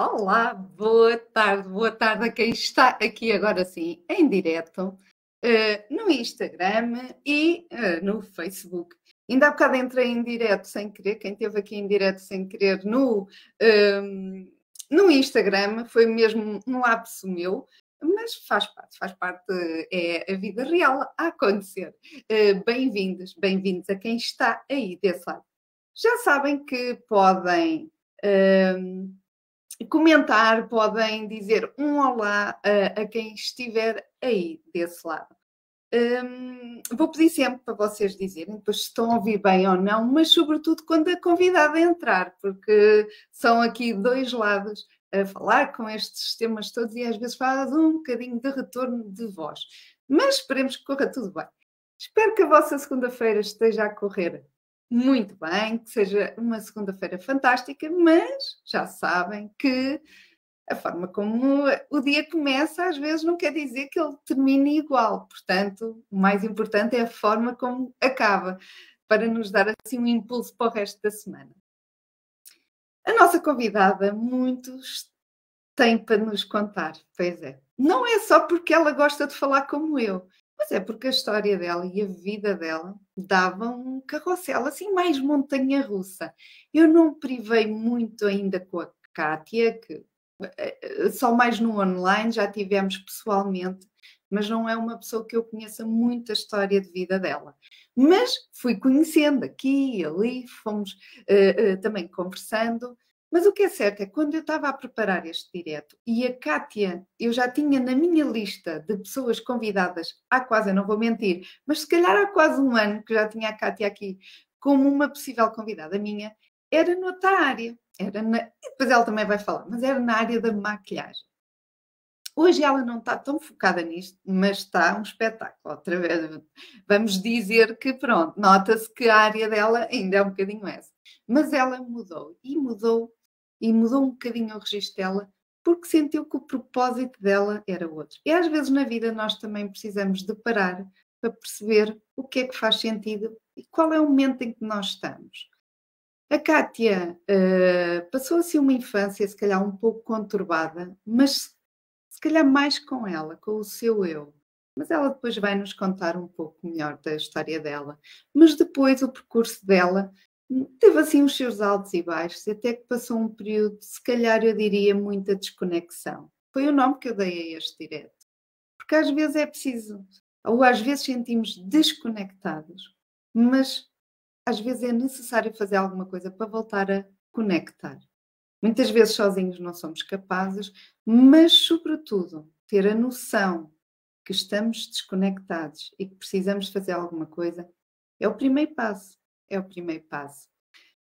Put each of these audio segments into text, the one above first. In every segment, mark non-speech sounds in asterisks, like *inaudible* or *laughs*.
Olá, boa tarde, boa tarde a quem está aqui agora sim, em direto, uh, no Instagram e uh, no Facebook. Ainda há bocado entrei em direto sem querer, quem esteve aqui em direto sem querer no, uh, no Instagram, foi mesmo um lapso meu, mas faz parte, faz parte, é a vida real a acontecer. Bem-vindos, bem-vindos a quem está aí desse lado. Já sabem que podem comentar, podem dizer um olá a, a quem estiver aí desse lado. Um, vou pedir sempre para vocês dizerem depois se estão a ouvir bem ou não, mas sobretudo quando a convidada entrar, porque são aqui dois lados a falar com estes temas todos e às vezes faz um bocadinho de retorno de voz. Mas esperemos que corra tudo bem. Espero que a vossa segunda-feira esteja a correr muito bem, que seja uma segunda-feira fantástica, mas já sabem que a forma como o dia começa às vezes não quer dizer que ele termine igual. Portanto, o mais importante é a forma como acaba, para nos dar assim um impulso para o resto da semana. A nossa convidada, muitos têm para nos contar, pois é. Não é só porque ela gosta de falar como eu, mas é porque a história dela e a vida dela davam um carrossel, assim mais montanha-russa. Eu não privei muito ainda com a Kátia, que eh, eh, só mais no online, já tivemos pessoalmente, mas não é uma pessoa que eu conheça muito a história de vida dela. Mas fui conhecendo aqui e ali, fomos uh, uh, também conversando, mas o que é certo é que quando eu estava a preparar este direto e a Kátia, eu já tinha na minha lista de pessoas convidadas, há quase, eu não vou mentir, mas se calhar há quase um ano que já tinha a Kátia aqui como uma possível convidada minha, era noutra área. Era na, depois ela também vai falar, mas era na área da maquilhagem. Hoje ela não está tão focada nisto, mas está um espetáculo. Outra vez, vamos dizer que pronto, nota-se que a área dela ainda é um bocadinho essa. Mas ela mudou e mudou e mudou um bocadinho o registro dela porque sentiu que o propósito dela era outro. E às vezes na vida nós também precisamos de parar para perceber o que é que faz sentido e qual é o momento em que nós estamos. A Kátia uh, passou assim uma infância, se calhar um pouco conturbada, mas se calhar mais com ela, com o seu eu. Mas ela depois vai nos contar um pouco melhor da história dela. Mas depois o percurso dela teve assim os seus altos e baixos, até que passou um período, se calhar eu diria, muita desconexão. Foi o nome que eu dei a este direto. Porque às vezes é preciso, ou às vezes sentimos desconectados, mas às vezes é necessário fazer alguma coisa para voltar a conectar. Muitas vezes sozinhos não somos capazes, mas, sobretudo, ter a noção que estamos desconectados e que precisamos fazer alguma coisa é o primeiro passo é o primeiro passo.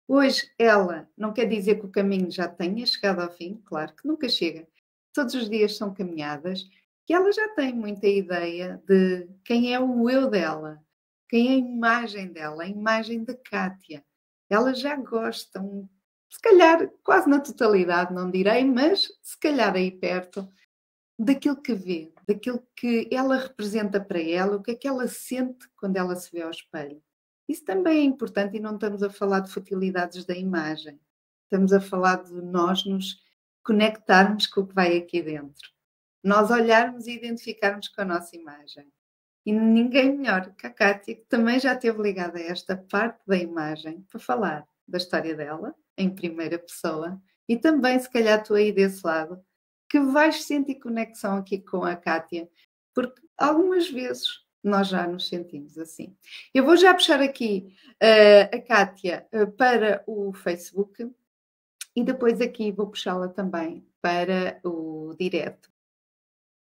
Hoje, ela não quer dizer que o caminho já tenha chegado ao fim, claro que nunca chega. Todos os dias são caminhadas que ela já tem muita ideia de quem é o eu dela, quem é a imagem dela, a imagem da Kátia. Ela já gosta, se calhar quase na totalidade, não direi, mas se calhar aí perto, daquilo que vê, daquilo que ela representa para ela, o que é que ela sente quando ela se vê ao espelho. Isso também é importante e não estamos a falar de futilidades da imagem. Estamos a falar de nós nos conectarmos com o que vai aqui dentro. Nós olharmos e identificarmos com a nossa imagem. E ninguém melhor que a Kátia, que também já esteve ligada a esta parte da imagem, para falar da história dela, em primeira pessoa, e também, se calhar, tu aí desse lado, que vais sentir conexão aqui com a Kátia, porque algumas vezes nós já nos sentimos assim. Eu vou já puxar aqui uh, a Kátia uh, para o Facebook e depois aqui vou puxá-la também para o direto.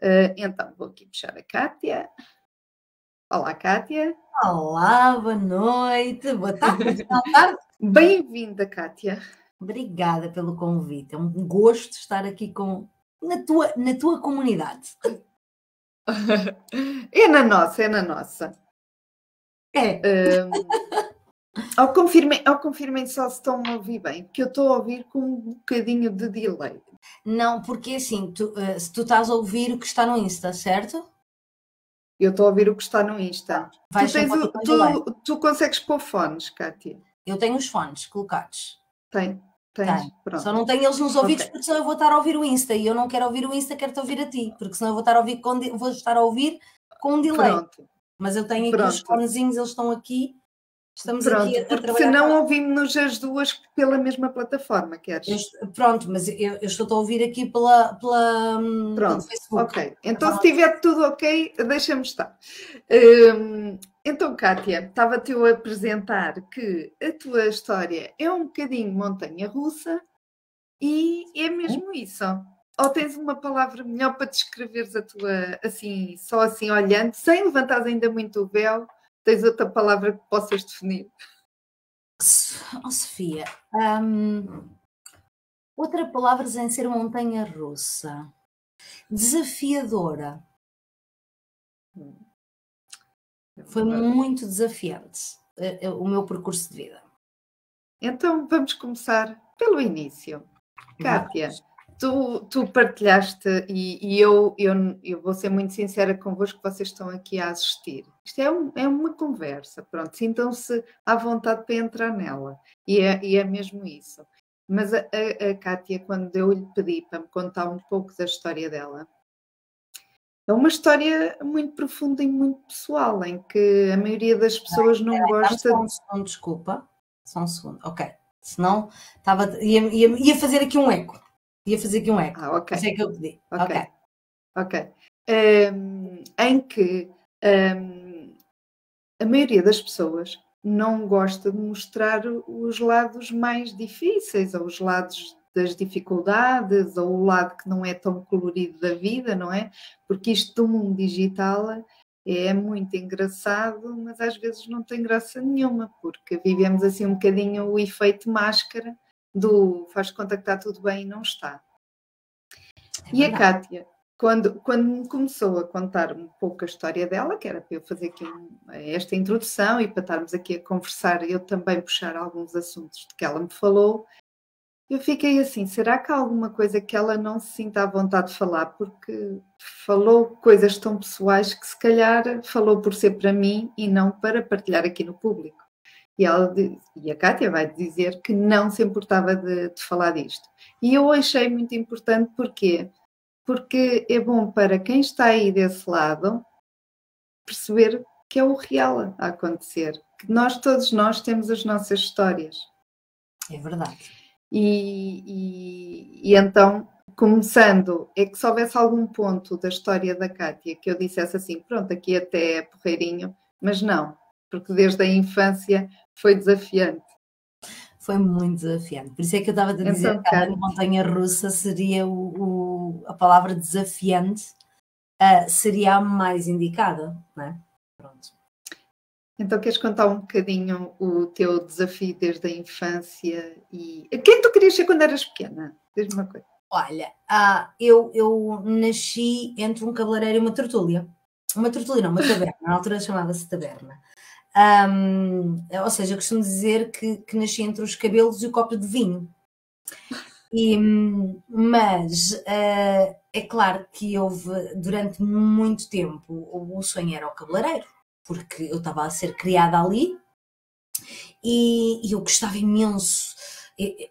Uh, então, vou aqui puxar a Kátia. Olá, Kátia. Olá, boa noite, boa tarde, boa tarde. *laughs* Bem-vinda, Kátia. Obrigada pelo convite. É um gosto estar aqui com, na, tua, na tua comunidade. *laughs* É na nossa, é na nossa. É. Um, ao, confirmem, ao confirmem só se estão a ouvir bem, porque eu estou a ouvir com um bocadinho de delay. Não, porque assim, tu, uh, se tu estás a ouvir o que está no Insta, certo? Eu estou a ouvir o que está no Insta. tu, tens o, tu, tu, consegues pôr fones, Kátia? Eu tenho os fones colocados. Tem. Tens? Só não tenho eles nos ouvidos okay. porque senão eu vou estar a ouvir o Insta e eu não quero ouvir o Insta, quero-te ouvir a ti, porque senão eu vou estar a ouvir com, vou estar a ouvir com um delay. Pronto. Mas eu tenho aqui Pronto. os fonezinhos, eles estão aqui. Estamos pronto, aqui a, a porque se não ouvimos as duas pela mesma plataforma, queres? Eu, pronto, mas eu, eu, estou a ouvir aqui pela, pela hum, pronto, Facebook. Ok, então se estiver tudo ok, deixa-me estar. Hum, então, Kátia, estava-te a apresentar que a tua história é um bocadinho montanha-russa e é mesmo isso. Ou tens uma palavra melhor para descreveres a tua, assim, só assim olhando, sem levantar ainda muito o véu, tens outra palavra que possas definir? Oh, Sofia, um, outra palavra sem ser montanha russa. Desafiadora. É Foi muito desafiante eh, eh, o meu percurso de vida. Então vamos começar pelo início. Kátia, tu, tu partilhaste, e, e eu, eu, eu, vou ser muito sincera convosco, vocês estão aqui a assistir. Isto é, um, é uma conversa, pronto, sintam-se à vontade para entrar nela, e é, e é mesmo isso. Mas a, a, a Kátia, quando eu lhe pedi para me contar um pouco da história dela, é uma história muito profunda e muito pessoal, em que a maioria das pessoas não, não gosta. Só um segundo, desculpa. Só um segundo, ok. Senão estava, ia, ia, ia fazer aqui um eco. Ia fazer aqui um eco. Ah, ok. Isso é que eu pedi. Ok. Ok. okay. Um, em que um, a maioria das pessoas não gosta de mostrar os lados mais difíceis ou os lados das dificuldades ou o lado que não é tão colorido da vida, não é? Porque isto do mundo digital é muito engraçado, mas às vezes não tem graça nenhuma, porque vivemos assim um bocadinho o efeito máscara do faz conta que está tudo bem e não está. É e a Kátia, quando, quando me começou a contar um pouco a história dela, que era para eu fazer aqui esta introdução e para estarmos aqui a conversar, eu também puxar alguns assuntos de que ela me falou, eu fiquei assim, será que há alguma coisa que ela não se sinta à vontade de falar? Porque falou coisas tão pessoais que se calhar falou por ser para mim e não para partilhar aqui no público. E, ela, e a Kátia vai dizer que não se importava de, de falar disto. E eu achei muito importante porquê? Porque é bom para quem está aí desse lado perceber que é o real a acontecer. Que nós, todos nós, temos as nossas histórias. É verdade. E, e, e, então, começando, é que se houvesse algum ponto da história da Kátia que eu dissesse assim, pronto, aqui até é porreirinho, mas não, porque desde a infância foi desafiante. Foi muito desafiante. Por isso é que eu estava a dizer então, que a montanha russa seria o, o, a palavra desafiante, uh, seria a mais indicada, não é? Pronto. Então, queres contar um bocadinho o teu desafio desde a infância e quem tu querias ser quando eras pequena? Diz-me uma coisa. Olha, ah, eu, eu nasci entre um cabeleireiro e uma tertúlia. Uma tertúlia, não, uma taberna. Na altura chamava-se taberna. Um, ou seja, eu costumo dizer que, que nasci entre os cabelos e o copo de vinho. E, mas uh, é claro que houve durante muito tempo o, sonho era o cabeleireiro porque eu estava a ser criada ali e, e eu gostava imenso.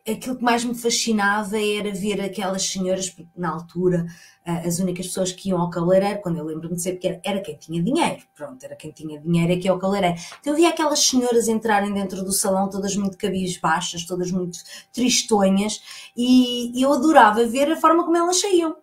Aquilo que mais me fascinava era ver aquelas senhoras, porque na altura as únicas pessoas que iam ao cabeleireiro, quando eu lembro-me de ser pequena, era quem tinha dinheiro. Pronto, era quem tinha dinheiro é que ia ao cabeleireiro. Então eu via aquelas senhoras entrarem dentro do salão, todas muito baixas, todas muito tristonhas, e eu adorava ver a forma como elas saíam.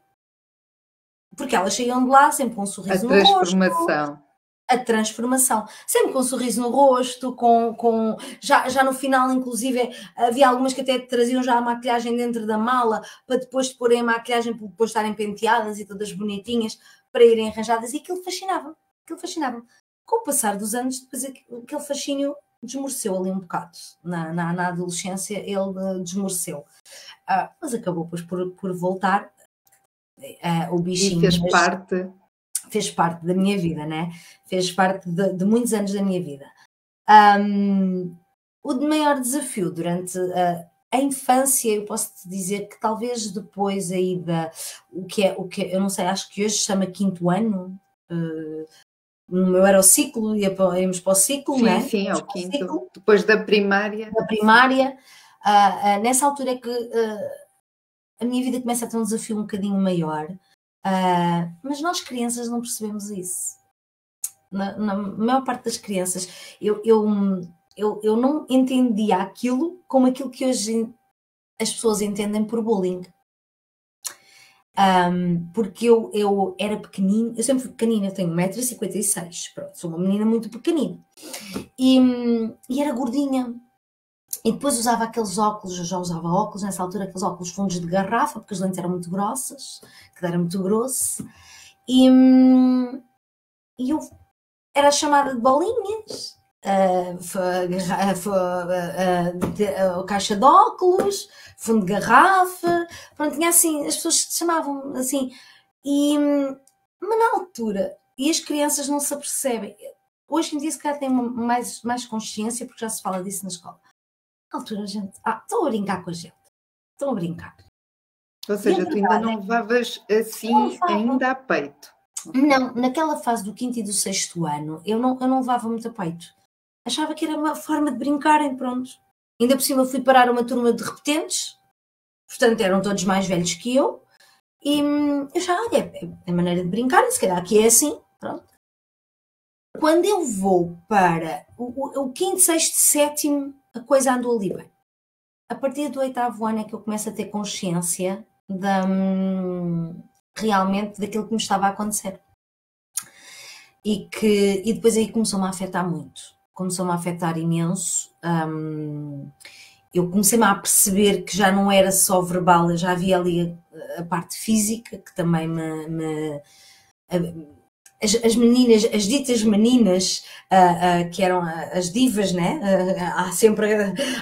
Porque elas saíam de lá sempre com um sorriso a no rosto a transformação. Sempre com um sorriso no rosto, com, com já, já no final, inclusive, havia algumas que até traziam já a maquilhagem dentro da mala para depois de porem a maquilhagem para depois estarem penteadas e todas bonitinhas para irem arranjadas. E aquilo fascinava, aquilo fascinava. Com o passar dos anos, depois aquele fascínio desmoreceu ali um bocado. Na, na, na adolescência ele desmoreceu. Uh, mas acabou depois por, por voltar. Uh, o bichinho. E fez parte fez parte da minha vida, né? Fez parte de, de muitos anos da minha vida. Um, o maior desafio durante a, a, infância, eu posso te dizer que talvez depois aí da o que é o que eu não sei, acho que hoje se chama quinto ano. Uh, no meu era o ciclo, ia para, íamos para o ciclo, sim, né? Sim, é o quinto. Ciclo, depois da primária. Da primária. Uh, uh, nessa altura é que uh, a minha vida começa a ter um desafio um bocadinho maior, mas nós crianças não percebemos isso. Na, na maior parte das crianças, eu, eu, eu, eu não entendia aquilo como aquilo que hoje as pessoas entendem por bullying. Um, porque eu, eu era pequenina, eu sempre fui pequenina, eu tenho 1,56m, pronto, sou uma menina muito pequenina. E, e era gordinha. E depois usava aqueles óculos, eu já usava óculos nessa altura, aqueles óculos fundos de garrafa, porque as lentes eram muito grossas, que era muito grosso. E, e eu era chamada de bolinhas, a, caixa de óculos, fundo de garrafa, pronto, tinha assim, as pessoas chamavam assim, e, mas na altura, e as crianças não se apercebem, hoje em dia se calhar têm mais, mais consciência, porque já se fala disso na escola, na altura a gente, ah, estão a brincar com a gente, estão a brincar. Ou seja, tu ainda não levavas assim ainda a peito. Não, naquela fase do quinto e do sexto ano, eu não, eu não levava muito a peito achava que era uma forma de brincarem, pronto. Ainda por cima fui parar uma turma de repetentes, portanto eram todos mais velhos que eu, e hum, eu já, olha, é, é maneira de brincar, se calhar aqui é assim, pronto. Quando eu vou para o, o, o quinto, sexto, sétimo, a coisa andou ali bem. A partir do oitavo ano é que eu começo a ter consciência da, hum, realmente daquilo que me estava a acontecer. E, que, e depois aí começou-me a afetar muito começou-me a afetar imenso. Um, eu comecei-me a perceber que já não era só verbal, já havia ali a, a parte física que também me. me as, as, meninas, as ditas meninas, uh, uh, que eram as divas, né? Uh, há, sempre,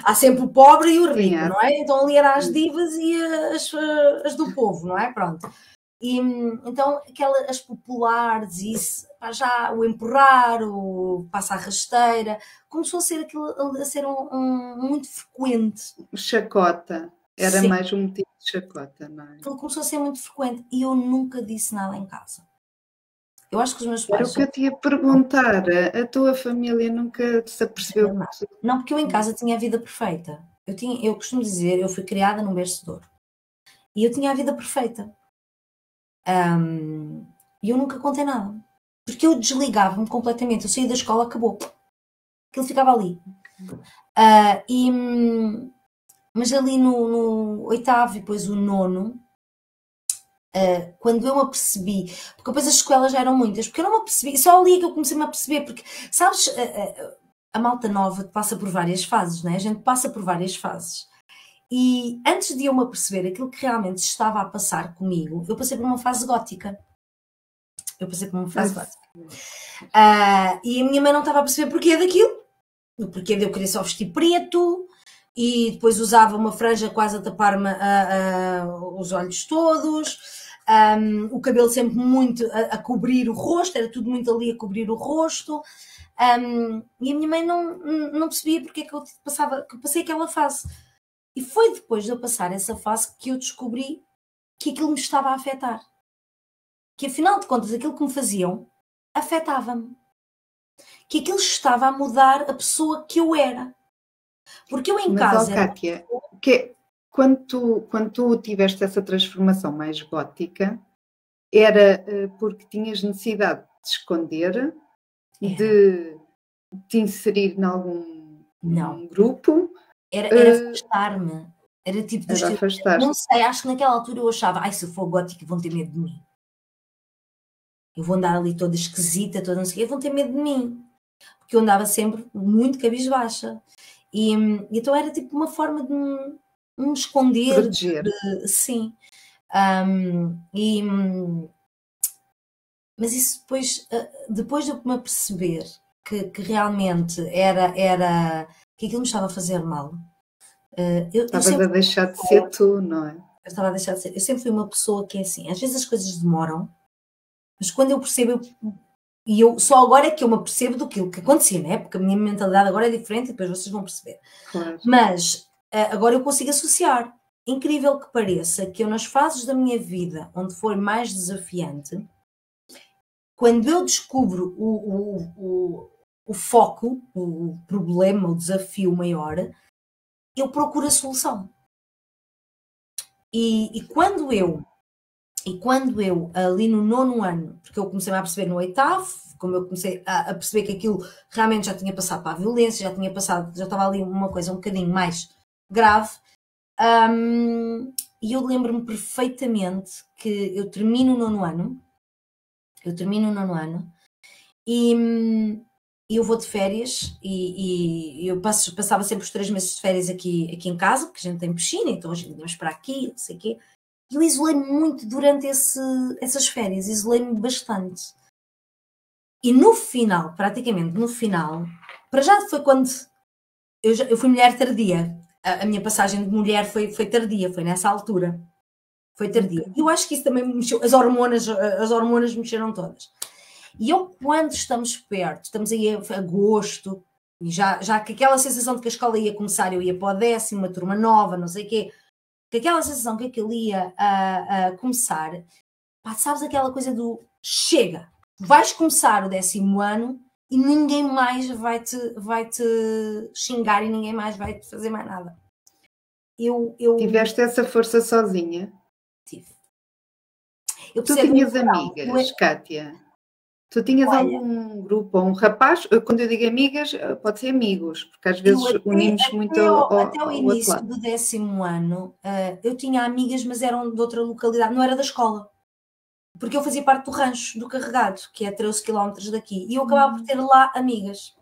há sempre o pobre e o rico, Sim, é. não é? Então ali eram as divas e as, as do povo, não é? Pronto. E, então, aquelas as populares, isso, já o empurrar, o passa a rasteira, começou a ser aquilo a ser um, um muito frequente. Chacota, era Sim. mais um motivo de chacota, não é? Aquilo começou a ser muito frequente e eu nunca disse nada em casa. Eu acho que os meus pais. Era o que eu te ia perguntar, a tua família nunca se apercebeu? Não, não, porque eu em casa tinha a vida perfeita. Eu, tinha, eu costumo dizer, eu fui criada num berço de ouro. E eu tinha a vida perfeita. Um, e eu nunca contei nada. Porque eu desligava-me completamente. Eu saí da escola, acabou. Aquilo ficava ali. Uh, e, mas ali no, no, oitavo e depois o nono, uh, quando eu me apercebi, porque depois as escolas já eram muitas, porque eu não me apercebi, só ali é que eu comecei-me a perceber, porque sabes, uh, a malta nova passa por várias fases, né? a gente passa por várias fases. E antes de eu me aperceber aquilo que realmente estava a passar comigo, eu passei por uma fase gótica. Eu passei por uma fase gótica. Uh, e a minha mãe não estava a perceber porquê daquilo. O porquê de eu querer só vestir preto e depois usava uma franja quase a tapar-me uh, uh, os olhos todos. Um, o cabelo sempre muito a, a, cobrir o rosto, era tudo muito ali a cobrir o rosto. Um, e a minha mãe não, não percebia porque é que eu passava, que eu passei aquela fase. E foi depois de eu passar essa fase que eu descobri que aquilo me estava a afetar. Que afinal de contas, aquilo que me faziam afetava-me. Que aquilo estava a mudar a pessoa que eu era. Porque eu em Mas, casa. Oh, Kátia, que, quando, tu, quando tu tiveste essa transformação mais gótica, era uh, porque tinhas necessidade de esconder, de te inserir em algum Não. grupo era, era uh, afastar-me. Era tipo dos afastar Não sei, acho que naquela altura eu achava, ai, se eu for gótica vão ter medo de mim. Eu vou andar ali toda esquisita, toda não sei o quê, vão ter medo de mim. Porque eu andava sempre muito cabisbaixa. E, e então era tipo uma forma de me, me esconder. De, sim. Um, e, mas isso depois, ah, depois de eu me aperceber que, que realmente era, era que aquilo me estava a fazer mal. Uh, eu, Estavas a deixar de ser tu, não é? Eu estava a deixar de ser. Eu sempre fui uma pessoa que é assim, às vezes as coisas demoram, mas quando eu percebo, eu, e eu só agora é que eu me apercebo do que, que acontecia, né? Porque a minha mentalidade agora é diferente e depois vocês vão perceber. Claro. Mas agora eu consigo associar. Incrível que pareça que eu, nas fases da minha vida onde foi mais desafiante, quando eu descubro o, o, o o foco, o problema, o desafio maior, eu procuro a solução. E, e quando eu e quando eu, ali no nono ano, porque eu comecei a perceber no oitavo, como eu comecei a, a, perceber que aquilo realmente já tinha passado para a violência, já tinha passado, já estava ali uma coisa um bocadinho mais grave, um, e eu lembro-me perfeitamente que eu termino o nono ano, eu termino o nono ano, e, e eu vou de férias, e, e eu passo, passava sempre os três meses de férias aqui, aqui em casa, porque a gente tem piscina, então a gente para aqui, não sei o quê, eu isolei-me muito durante esse, essas férias, isolei-me bastante. E no final, praticamente no final, para já foi quando eu, já, eu fui mulher tardia. A, a, minha passagem de mulher foi, foi tardia, foi nessa altura. Foi tardia. E eu acho que isso também mexeu, as hormonas, as hormonas mexeram todas. E eu, quando estamos perto, estamos aí a agosto, e já, já que aquela sensação de que a escola ia começar, eu ia para o décimo, uma turma nova, não sei o quê, que aquela sensação que aquilo ia a, a começar, pá, sabes aquela coisa do chega, vais começar o décimo ano e ninguém mais vai te, vai te xingar e ninguém mais vai te fazer mais nada. Eu, eu... Tiveste essa força sozinha? Tive. Eu tu tinhas amigas, Kátia? Tu tinhas Olha, algum grupo ou um rapaz? Quando eu digo amigas, eh, pode ser amigos, porque às vezes até, unimos até muito ao, ao, Até o início do décimo ano, uh, eu tinha amigas, mas eram de outra localidade, não era da escola. Porque eu fazia parte do rancho do carregado, que é 13 km daqui, e eu acabava por hum. ter lá amigas.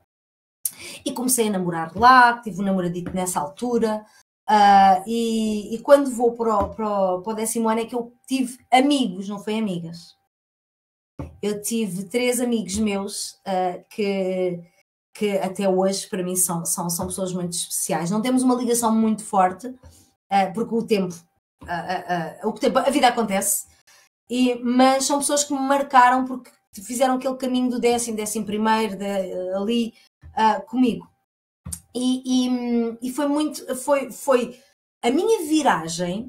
E comecei a namorar lá, tive um namoradito nessa altura, uh, e, e, quando vou para o, para, o, para o décimo ano é que eu tive amigos, não foi amigas eu tive três amigos meus uh, que, que até hoje para mim são, são, são pessoas muito especiais. Não temos uma ligação muito forte, uh, porque o tempo, o tempo, a vida acontece, e, mas são pessoas que me marcaram porque fizeram aquele caminho do décimo, décimo primeiro, de, ali comigo. E, e, e, foi muito, foi, foi a minha viragem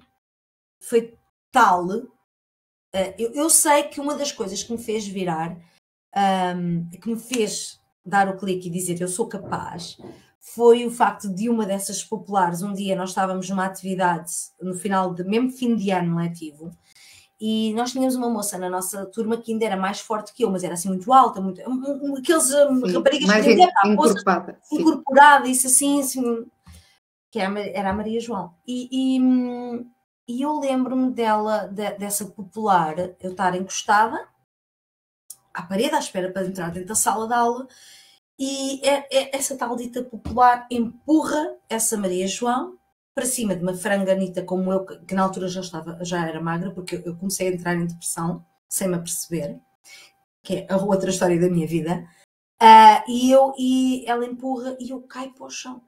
foi tal Uh, eu, eu, sei que uma das coisas que me fez virar, um, que me fez dar o clique e dizer eu sou capaz, foi o facto de uma dessas populares, um dia nós estávamos numa atividade no final de, mesmo fim de ano letivo, e nós tínhamos uma moça na nossa turma que ainda era mais forte que eu, mas era assim muito alta, muito, um, um, aqueles um, raparigas mais que ainda incorporada, incorporada, isso assim, assim, que era a Maria João. E, e, e eu lembro-me dela, de, dessa popular, eu estar encostada à parede à espera para entrar dentro da sala de aula e é, é, essa tal dita popular empurra essa Maria João para cima de uma franganita como eu, que, na altura já estava, já era magra, porque eu comecei a entrar em depressão sem me aperceber, que é a outra história da minha vida. Uh, e eu e ela empurra e eu caio para o chão.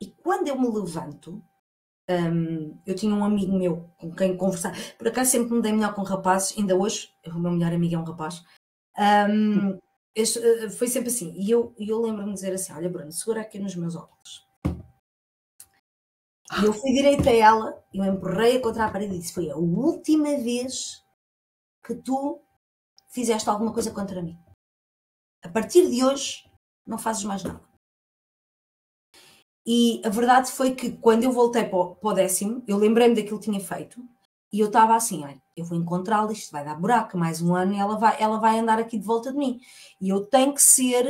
E quando eu me levanto, um, eu tinha um amigo meu com quem conversar. Por acaso sempre me dei melhor com rapazes, ainda hoje, o meu melhor amigo é um rapaz. Um, este, uh, foi sempre assim. E eu, eu lembro-me de dizer assim: Olha, Bruno, segura aqui nos meus óculos. E eu fui direito a ela, eu empurrei-a contra a parede e disse: Foi a última vez que tu fizeste alguma coisa contra mim. A partir de hoje, não fazes mais nada. E a verdade foi que quando eu voltei para o, décimo, eu lembrei-me daquilo que tinha feito e eu estava assim: olha, eu vou encontrá-la, isto vai dar buraco, mais um ano e ela vai, ela vai andar aqui de volta de mim. E eu tenho que ser,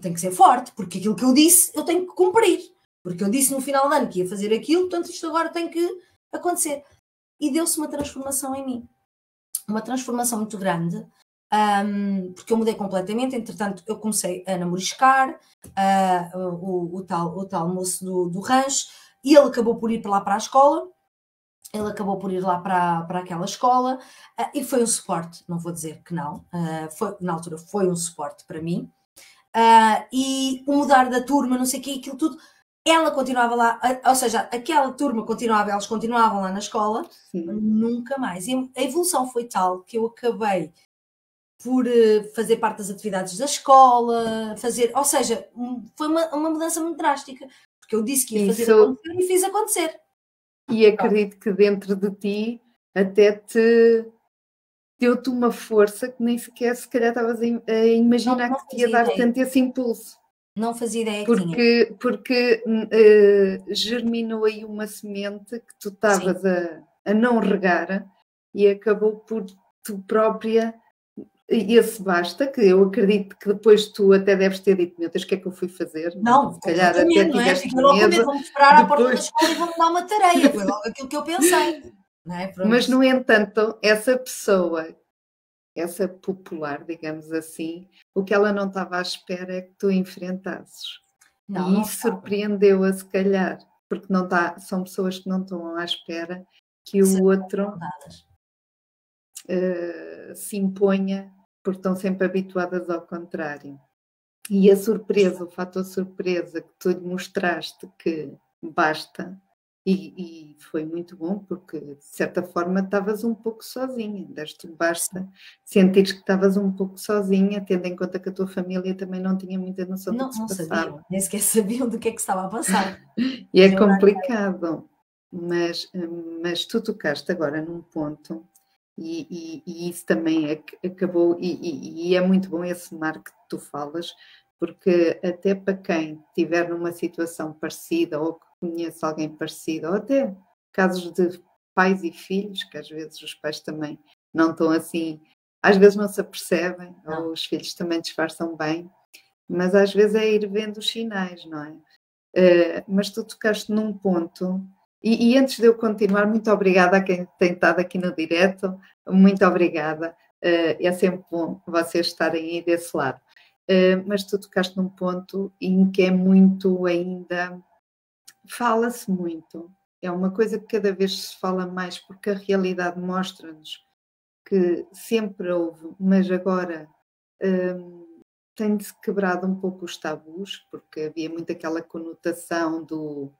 tenho que ser forte, porque aquilo que eu disse eu tenho que cumprir. Porque eu disse no final do ano que ia fazer aquilo, portanto isto agora tem que acontecer. E deu-se uma transformação em mim. Uma transformação muito grande, um, porque eu mudei completamente. Entretanto, eu comecei a namoriscar uh, o, o, tal, o tal moço do, do rancho e ele acabou por ir para lá para a escola. Ele acabou por ir lá para, para aquela escola uh, e foi um suporte, não vou dizer que não, uh, foi, na altura foi um suporte para mim. e o mudar da turma, não sei o que, aquilo tudo, ela continuava lá, ou seja, aquela turma continuava, elas continuavam lá na escola, Sim. nunca mais. E a evolução foi tal que eu acabei por eh, fazer parte das atividades da escola, fazer, ou seja, foi uma, uma mudança muito drástica, porque eu disse que ia fazer Isso... acontecer e fiz acontecer. E acredito que dentro de ti até te deu-te uma força que nem sequer se calhar estavas a imaginar não, não que te ia dar tanto esse impulso. Não fazia ideia porque, que tinha. Porque uh, germinou aí uma semente que tu estavas a, a não regar e acabou por tu própria esse basta, que eu acredito que depois tu até deves ter dito, meu Deus, o que é que eu fui fazer? Não, se calhar até não é? Fiquei logo com medo, vão-me esperar depois... à porta da escola e vão-me dar uma tarefa, foi logo aquilo que eu pensei. *laughs* Não é? Mas, no entanto, essa pessoa, essa popular, digamos assim, o que ela não estava à espera é que tu enfrentasses. Não, e isso surpreendeu-a, se calhar, porque não tá, são pessoas que não estão à espera que o outro uh, se imponha porque estão sempre habituadas ao contrário. E a surpresa, o fator surpresa que tu lhe mostraste que basta, e, e, foi muito bom porque de certa forma estavas um pouco sozinha, deste basta sentires que estavas um pouco sozinha, tendo em conta que a tua família também não tinha muita noção não, do que se não passava. Sabia, nem sequer sabiam do que é que estava a passar. *laughs* e é complicado, mas, mas tu tocaste agora num ponto e, e, e, isso também é, acabou, e, e, é muito bom esse marco que tu falas, porque até para quem estiver numa situação parecida ou que conhece alguém parecido, ou até casos de pais e filhos, que às vezes os pais também não estão assim, às vezes não se apercebem, ou os filhos também disfarçam bem, mas às vezes é ir vendo os sinais, não é? Uh, mas tu tocaste num ponto e, e, antes de eu continuar, muito obrigada a quem tem estado aqui no direto, muito obrigada. Uh, é sempre bom vocês estarem aí desse lado. Uh, mas tu tocaste num ponto em que é muito ainda. Fala-se muito. É uma coisa que cada vez se fala mais, porque a realidade mostra-nos que sempre houve, mas agora um, tem-se quebrado um pouco os tabus, porque havia muito aquela conotação do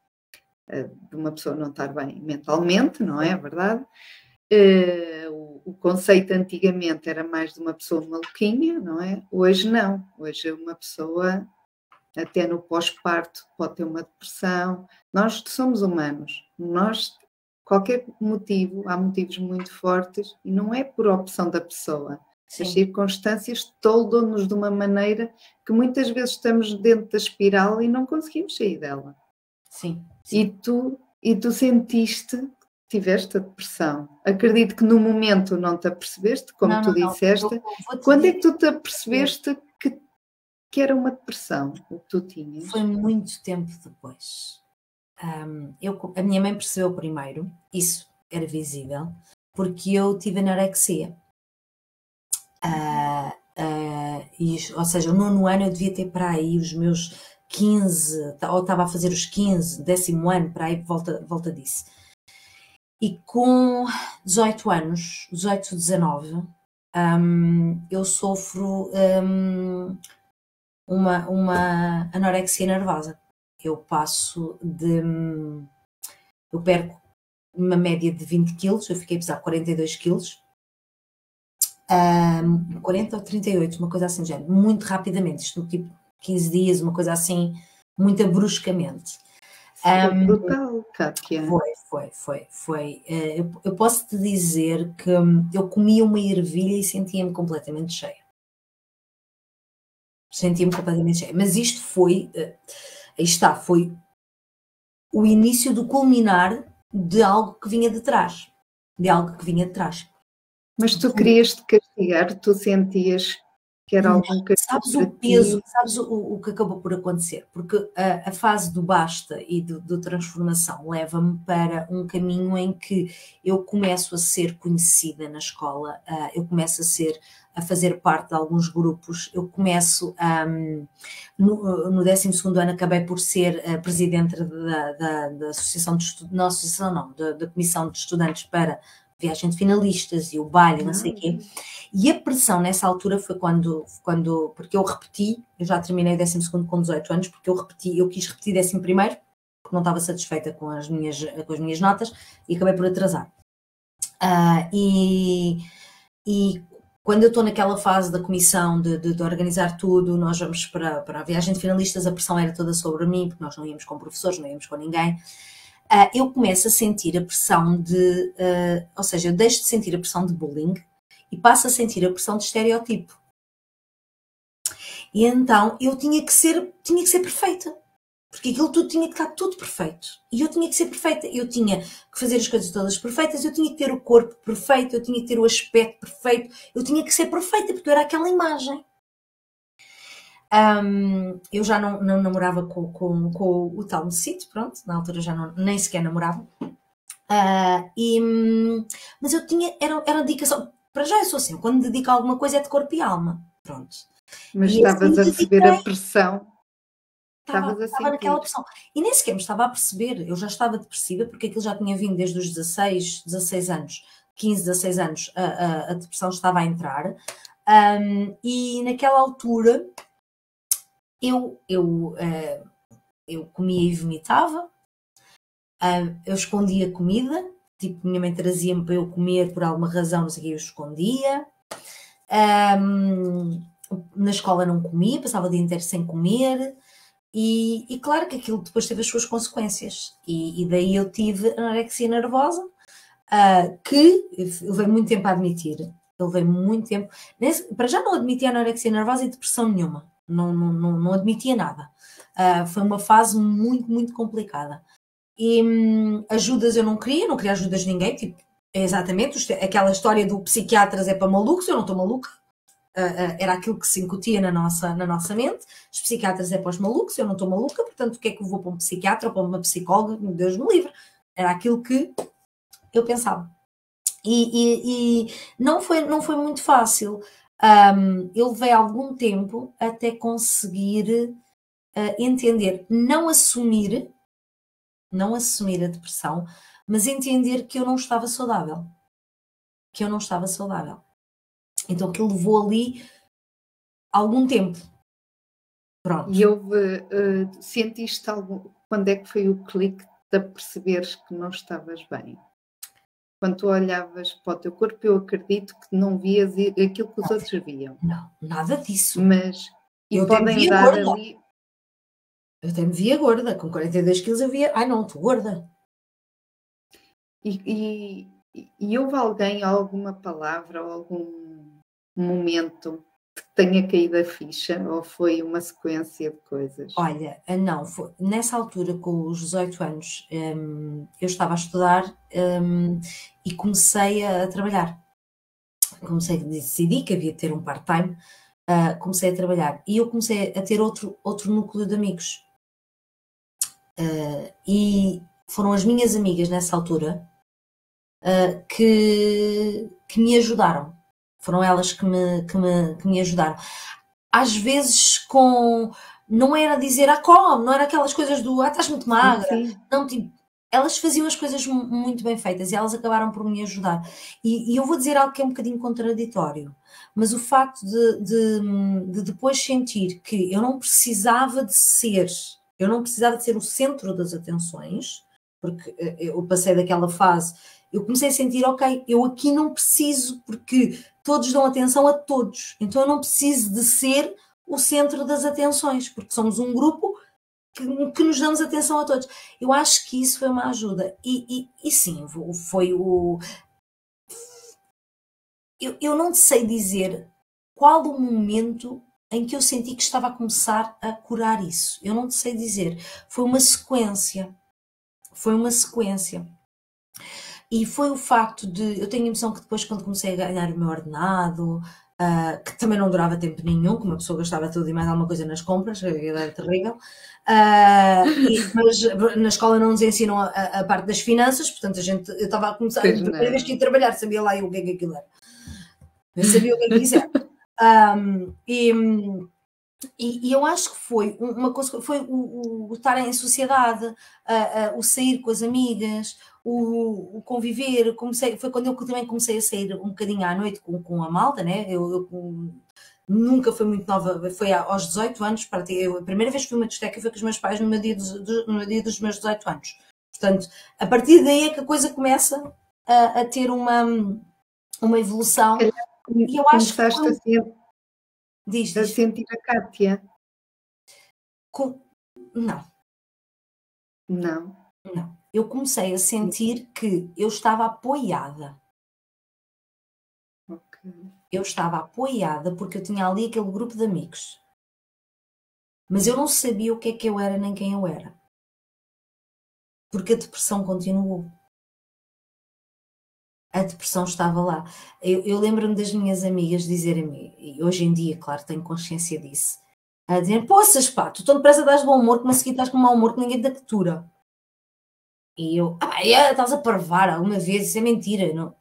eh, de uma pessoa não estar bem mentalmente, não é, é verdade? Uh, o, o, conceito antigamente era mais de uma pessoa maluquinha, não é? Hoje não. Hoje uma pessoa, até no pós-parto, pode ter uma depressão. Nós somos humanos. Nós, qualquer motivo, há motivos muito fortes e não é por opção da pessoa. Sim. As circunstâncias toldam-nos de uma maneira que muitas vezes estamos dentro da espiral e não conseguimos sair dela. Sim. E tu, e tu sentiste tiveste a depressão. Acredito que no momento não te apercebeste, como não, tu não, disseste. Não. Quando é que tu te apercebeste que, era uma depressão o que tu tinhas? Foi muito tempo depois. Um, eu, a minha mãe percebeu primeiro, isso era visível, porque eu tive anorexia. Uh, uh, e, ou seja, o nono ano eu devia ter para aí os meus 15, ou estava a fazer os 15, décimo ano, para aí volta, volta disso. E com 18 anos, 18, 19, um, eu sofro um, uma, uma anorexia nervosa. Eu passo de. Eu perco uma média de 20 quilos, eu fiquei a pesar 42 quilos. Um, 40 ou 38, uma coisa assim, já, muito rapidamente, isto no tipo 15 dias, uma coisa assim, muito bruscamente. Foi um, brutal, Kátia. Foi, foi, foi, foi. Eh, eu, eu posso te dizer que hum, eu comia uma ervilha e sentia-me completamente cheia. Sentia-me completamente cheia. Mas isto foi, eh, aí está, foi o início do culminar de algo que vinha de trás. De algo que vinha de trás. Mas tu querias te castigar, tu sentias que era algum Sabes o peso, sabes o, o, que acabou por acontecer? Porque a, a fase do basta e do, do transformação leva-me para um caminho em que eu começo a ser conhecida na escola, uh, eu começo a ser a fazer parte de alguns grupos, eu começo um, no, no 12 ano acabei por ser a presidente da, da, da Associação de Estudantes, não, Associação não, da, da Comissão de Estudantes para viagem de finalistas e o baile, não sei o quê. E a pressão nessa altura foi quando, quando porque eu repeti, eu já terminei o 12 com 18 anos, porque eu repeti, eu quis repetir 11 primeiro, porque não estava satisfeita com as minhas, com as minhas notas e acabei por atrasar. Uh, e, e quando eu estou naquela fase da comissão de, de, de, organizar tudo, nós vamos para, para a viagem de finalistas, a pressão era toda sobre mim, porque nós não íamos com professores, não íamos com ninguém uh, eu começo a sentir a pressão de, uh, ou seja, eu deixo de sentir a pressão de bullying e passo a sentir a pressão de estereotipo. E então eu tinha que ser, tinha que ser perfeita. Porque aquilo tudo tinha que estar tudo perfeito. E eu tinha que ser perfeita. Eu tinha que fazer as coisas todas perfeitas, eu tinha que ter o corpo perfeito, eu tinha que ter o aspecto perfeito, eu tinha que ser perfeita, porque eu era aquela imagem. Um, eu já não, não namorava com, com, com o tal Necito, pronto, na altura já não, nem sequer namorava. Uh, e, mas eu tinha, era, era dedicação. Para já eu sou assim, quando dedico alguma coisa é de corpo e alma. Pronto. Mas e estavas assim, a receber dediquei, a pressão Estava, estava, naquela opção. E nem sequer me estava a perceber, eu já estava depressiva, porque aquilo já tinha vindo desde os 16, 16 anos, 15, 16 anos, a, a, a depressão estava a entrar. Um, e naquela altura eu, eu, uh, eu comia e vomitava, uh, eu escondia comida, tipo, minha mãe trazia-me para eu comer por alguma razão, não sei o que, eu escondia. Um, na escola não comia, passava o dia inteiro sem comer. E, e, claro que aquilo depois teve as suas consequências. E, e daí eu tive anorexia nervosa, uh, que eu levei muito tempo a admitir. Eu levei muito tempo. Nesse, para já não admitia anorexia nervosa e depressão nenhuma. Não, não, não, não admitia nada. Uh, foi uma fase muito, muito complicada. E hum, ajudas eu não queria, não queria ajudas de ninguém. Tipo, é exatamente aquela história do psiquiatras é para malucos, eu não estou maluca era aquilo que se incutia na nossa, na nossa mente. Os psiquiatras é para os malucos, eu não estou maluca, portanto, o que é que eu vou para um psiquiatra ou para uma psicóloga? Deus me livre. Era aquilo que eu pensava. E, e, e não, foi, não foi muito fácil. Um, eu levei algum tempo até conseguir uh, entender, não assumir, não assumir a depressão, mas entender que eu não estava saudável. Que eu não estava saudável. Então que levou ali algum tempo. Pronto. E houve, uh, sentiste algo, quando é que foi o clique de perceberes que não estavas bem? Quando tu olhavas para o teu corpo, eu acredito que não vias aquilo que os outros viam. Não, nada disso. Mas eu podem dar gorda. ali. Eu até me via gorda, com 42 quilos eu via, ai não, estou gorda. E, e, e houve alguém, alguma palavra, ou algum momento que tenha caído a ficha ou foi uma sequência de coisas? Olha, eh, não, foi, nessa altura, com os 18 anos, um, eu estava a estudar um, e comecei a trabalhar. Comecei, decidi que havia de ter um part-time, uh, comecei a trabalhar e eu comecei a ter outro, outro núcleo de amigos. Uh, e foram as minhas amigas nessa altura uh, que, que me ajudaram foram elas que me, que me, que me ajudaram. Às vezes com. Não era dizer, ah, come, não era aquelas coisas do, ah, estás muito magra. Sim. Não, tipo, elas faziam as coisas muito bem feitas e elas acabaram por me ajudar. E, e, eu vou dizer algo que é um bocadinho contraditório, mas o facto de, de, de, depois sentir que eu não precisava de ser, eu não precisava de ser o centro das atenções, porque eh, eu passei daquela fase, eu comecei a sentir, ok, eu aqui não preciso, porque todos dão atenção a todos. Então eu não preciso de ser o centro das atenções, porque somos um grupo que, que nos damos atenção a todos. Eu acho que isso foi uma ajuda. E, e, e sim, foi o. Eu, eu não sei dizer qual o momento em que eu senti que estava a começar a curar isso. Eu não sei dizer. Foi uma sequência. Foi uma sequência. E foi o facto de. Eu tenho a impressão que depois, quando comecei a ganhar o meu ordenado, uh, que também não durava tempo nenhum, que uma pessoa gastava tudo e mais alguma coisa nas compras, aquilo era terrível. Uh, e, mas na escola não nos ensinam a, a, parte das finanças, portanto a gente, eu estava a começar, a primeira vez que ia trabalhar, sabia lá eu o que é que aquilo era. Eu sabia o que é que isso era. *laughs* Um, e, e, e, eu acho que foi uma coisa, foi o, o, estar em sociedade, uh, o sair com as amigas, o, o, conviver, comecei, foi quando eu também comecei a sair um bocadinho à noite com, com a malta, né? Eu, eu nunca fui muito nova, foi aos 18 anos, para ter, eu, a primeira vez que fui uma discoteca foi com os meus pais no meu dia dos, do, no dia dos meus 18 anos. Portanto, a partir daí é que a coisa começa a, a ter uma, uma evolução. E eu acho que. Foi... A, ser, diz, diz. a sentir a Kátia? Com... Não. Não. Não eu comecei a sentir que eu estava apoiada. Okay. Eu estava apoiada porque eu tinha ali aquele grupo de amigos. Mas eu não sabia o que é que eu era nem quem eu era. Porque a depressão continuou. A depressão estava lá. Eu, eu lembro-me das minhas amigas dizerem-me, e hoje em dia, claro, tenho consciência disso, a dizer: Poças, pá, tu tão depressa dás bom humor, que a seguir estás com mau humor que ninguém te captura. E eu, ah, é, estás a parvar alguma vez, isso é mentira. Não.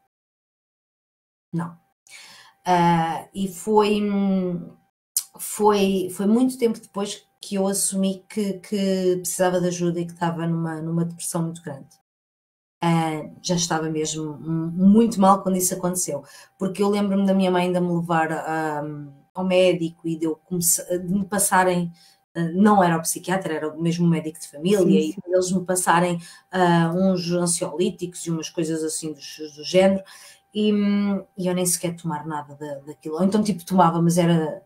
Não. Uh, e foi, foi, foi muito tempo depois que eu assumi que, que precisava de ajuda e que estava numa, numa depressão muito grande. Uh, já estava mesmo muito mal quando isso aconteceu, porque eu lembro-me da minha mãe ainda me levar uh, ao médico e de, eu de me passarem não era o psiquiatra, era o mesmo médico de família, sim, sim. e eles me passarem uh, uns ansiolíticos e umas coisas assim do, do género, e, e, eu nem sequer tomar nada da, daquilo. Ou então, tipo, tomava, mas era.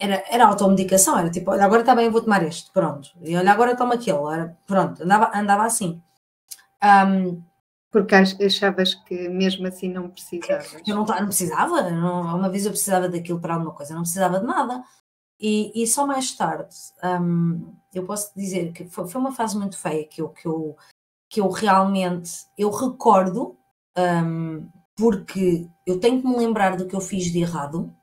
Era, era automedicação, era tipo, olha, agora está bem, eu vou tomar este, pronto. E olha, agora toma aquele, era, pronto, andava, andava assim. Um, porque achavas que mesmo assim não precisavas? Eu não, não precisava, não, uma vez eu precisava daquilo para alguma coisa, não precisava de nada. E, e só mais tarde, um, eu posso dizer que foi, foi, uma fase muito feia que eu, que eu, que eu realmente, eu recordo, um, porque eu tenho que me lembrar do que eu fiz de errado,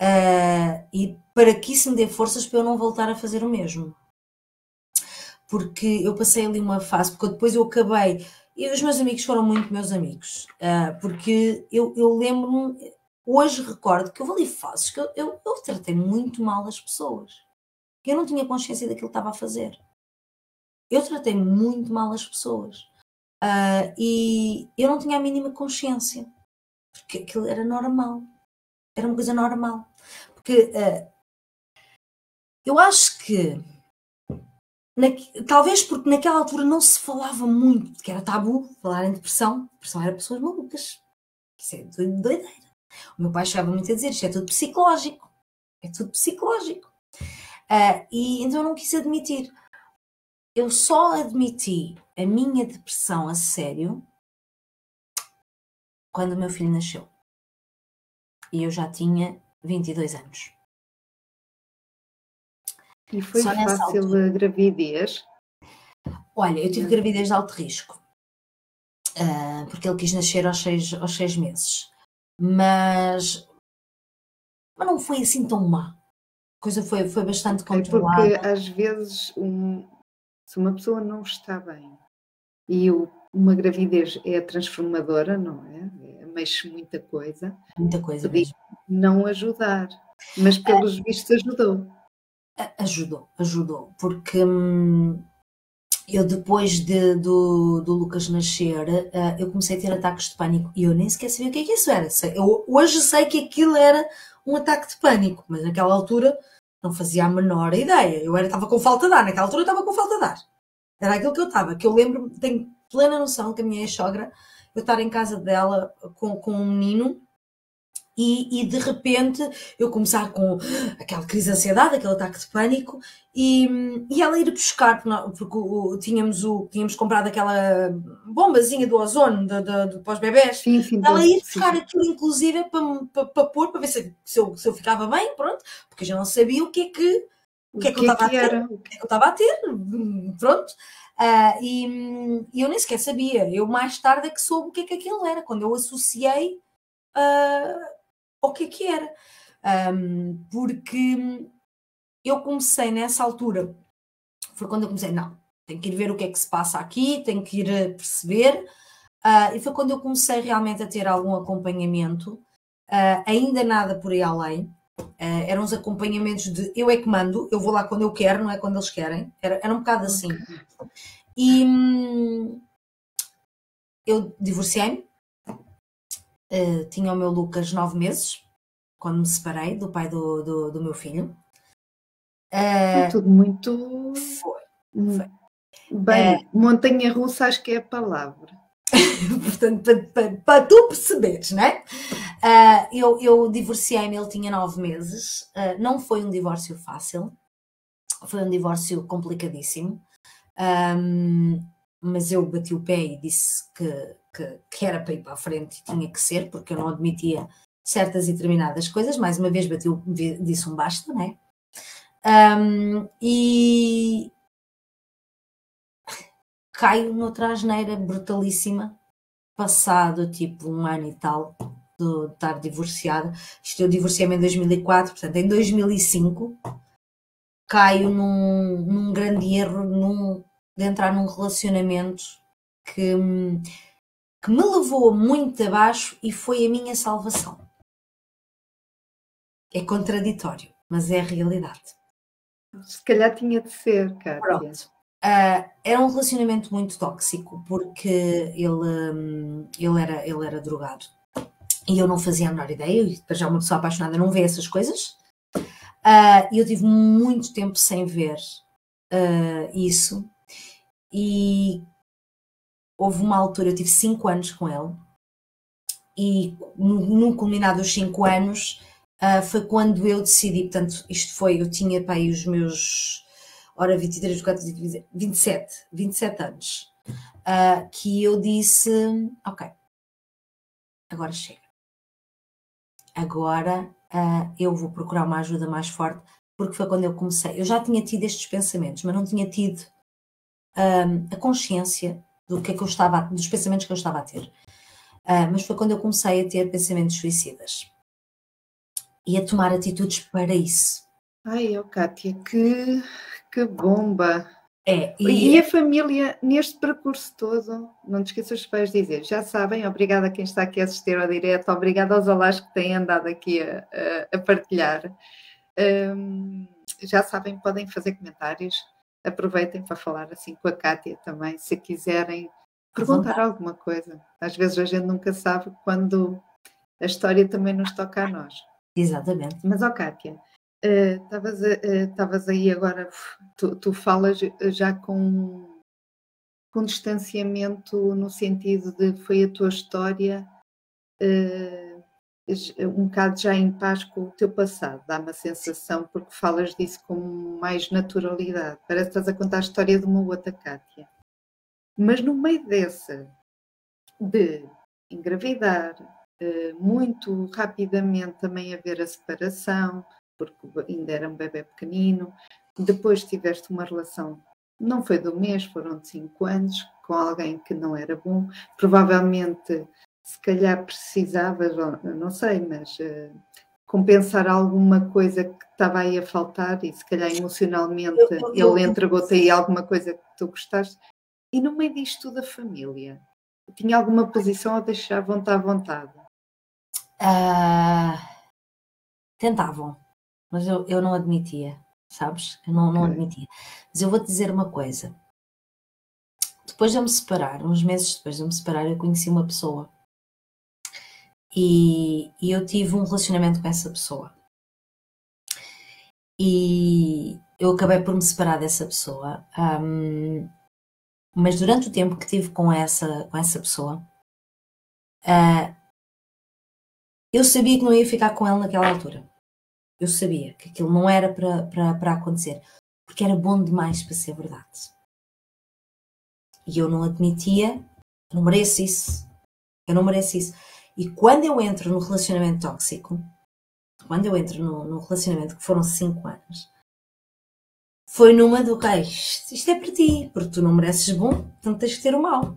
uh, e para que isso me dê forças para eu não voltar a fazer o mesmo. Porque eu passei ali uma fase, porque depois eu acabei, e os meus amigos foram muito meus amigos, uh, porque eu, eu lembro-me, Hoje recordo que eu ali fases que eu, eu, eu tratei muito mal as pessoas. Eu não tinha consciência daquilo que estava a fazer. Eu tratei muito mal as pessoas. Uh, e eu não tinha a mínima consciência. Porque aquilo era normal. Era uma coisa normal. Porque uh, eu acho que na, talvez porque naquela altura não se falava muito, que era tabu falar em depressão. Depressão era pessoas malucas. Isso é doideira. O meu pai chegava muito a dizer: isto é tudo psicológico. É tudo psicológico. Uh, e então eu não quis admitir. Eu só admiti a minha depressão a sério quando o meu filho nasceu. E eu já tinha 22 anos. E foi Só fácil a gravidez? Olha, eu tive gravidez de alto risco. Uh, porque ele quis nascer aos seis, aos seis meses mas, mas não foi assim tão má. A coisa foi, foi bastante controlada. É porque às vezes um, se uma pessoa não está bem e o, uma gravidez é transformadora, não é? é mexe muita coisa. Muita coisa mesmo. Não ajudar, mas pelos vistos ajudou. Ajudou, ajudou, porque hum, eu depois de, do, do Lucas nascer, uh, eu comecei a ter ataques de pânico e eu nem sequer sabia o que é que isso era. Eu hoje sei que aquilo era um ataque de pânico, mas naquela altura não fazia a menor ideia. Eu estava com falta de ar, naquela altura estava com falta de ar. Era aquilo que eu estava, que eu lembro, tenho plena noção que a minha ex-sogra, eu estar em casa dela com, com um menino e, e, de repente eu começar com aquela crise de ansiedade, aquele ataque de pânico, e, e ela ir buscar, porque, o, tínhamos, o, tínhamos comprado aquela bombazinha do ozono de, de, de, para os bebés, sim, sim, ela ir buscar sim. aquilo inclusive para, para, para pôr, para ver se, se, eu, se eu ficava bem, pronto, porque eu já não sabia o que é que, o que, é que, eu estava a ter, o que é que eu estava a ter, pronto. Uh, e, e, eu nem sequer sabia, eu mais tarde é que soube o que é que aquilo era, quando eu associei uh, o que é que era. Um, porque eu comecei nessa altura, foi quando eu comecei, não, tenho que ir ver o que é que se passa aqui, tenho que ir perceber, uh, e foi quando eu comecei realmente a ter algum acompanhamento, uh, ainda nada por aí além, uh, eram os acompanhamentos de eu é que mando, eu vou lá quando eu quero, não é quando eles querem, era, era um bocado assim. E hum, eu divorciei-me, Uh, tinha o meu Lucas nove meses, quando me separei do pai do, do, do meu filho. Uh, tudo muito. Foi. Foi. Bem, uh, montanha russa acho que é a palavra. *laughs* Portanto, para, para, para, tu perceberes, né? Uh, eu, eu divorciei-me, ele tinha nove meses. Uh, não foi um divórcio fácil, foi um divórcio complicadíssimo. Um, mas eu bati o pé e disse que que, que era para ir para a frente e tinha que ser, porque eu não admitia certas e determinadas coisas. Mais uma vez bateu, disse um basta, né? Um, e caio noutra asneira brutalíssima, passado tipo um ano e tal de estar divorciada. Isto eu divorciei-me em 2004, portanto, em 2005 caio num, num grande erro num, de entrar num relacionamento que, que me levou muito abaixo e foi a minha salvação. É contraditório, mas é a realidade. Se calhar tinha de ser, Kátia. Pronto. Uh, era um relacionamento muito tóxico porque ele, um, ele, era, ele era drogado e eu não fazia a menor ideia. E para já uma pessoa apaixonada não vê essas coisas. Uh, eu tive muito tempo sem ver uh, isso e houve uma altura, eu tive 5 anos com ele e no, no dos 5 anos uh, foi quando eu decidi, portanto, isto foi, eu tinha para aí os meus, ora 23, 24, 27, 27 anos, uh, que eu disse, ok, agora chega. Agora uh, eu vou procurar uma ajuda mais forte, porque foi quando eu comecei. Eu já tinha tido estes pensamentos, mas não tinha tido um, a consciência do que é que eu estava, dos pensamentos que eu estava a ter. Uh, mas foi quando eu comecei a ter pensamentos suicidas e a tomar atitudes para isso. Ai, oh, Kátia, que, que bomba! É, e... e... a família, neste percurso todo, não te esqueças os pais dizer, já sabem, obrigada a quem está aqui a assistir ao direto, obrigada aos olás que têm andado aqui a, a, a partilhar. Um, já sabem, podem fazer comentários, aproveitem para falar assim com a Kátia também, se quiserem perguntar alguma coisa. Às vezes a gente nunca sabe quando a história também nos toca a nós. Exatamente. Mas, ó oh, Kátia, estavas uh, uh, aí agora, tu, tu, falas já com, com distanciamento no sentido de foi a tua história uh, um bocado já em paz com o teu passado, dá uma sensação, porque falas disso com mais naturalidade. Parece que estás a contar a história de uma outra Kátia. Mas no meio dessa, de engravidar, eh, muito rapidamente também haver a separação, porque ainda era um bebê pequenino. Depois tiveste uma relação, não foi do mês, foram de cinco anos, com alguém que não era bom. Provavelmente, se calhar precisavas, não sei, mas uh, compensar alguma coisa que estava aí a faltar e se calhar emocionalmente eu, eu, ele entregou-te aí alguma coisa que tu gostaste. E no meio disto tudo a família, tinha alguma posição ou deixavam-te à vontade? Uh, tentavam, mas eu, eu não admitia, sabes? Eu não, não admitia. Mas eu vou-te dizer uma coisa. Depois de eu me separar, uns meses depois de eu me separar, eu conheci uma pessoa. E, e eu tive um relacionamento com essa pessoa. E eu acabei por me separar dessa pessoa. Um, mas durante o tempo que tive com essa, com essa pessoa, uh, eu sabia que não ia ficar com ele naquela altura. Eu sabia que aquilo não era para acontecer, porque era bom demais para ser verdade. E eu não admitia, eu não mereço isso, eu não mereço isso. E quando eu entro no relacionamento tóxico, quando eu entro no, no relacionamento que foram 5 anos, foi numa do que isto é para ti, porque tu não mereces bom, então tens que ter o mal.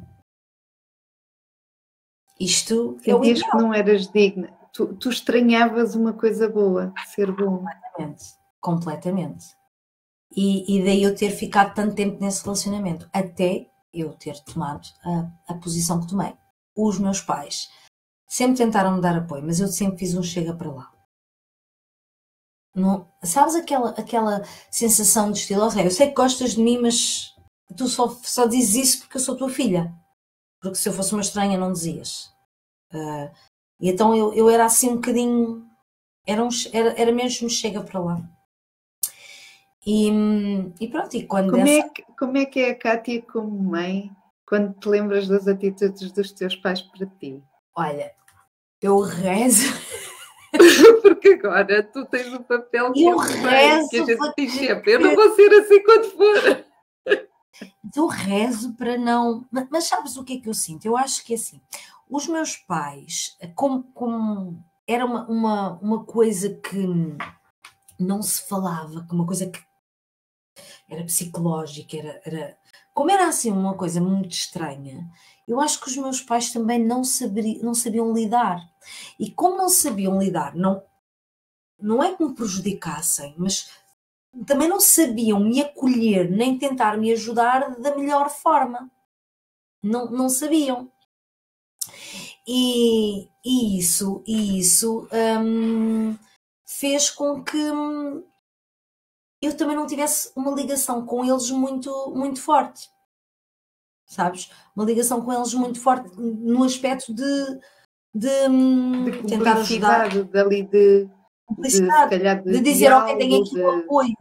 Isto é o que não eras digna tu, tu estranhavas uma coisa boa, ser bom. Completamente, completamente. E, e daí eu ter ficado tanto tempo nesse relacionamento, até eu ter tomado a, a posição que tomei. Os meus pais sempre tentaram me dar apoio, mas eu sempre fiz um chega para lá. Não, sabes aquela, aquela sensação de estilo, eu sei que gostas de mim, mas tu só, só dizes isso porque eu sou tua filha. Porque se eu fosse uma estranha, não dizias. Uh, e então eu, eu era assim um bocadinho. Era, um, era, era mesmo chega para lá. E, e pronto, e quando. Como, essa... é que, como é que é a Kátia como mãe quando te lembras das atitudes dos teus pais para ti? Olha, eu rezo. *laughs* Porque agora tu tens o papel que eu rezo que a gente diz sempre, eu não vou ser assim quando for. *laughs* Eu rezo para não. Mas sabes o que é que eu sinto? Eu acho que é assim. Os meus pais, como, como era uma, uma, uma coisa que, não se falava, que uma coisa que era psicológica, era, era como era assim uma coisa muito estranha, eu acho que os meus pais também não, saberi, não sabiam lidar. E como não sabiam lidar, não, não é que me prejudicassem, mas também não sabiam me acolher nem tentar me ajudar da melhor forma. Não, não sabiam. E, e isso, e isso hum, fez com que hum, eu também não tivesse uma ligação com eles muito, muito forte. Sabes? Uma ligação com eles muito forte no aspecto de, de, hum, de tentar ajudar. Dali de, de, de, de dizer, diálogo, ok, tenho aqui o apoio.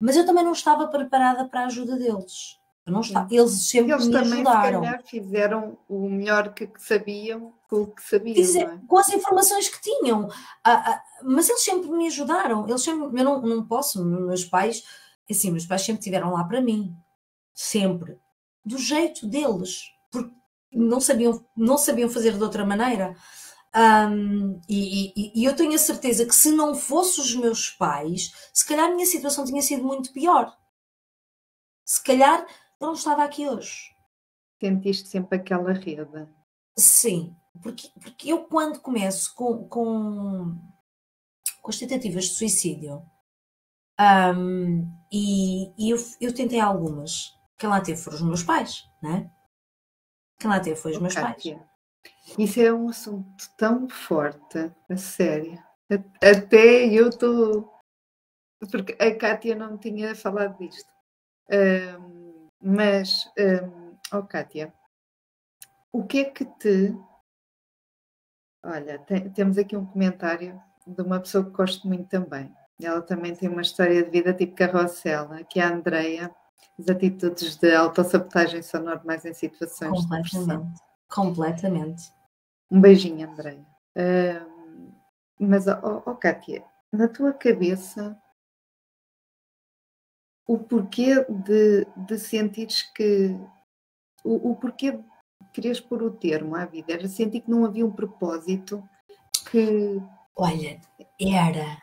Mas eu também não estava preparada para a ajuda deles. Não estava. Eles sempre eles me também, ajudaram. Se calhar, fizeram o melhor que sabiam com o que sabiam. Dizer, é? Com as informações que tinham. Ah, ah, mas eles sempre me ajudaram. Eles sempre, eu não, não posso, meus pais, assim, meus pais sempre estiveram lá para mim. Sempre. Do jeito deles. Porque não sabiam, não sabiam fazer de outra maneira. Um, e, e, e, eu tenho a certeza que se não fosse os meus pais, se calhar a minha situação tinha sido muito pior. Se calhar não estava aqui hoje. Sentiste sempre aquela rede. Sim, porque, porque eu quando começo com, com, com as tentativas de suicídio, um, e, e eu, eu, tentei algumas, quem lá teve foram os meus pais, né? Quem lá teve foi os meus pais. Isso é um assunto tão forte, a sério. Até eu estou. Porque a Kátia não tinha falado disto. Um, mas, um, oh Kátia, o que é que te. Olha, tem, temos aqui um comentário de uma pessoa que gosto muito também. Ela também tem uma história de vida tipo carrossela, que é a Andreia. As atitudes de autossabotagem são normais em situações de pressão. Completamente. Um beijinho, André. Uh, mas, oh, oh, Kátia, na tua cabeça, o porquê de, de sentires que. O, o porquê de quereres pôr o termo à vida? Era sentir que não havia um propósito que. Olha, era.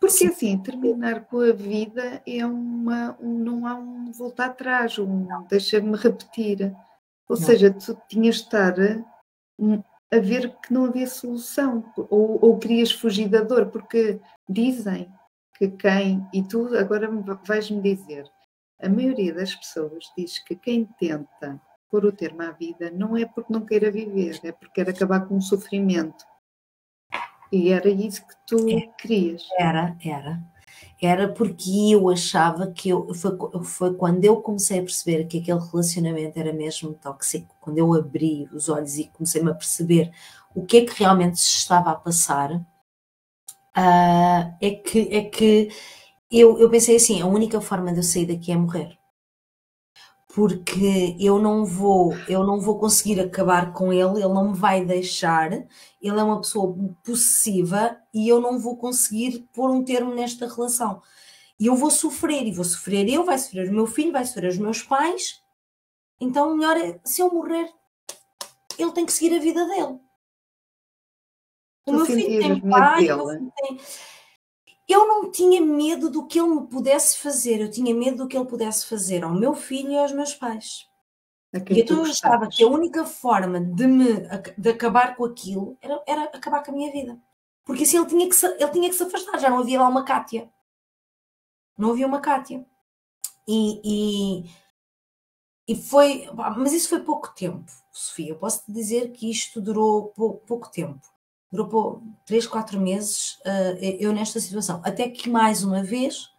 Porque assim, terminar com a vida é uma. Um, não há um voltar atrás, um deixa-me repetir. Ou não. seja, tu tinhas de estar a ver que não havia solução, ou, ou querias fugir da dor, porque dizem que quem, e tu agora vais-me dizer, a maioria das pessoas diz que quem tenta pôr o termo à vida não é porque não queira viver, é porque quer acabar com o sofrimento. E era isso que tu é, querias. Era, era era porque eu achava que eu foi, foi quando eu comecei a perceber que aquele relacionamento era mesmo tóxico, quando eu abri os olhos e comecei-me a perceber o que é que realmente se estava a passar, uh, é que, é que eu, eu pensei assim: a única forma de eu sair daqui é morrer porque eu não vou, eu não vou conseguir acabar com ele, ele não me vai deixar, ele é uma pessoa possessiva e eu não vou conseguir pôr um termo nesta relação. E eu vou sofrer, e vou sofrer eu, vai sofrer o meu filho, vai sofrer os meus pais. Então, melhor é, se eu morrer, ele tem que seguir a vida dele. O tu meu filho tem pai, o meu filho tem eu não tinha medo do que ele me pudesse fazer, eu tinha medo do que ele pudesse fazer ao meu filho e aos meus pais. E então eu achava que a única forma de, me, de acabar com aquilo era, era acabar com a minha vida. Porque assim ele tinha, que se, ele tinha que se afastar, já não havia lá uma Cátia. Não havia uma Cátia. E, e, e foi. Mas isso foi pouco tempo, Sofia. Eu posso te dizer que isto durou pouco, pouco tempo durou três, quatro meses uh, eu nesta situação. Até que mais uma vez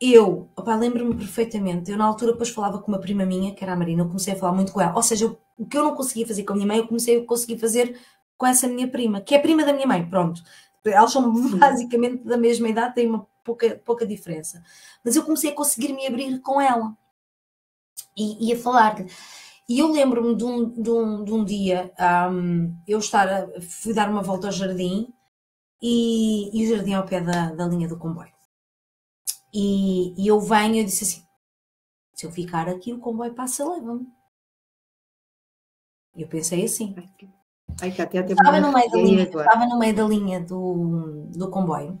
eu, lembro-me perfeitamente, eu na altura depois falava com uma prima minha, que era a Marina, eu comecei a falar muito com ela. Ou seja, o que eu não conseguia fazer com a minha mãe, eu comecei a conseguir fazer com essa minha prima, que é prima da minha mãe, pronto. Elas são basicamente da mesma idade, têm uma pouca, pouca diferença. Mas eu comecei a conseguir me abrir com ela. E, e a falar e eu lembro-me de um, de, um, de um dia um, eu estar a, fui dar uma volta ao jardim e, e o jardim é ao pé da, da linha do comboio. E, e eu venho e disse assim: se eu ficar aqui, o comboio passa, leva-me. E eu pensei assim. Ai, Cátia, estava, no meio da linha, estava no meio da linha do, do comboio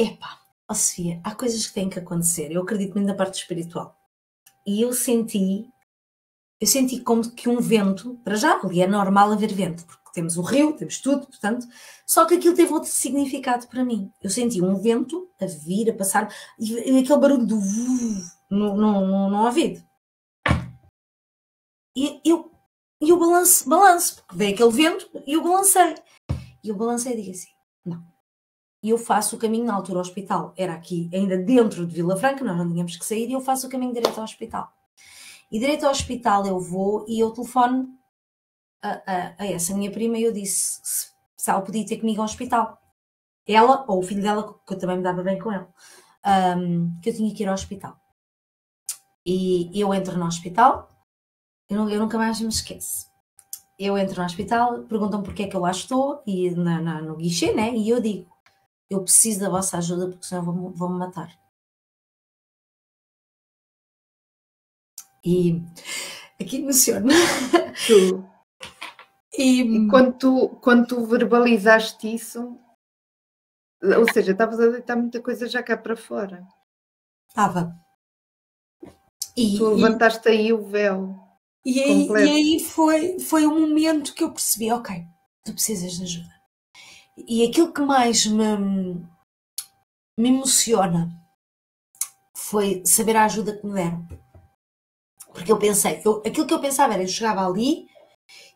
epá, ó Sofia, há coisas que têm que acontecer. Eu acredito muito na parte espiritual. E eu senti, eu senti como que um vento, para já, ali é normal haver vento, porque temos o rio, temos tudo, portanto, só que aquilo teve outro significado para mim. Eu senti um vento a vir, a passar, e aquele barulho do no, no, no, no ouvido. E eu, eu balanço, balanço, porque veio aquele vento e eu balancei. E eu balancei e digo assim: não. E eu faço o caminho na altura ao hospital. Era aqui, ainda dentro de Vila Franca, nós não tínhamos que sair, e eu faço o caminho direito ao hospital. E direito ao hospital eu vou e eu telefono a, a, a essa minha prima e eu disse se, se, ela podia ter comigo ao hospital. Ela, ou o filho dela, que eu também me dava bem com ela, um, que eu tinha que ir ao hospital. E eu entro no hospital, eu, eu nunca mais me esqueço. Eu entro no hospital, perguntam porque é que eu lá estou, e na, na, no guichê, né? E eu digo: eu preciso da vossa ajuda porque senão vão-me vão matar. E aqui emociona. Tu. E, e quando, tu, quando tu verbalizaste isso, ou seja, estavas a deitar muita coisa já cá para fora. Estava. E, tu levantaste e, aí o véu. E aí, e aí foi, foi o momento que eu percebi, ok, tu precisas de ajuda. E aquilo que mais me, me emociona foi saber a ajuda que me deram. Porque eu pensei, eu, aquilo que eu pensava era, eu chegava ali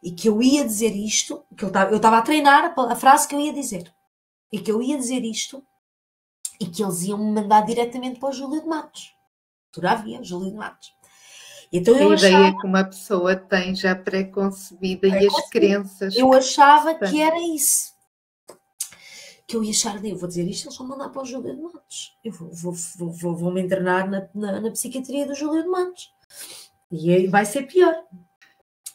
e que eu ia dizer isto, que eu estava a treinar a, frase que eu ia dizer, e que eu ia dizer isto, e que eles iam me mandar diretamente para o Júlio de Matos. Por havia, Júlio de Matos. Então, a ideia achava, que uma pessoa tem já pré-concebida e as crenças. Eu achava que era isso. Que eu ia achar, eu vou dizer isto, eles vão mandar para o Júlio de Matos. Eu vou, vou, vou, vou, vou me internar na, na, na, psiquiatria do Júlio de Matos. E vai ser pior.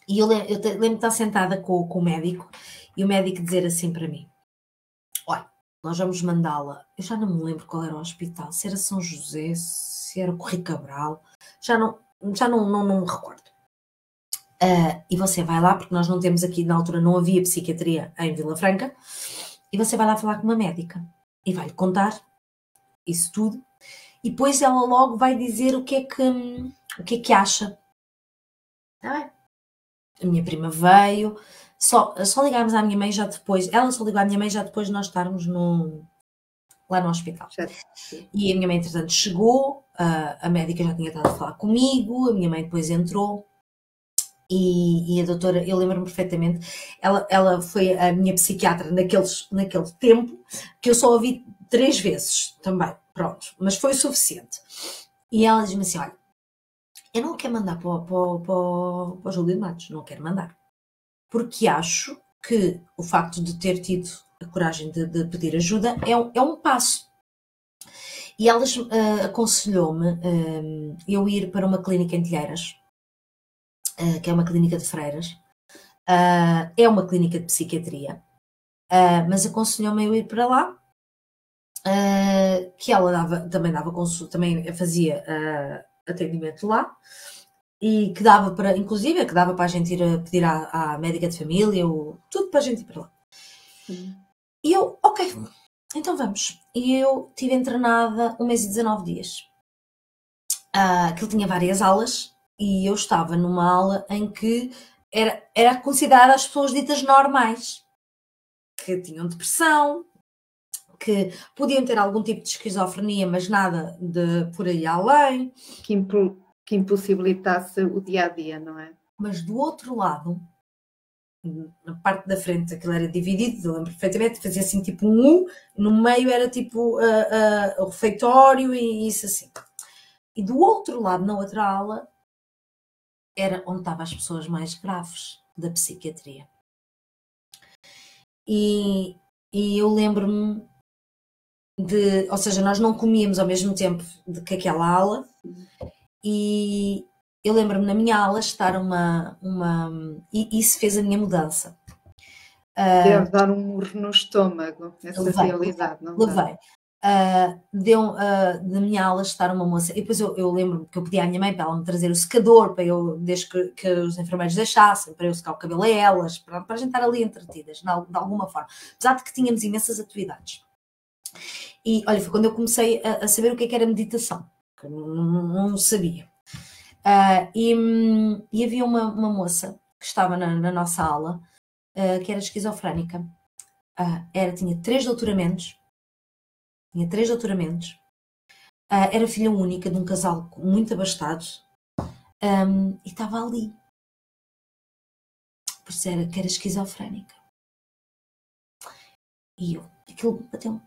E eu, eu lembro de estar sentada com, com o médico e o médico dizer assim para mim: Olha, nós vamos mandá-la. Eu já não me lembro qual era o hospital, se era São José, se era Correio Cabral, já não, já não, não, não me recordo. Uh, e você vai lá, porque nós não temos aqui, na altura não havia psiquiatria em Vila Franca, e você vai lá falar com uma médica e vai-lhe contar isso tudo, e depois ela logo vai dizer o que é que, o que, é que acha. Ah, a minha prima veio, só, só ligámos à minha mãe já depois, ela só ligou à minha mãe já depois de nós estarmos no, lá no hospital. E a minha mãe, entretanto, chegou, a, a médica já tinha estado a falar comigo, a minha mãe depois entrou. E, e a doutora, eu lembro-me perfeitamente, ela, ela foi a minha psiquiatra naqueles, naquele tempo, que eu só ouvi três vezes também, pronto, mas foi o suficiente. E ela diz-me assim: olha, eu não quero mandar para, para, para, para o Júlio de Matos, não quero mandar, porque acho que o facto de ter tido a coragem de, de pedir ajuda é um, é um passo. E elas uh, aconselhou-me uh, eu ir para uma clínica em Telheiras, uh, que é uma clínica de freiras, é uma clínica de psiquiatria, mas aconselhou-me eu ir para lá, que ela dava, também dava consulta, também fazia atendimento lá, e que dava para, inclusive, que dava para a gente ir a pedir à, à médica de família, ou, tudo para a gente ir para lá. Sim. E eu, ok, então vamos. E eu tive internada um mês e 19 dias. Uh, aquilo tinha várias aulas e eu estava numa aula em que era, era considerada as pessoas ditas normais, que tinham depressão, que podiam ter algum tipo de esquizofrenia, mas nada de por aí além. Que, impo que impossibilitasse o dia a dia, não é? Mas do outro lado, na parte da frente aquilo era dividido, lembro perfeitamente, fazia assim tipo um U, no meio era tipo uh, uh, o refeitório e isso assim. E do outro lado, na outra ala, era onde estavam as pessoas mais graves da psiquiatria. E, e eu lembro-me de, ou seja, nós não comíamos ao mesmo tempo de que aquela ala, e, eu lembro-me na minha aula estar uma, uma. E isso fez a minha mudança. Deve uh, dar um murro no estômago, essa levei, realidade, não Levei. Uh, deu uh, na minha aula estar uma moça, e depois eu, eu lembro que eu pedi à minha mãe para ela me trazer o secador, para eu, desde que, que os enfermeiros deixassem, para eu secar o cabelo a elas, para, para a gente estar ali entretidas, de alguma forma. Apesar de que tínhamos imensas atividades. E olha, foi quando eu comecei a, a saber o que, é que era meditação, que não, não sabia. Uh, e, e, havia uma, uma, moça que estava na, na nossa aula uh, que era esquizofrénica. Uh, era, tinha três doutoramentos, tinha três doutoramentos, era filha única de um casal muito abastado um, e estava ali. Por era, que era esquizofrénica. E eu, aquilo bateu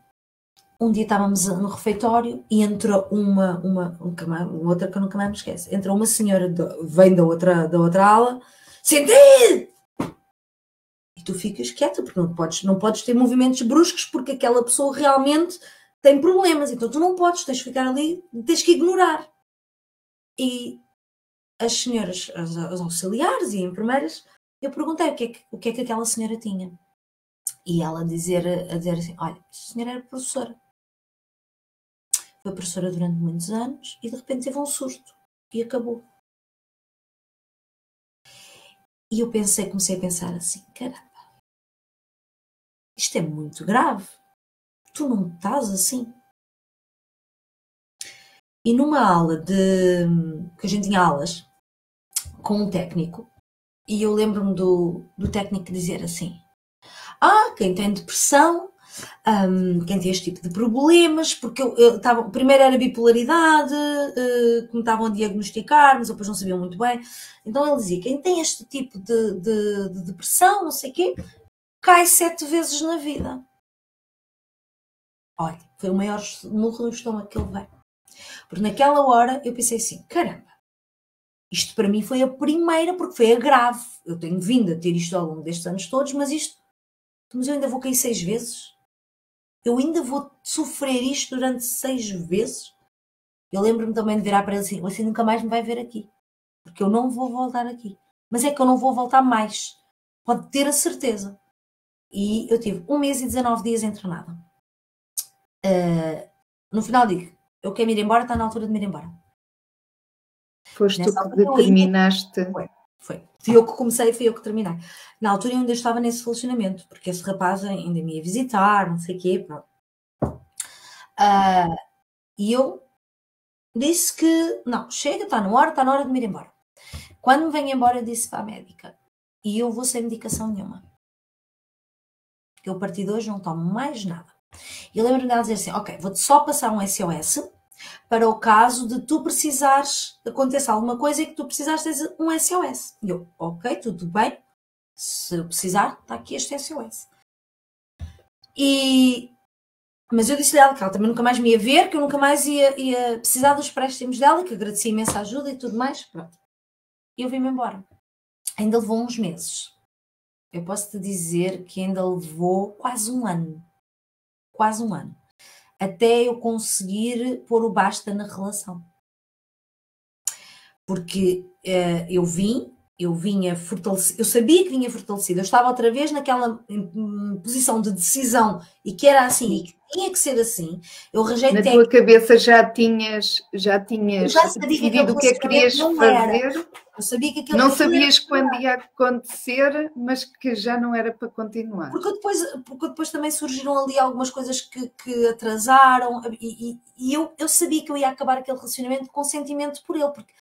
um dia estávamos no refeitório e entrou uma, uma, uma outra que eu nunca mais me esqueço, entrou uma senhora, de, vem da outra, da outra ala, sente! E tu ficas quieta, porque não podes, não podes ter movimentos bruscos, porque aquela pessoa realmente tem problemas, então tu não podes, tens de ficar ali, tens que ignorar. E as senhoras, as, as auxiliares e enfermeiras, eu perguntei o que, é que, o que é que aquela senhora tinha. E ela dizer, a dizer assim: Olha, a senhora era professora. Foi professora durante muitos anos e de repente teve um surto e acabou. E eu pensei, comecei a pensar assim: caramba, isto é muito grave. Tu não estás assim. E numa aula de. que a gente tinha aulas com um técnico, e eu lembro-me do, do técnico dizer assim: Ah, quem tem depressão um, quem tem este tipo de problemas, porque eu, eu tava, primeiro era bipolaridade, uh, que me estavam a diagnosticar, mas depois não sabiam muito bem. Então ele dizia: quem tem este tipo de, de, de depressão, não sei o quê, cai sete vezes na vida. Olha, foi o maior murro no estômago que ele veio. Porque naquela hora eu pensei assim: caramba, isto para mim foi a primeira, porque foi a grave. Eu tenho vindo a ter isto ao longo destes anos todos, mas isto. Mas eu ainda vou cair seis vezes eu ainda vou sofrer isto durante seis vezes. Eu lembro-me também de virar para ele assim: você nunca mais me vai ver aqui, porque eu não vou voltar aqui. Mas é que eu não vou voltar mais. Pode ter a certeza. E eu tive um mês e 19 dias internada. Uh, no final digo: eu quero ir embora, está na altura de me ir embora. Foste Nessa tu que determinaste. Foi. Foi. Fui eu que comecei, fui eu que terminei. Na altura eu ainda estava nesse relacionamento, porque esse rapaz ainda me ia visitar, não sei o quê, pronto. Uh, e eu disse que, não, chega, está na hora, está na hora de me ir embora. Quando me venho embora, eu disse para a médica, e eu vou sem medicação nenhuma. Eu a partir de hoje não tomo mais nada. E lembro-me dela dizer assim, ok, vou-te só passar um SOS, para o caso de tu precisares, aconteça alguma coisa e que tu precisares ter um SOS. E eu, ok, tudo bem, se eu precisar, está aqui este SOS. E, mas eu disse-lhe ela que ela também nunca mais me ia ver, que eu nunca mais ia, ia precisar dos préstimos dela, que agradecia imensa ajuda e tudo mais. Pronto. E eu vim-me embora. Ainda levou uns meses. Eu posso te dizer que ainda levou quase um ano. Quase um ano até eu conseguir pôr o basta na relação. Porque uh, eu vim, eu vinha fortalecido, eu sabia que vinha fortalecida, eu estava outra vez naquela posição de decisão e que era assim e que tinha que ser assim. Eu rejeitei. Na tua cabeça já tinhas, já tinhas já decidido o que é que querias fazer. Eu sabia que Não sabias quando ia acontecer, mas que já não era para continuar. Porque depois, porque depois também surgiram ali algumas coisas que, que atrasaram e, e, e eu, eu sabia que eu ia acabar aquele relacionamento com sentimento por ele. Porque...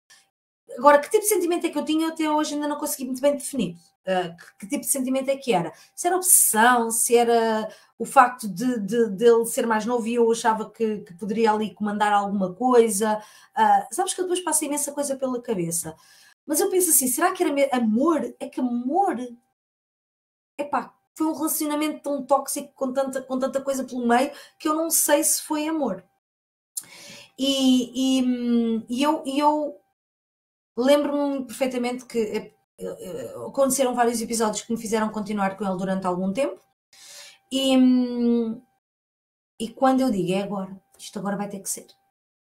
Agora, que tipo de sentimento é que eu tinha? Até hoje ainda não consegui muito bem definir. Uh, que, que, tipo de sentimento é que era? Se era obsessão, se era o facto de, de, de ele ser mais novo e eu achava que, que poderia ali comandar alguma coisa. Uh, sabes que eu depois passa imensa coisa pela cabeça. Mas eu penso assim, será que era amor? É que amor, epá, foi um relacionamento tão tóxico com tanta, com tanta coisa pelo meio que eu não sei se foi amor. E, e, e eu, e eu lembro-me perfeitamente que eh, eh, aconteceram vários episódios que me fizeram continuar com ele durante algum tempo. E, e quando eu digo é agora, isto agora vai ter que ser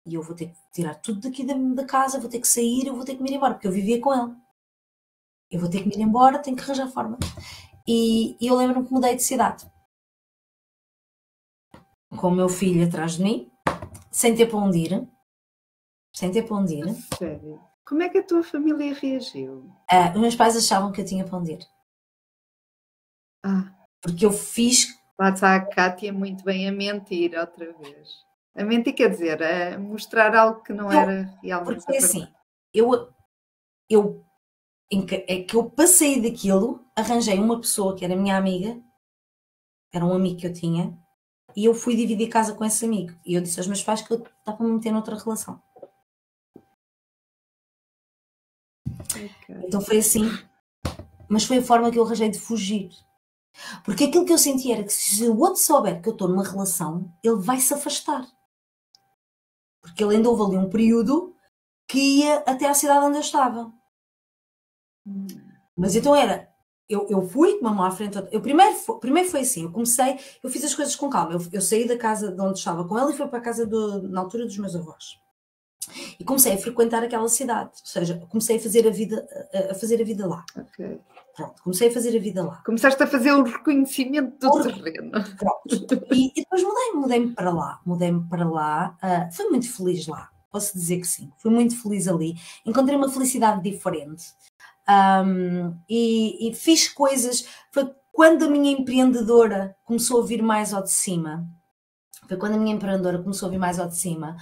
e eu vou ter que tirar tudo daqui da, da, casa, vou ter que sair, eu vou ter que me ir embora, porque eu vivia com ele. Eu vou ter que me ir embora, tenho que arranjar forma. E, e eu lembro-me que mudei de cidade. Com o meu filho atrás de mim, sem ter para onde ir. Sem ter para onde ir. Sério? Como é que a tua família reagiu? Uh, os meus pais achavam que eu tinha para onde ir. Ah. Porque eu fiz Lá está a Kátia muito bem a mentir outra vez. A mentir quer dizer, a mostrar algo que não, era realmente. Porque é assim, eu, eu é que eu passei daquilo, arranjei uma pessoa que era minha amiga, era um amigo que eu tinha, e eu fui dividir casa com esse amigo. E eu disse aos meus pais que eu estava a me meter noutra relação. Okay. Então foi assim. Mas foi a forma que eu arranjei de fugir. Porque aquilo que eu senti era que se o outro souber que eu estou numa relação, ele vai se afastar. Porque ele ainda houve ali um período que ia até à cidade onde eu estava. Mas então era, eu, eu fui com uma mão à frente. Eu primeiro, primeiro foi assim, eu comecei, eu fiz as coisas com calma. Eu, eu saí da casa de onde estava com ela e fui para a casa do, na altura dos meus avós. E comecei a frequentar aquela cidade, ou seja, comecei a fazer a vida, a, fazer a vida lá. Okay. Pronto, comecei a fazer a vida lá. Começaste a fazer o reconhecimento do o... terreno. Pronto. E, e depois mudei-me, mudei-me para lá. Mudei-me para lá. Uh, fui muito feliz lá. Posso dizer que sim. Fui muito feliz ali. Encontrei uma felicidade diferente. Um, e, e fiz coisas. Foi quando a minha empreendedora começou a vir mais ao de cima. Foi quando a minha empreendedora começou a vir mais ao de cima.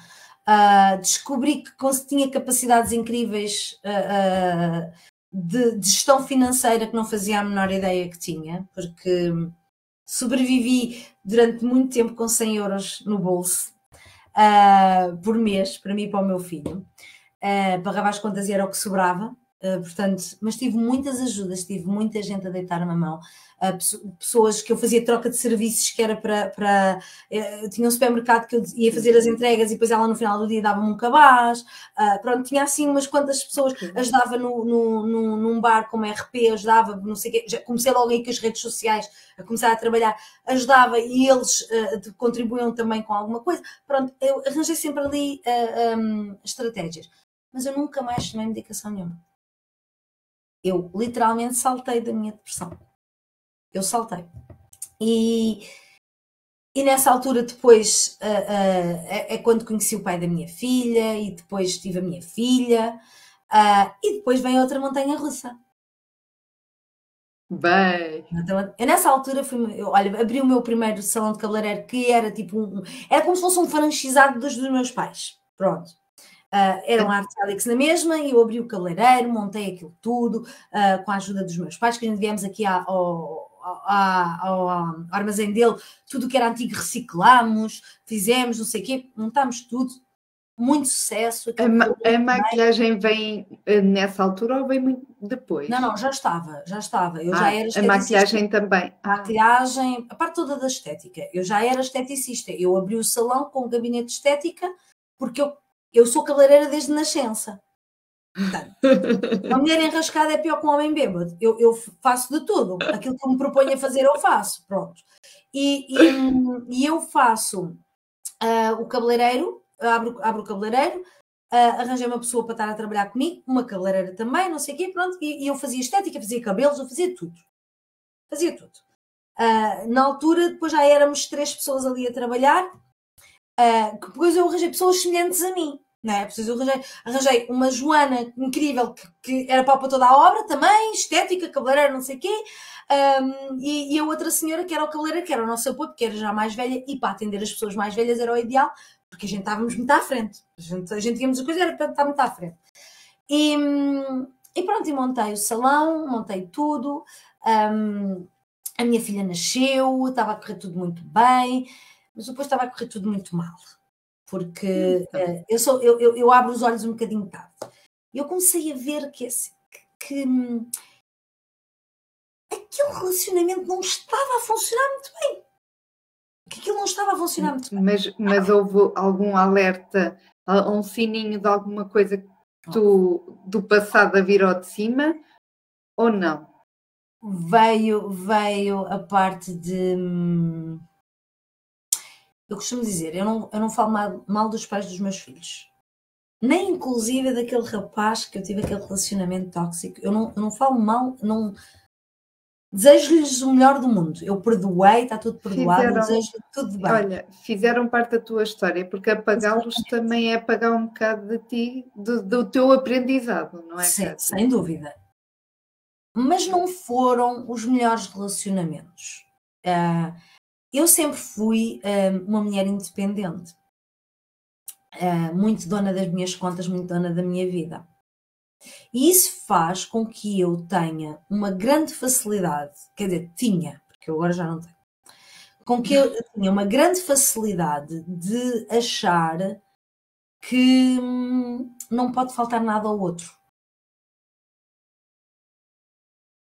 Uh, descobri que tinha capacidades incríveis uh, uh, de, de, gestão financeira que não fazia a menor ideia que tinha, porque sobrevivi durante muito tempo com 100 euros no bolso por mês, para mim e para o meu filho. pagava as contas e era o que sobrava. Uh, portanto, mas tive muitas ajudas, tive muita gente a deitar uma mão, uh, pessoas que eu fazia troca de serviços, que era para. para uh, tinha um supermercado que eu ia fazer as entregas e depois ela no final do dia dava-me um cabaz. pronto, tinha assim umas quantas pessoas, ajudava no, no, no, num bar como RP, ajudava, não sei o quê. Já comecei logo aí com as redes sociais a começar a trabalhar, ajudava e eles contribuíam também com alguma coisa. Pronto, eu arranjei sempre ali um, estratégias, mas eu nunca mais tomei medicação nenhuma. Eu literalmente saltei da minha depressão. Eu saltei. E, e nessa altura, depois, uh, uh, é, é, quando conheci o pai da minha filha, e depois tive a minha filha, uh, e depois vem outra montanha russa. Bem. Então, eu nessa altura fui, eu, olha, abri o meu primeiro salão de cabeleireiro que era tipo um, era como se fosse um franchizado dos, dos meus pais. Pronto. Uh, era um Arte Alex na mesma e eu abri o cabeleireiro, montei aquilo tudo uh, com a ajuda dos meus pais, que a gente viemos aqui ao, ao, ao, ao armazém dele, tudo que era antigo reciclamos, fizemos, não sei o quê, montámos tudo, muito sucesso. A, ma a maquilhagem vem eh, nessa altura ou vem muito depois? Não, não, já estava, já estava. Eu ah, já era A maquilhagem também. A ah. maquilhagem, a parte toda da estética. Eu já era esteticista. Eu abri o salão com o gabinete de estética porque eu eu sou cabeleireira desde nascença. Portanto, *laughs* uma mulher enrascada é pior que um homem bêbado. Eu, eu, faço de tudo. Aquilo que me proponho a fazer, eu faço. Pronto. E, e, e eu faço uh, o cabeleireiro, abro, abro o cabeleireiro, uh, arranjei uma pessoa para estar a trabalhar comigo, uma cabeleireira também, não sei o quê, pronto. E, e, eu fazia estética, fazia cabelos, eu fazia tudo. Fazia tudo. Uh, na altura, depois já éramos três pessoas ali a trabalhar, uh, depois eu arranjei pessoas semelhantes a mim não é? Preciso, arranjei, arranjei uma Joana incrível que, que era para toda a obra também, estética, cabeleireira, não sei o quê, um, e, e, a outra senhora que era o cabeleireiro, que era o nosso apoio, porque era já mais velha, e para atender as pessoas mais velhas era o ideal, porque a gente estávamos muito à frente. A gente, a gente tínhamos as coisas, era para estar muito à frente. E, e pronto, e montei o salão, montei tudo. Um, a minha filha nasceu, estava a correr tudo muito bem, mas depois estava a correr tudo muito mal porque uh, eu, sou, eu, eu, eu, abro os olhos um bocadinho tarde. Eu comecei a ver que, que, que hum, aquele relacionamento não estava a funcionar muito bem. Que aquilo não estava a funcionar muito bem. Mas, mas houve algum alerta, um sininho de alguma coisa que tu, do passado a vir ao de cima ou não? Veio, veio a parte de. Hum, eu costumo dizer, eu não, eu não falo mal, mal dos pais dos meus filhos. Nem inclusive daquele rapaz que eu tive aquele relacionamento tóxico. Eu não, eu não falo mal, não desejo-lhes o melhor do mundo. Eu perdoei, está tudo perdoado, desejo tudo bem. Olha, fizeram parte da tua história, porque apagá-los também é apagar um bocado de ti, do, do teu aprendizado, não é? Sim, sem dúvida. Mas não foram os melhores relacionamentos. Uh, eu sempre fui uh, uma mulher independente, uh, muito dona das minhas contas, muito dona da minha vida. E isso faz com que eu tenha uma grande facilidade, quer dizer, tinha, porque eu agora já não tenho, com que eu *laughs* tinha uma grande facilidade de achar que hum, não pode faltar nada ao outro.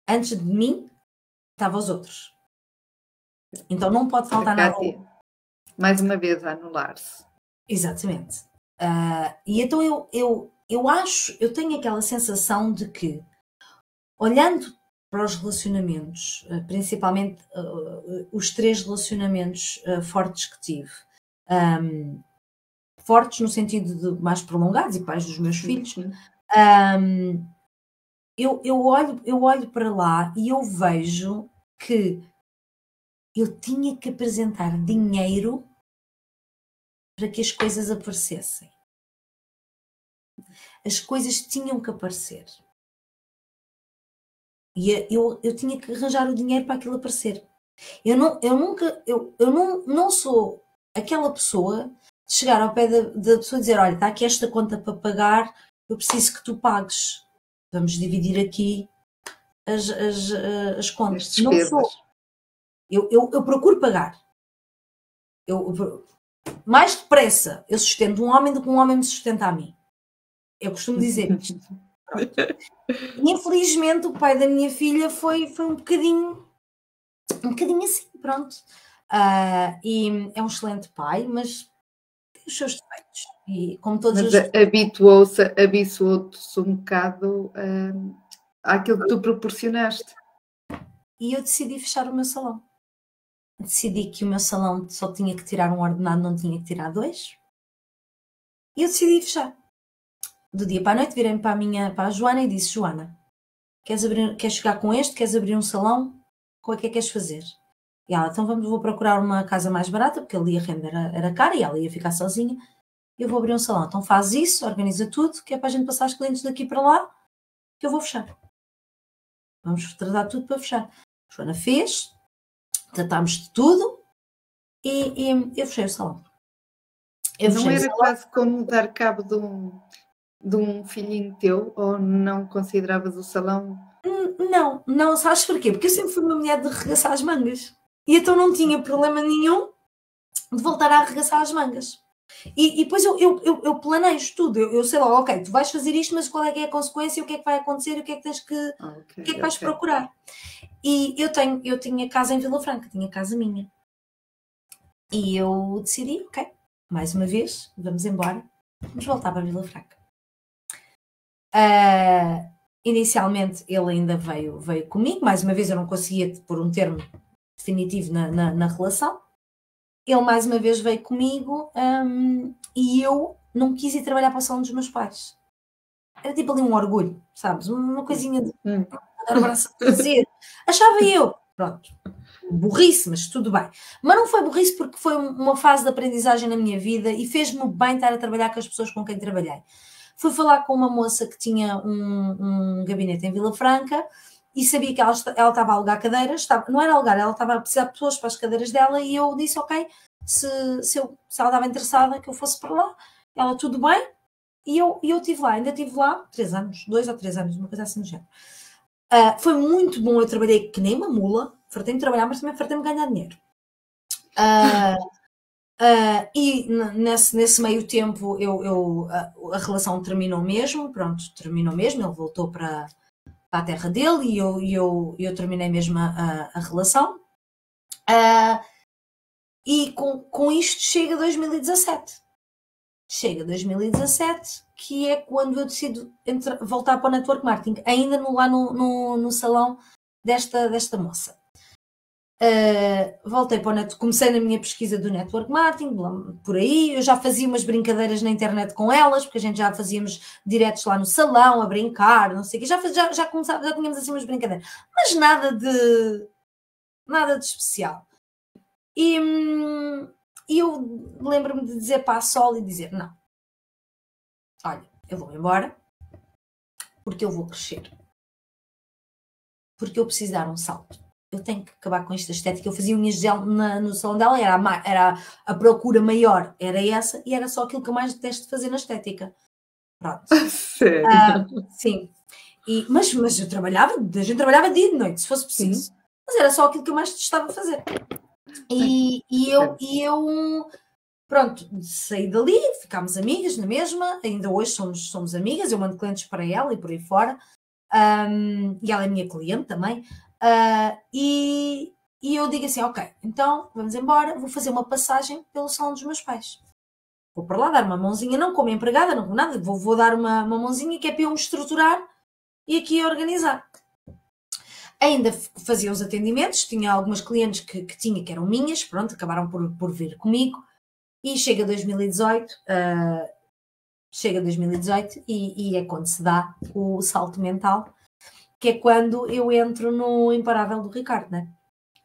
Antes de mim, estavam os outros. Então não pode faltar nada ao outro. Mais uma vez, a anular-se. Exatamente. Uh, e então eu, eu, eu acho, eu tenho aquela sensação de que, olhando para os relacionamentos, uh, principalmente uh, os três relacionamentos fortes que tive, um, fortes no sentido de mais prolongados e pais dos meus filhos, um, eu, eu, olho, eu olho para lá e eu vejo que eu tinha que apresentar dinheiro para que as coisas aparecessem. As coisas tinham que aparecer. E eu, eu tinha que arranjar o dinheiro para aquilo aparecer. Eu, não, eu nunca, eu, eu não, não sou aquela pessoa de chegar ao pé da, da pessoa e dizer: Olha, está aqui esta conta para pagar, eu preciso que tu pagues. Vamos dividir aqui as, as, as contas. As não sou. Eu, eu, eu procuro pagar. Eu, eu, mais depressa eu sustento um homem do que um homem me sustenta a mim. Eu costumo dizer isto. *laughs* Infelizmente, o pai da minha filha foi, foi um bocadinho um bocadinho assim, pronto. Uh, e é um excelente pai, mas os seus defeitos. E como todos Mas os... habituou-se habituou um bocado um, àquilo que tu proporcionaste. E eu decidi fechar o meu salão. Decidi que o meu salão só tinha que tirar um ordenado, não tinha que tirar dois. E eu decidi fechar. Do dia para a noite virei para a minha para a Joana e disse: Joana, queres, abrir, queres chegar com este? Queres abrir um salão? Qual é que é que queres fazer? E ela, então vamos, vou procurar uma casa mais barata, porque ali a renda era, era cara e ela ia ficar sozinha. Eu vou abrir um salão. Então faz isso, organiza tudo, que é para a gente passar os clientes daqui para lá, que eu vou fechar. Vamos tratar tudo para fechar. Joana fez, tratámos de tudo e, e eu fechei o salão. Eu não era quase como dar cabo de um, de um filhinho teu ou não consideravas o salão? Não, não, sabes porquê? Porque eu sempre fui uma mulher de arregaçar as mangas. E então não tinha problema nenhum de voltar a arregaçar as mangas. E, e depois eu, eu, eu, eu planejo tudo, eu, eu, sei lá, ok, tu vais fazer isto, mas qual é que é a consequência, o que é que vai acontecer, o que é que tens que, ah, okay, o que é que vais okay. procurar. E eu tenho, eu tinha casa em Vila Franca, tinha casa minha. E eu decidi, ok, mais uma vez, vamos embora, vamos voltar para Vila Franca. Uh, inicialmente ele ainda veio, veio comigo, mais uma vez eu não conseguia pôr um termo definitivo na, na, na relação. Ele mais uma vez veio comigo um, e eu não quis ir trabalhar para o salão dos meus pais. Era tipo ali um orgulho, sabes? Uma coisinha de hum. dar o braço a dizer. Achava eu, pronto, burrice, mas tudo bem. Mas não foi burrice porque foi uma fase de aprendizagem na minha vida e fez-me bem estar a trabalhar com as pessoas com quem trabalhei. Fui falar com uma moça que tinha um, um gabinete em Vila Franca e sabia que ela, ela estava a alugar cadeiras, estava, não era alugar, ela estava a precisar de pessoas para as cadeiras dela e eu disse, ok, se, se, eu, se ela estava interessada que eu fosse para lá, ela tudo bem, e eu, eu estive lá, ainda estive lá três anos, dois ou três anos, uma coisa assim do género. Uh, foi muito bom, eu trabalhei que nem uma mula, fartei-me trabalhar, mas também fartei-me ganhar dinheiro. Uh, uh, *laughs* e nesse, nesse meio tempo eu, eu a, a, relação terminou mesmo, pronto, terminou mesmo, ele voltou para, para a terra dele e eu, eu, eu terminei mesmo a, a relação. Uh, e com, com isto chega 2017. Chega 2017, que é quando eu decido voltar para o network marketing, ainda no, lá no, no, no salão desta, desta moça. Uh, voltei para o net, comecei na minha pesquisa do network marketing, por aí, eu já fazia umas brincadeiras na internet com elas, porque a gente já fazíamos diretos lá no salão, a brincar, não sei o já, já, já, começava, já tínhamos assim umas brincadeiras, mas nada de nada de especial. E, hum, eu lembro-me de dizer para a Sol e dizer: não, olha, eu vou embora porque eu vou crescer, porque eu preciso dar um salto eu tenho que acabar com esta estética. Eu fazia unhas de gel na, no salão dela, era a, era a procura maior, era essa, e era só aquilo que eu mais detesto fazer na estética. Pronto. *laughs* Sério? Uh, sim. E, mas, mas eu trabalhava, a gente trabalhava dia e de noite, se fosse preciso. Sim. Mas era só aquilo que eu mais detestava fazer. E, e, eu, e eu, pronto, saí dali, ficámos amigas na mesma, ainda hoje somos, somos amigas, eu mando clientes para ela e por aí fora. Um, e ela é minha cliente também. Uh, e, e eu digo assim: ok, então vamos embora, vou fazer uma passagem pelo salão dos meus pais. Vou para lá dar uma mãozinha, não como empregada, não como nada, vou, vou dar uma, uma mãozinha que é para eu me estruturar e aqui organizar. Ainda fazia os atendimentos, tinha algumas clientes que, que tinha que eram minhas, pronto, acabaram por, por vir comigo. E chega 2018, uh, ah, chega 2018 e, e é quando se dá o salto mental, que é quando eu entro no Imparável do Ricardo, né?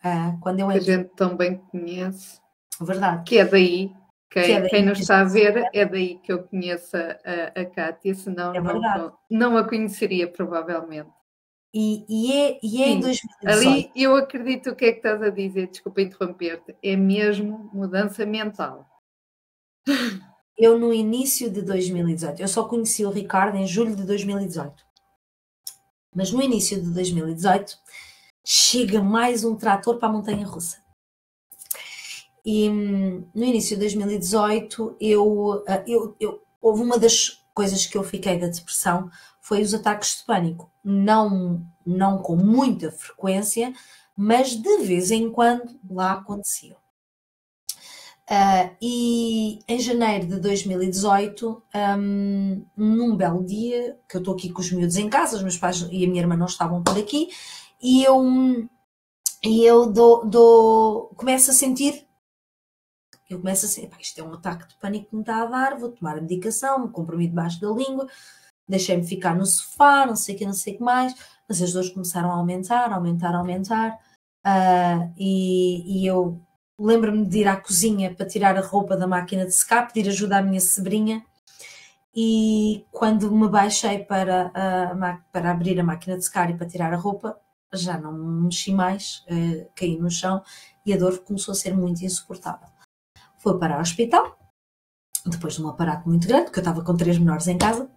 Uh, quando eu entro... Que a gente também conhece. Verdade. Que é daí. Quem, é daí quem nos está a ver, é daí que eu conheço a, a Kátia, senão é não, não a conheceria provavelmente. E, e, é, e é Sim, em 2018. Ali eu acredito o que é que estás a dizer, desculpa interromper-te, é mesmo mudança mental. Eu no início de 2018, eu só conheci o Ricardo em julho de 2018. Mas no início de 2018 chega mais um trator para a montanha russa. E hum, no início de 2018 eu, ah, eu, eu, houve uma das coisas que eu fiquei da depressão foi os ataques de pânico. Não, não com muita frequência, mas de vez em quando lá aconteciam. Uh, e em janeiro de 2018, um, num belo dia, que eu estou aqui com os miúdos em casa, os meus pais e a minha irmã não estavam por aqui, e eu, e eu dou, dou, começo a sentir, eu começo a sentir, isto é um ataque de pânico que me está a dar, vou tomar a medicação, me comprimi debaixo da língua, deixei-me ficar no sofá, não sei o que, não sei o que mais, mas as dores começaram a aumentar, aumentar, aumentar, uh, e, e eu lembro-me de ir à cozinha para tirar a roupa da máquina de secar, pedir ajuda à minha sobrinha. E quando me baixei para, a, para abrir a máquina de secar e para tirar a roupa, já não me mexi mais, uh, caí no chão e a dor começou a ser muito insuportável. Fui para o hospital, depois de um aparato muito grande, porque eu estava com três menores em casa.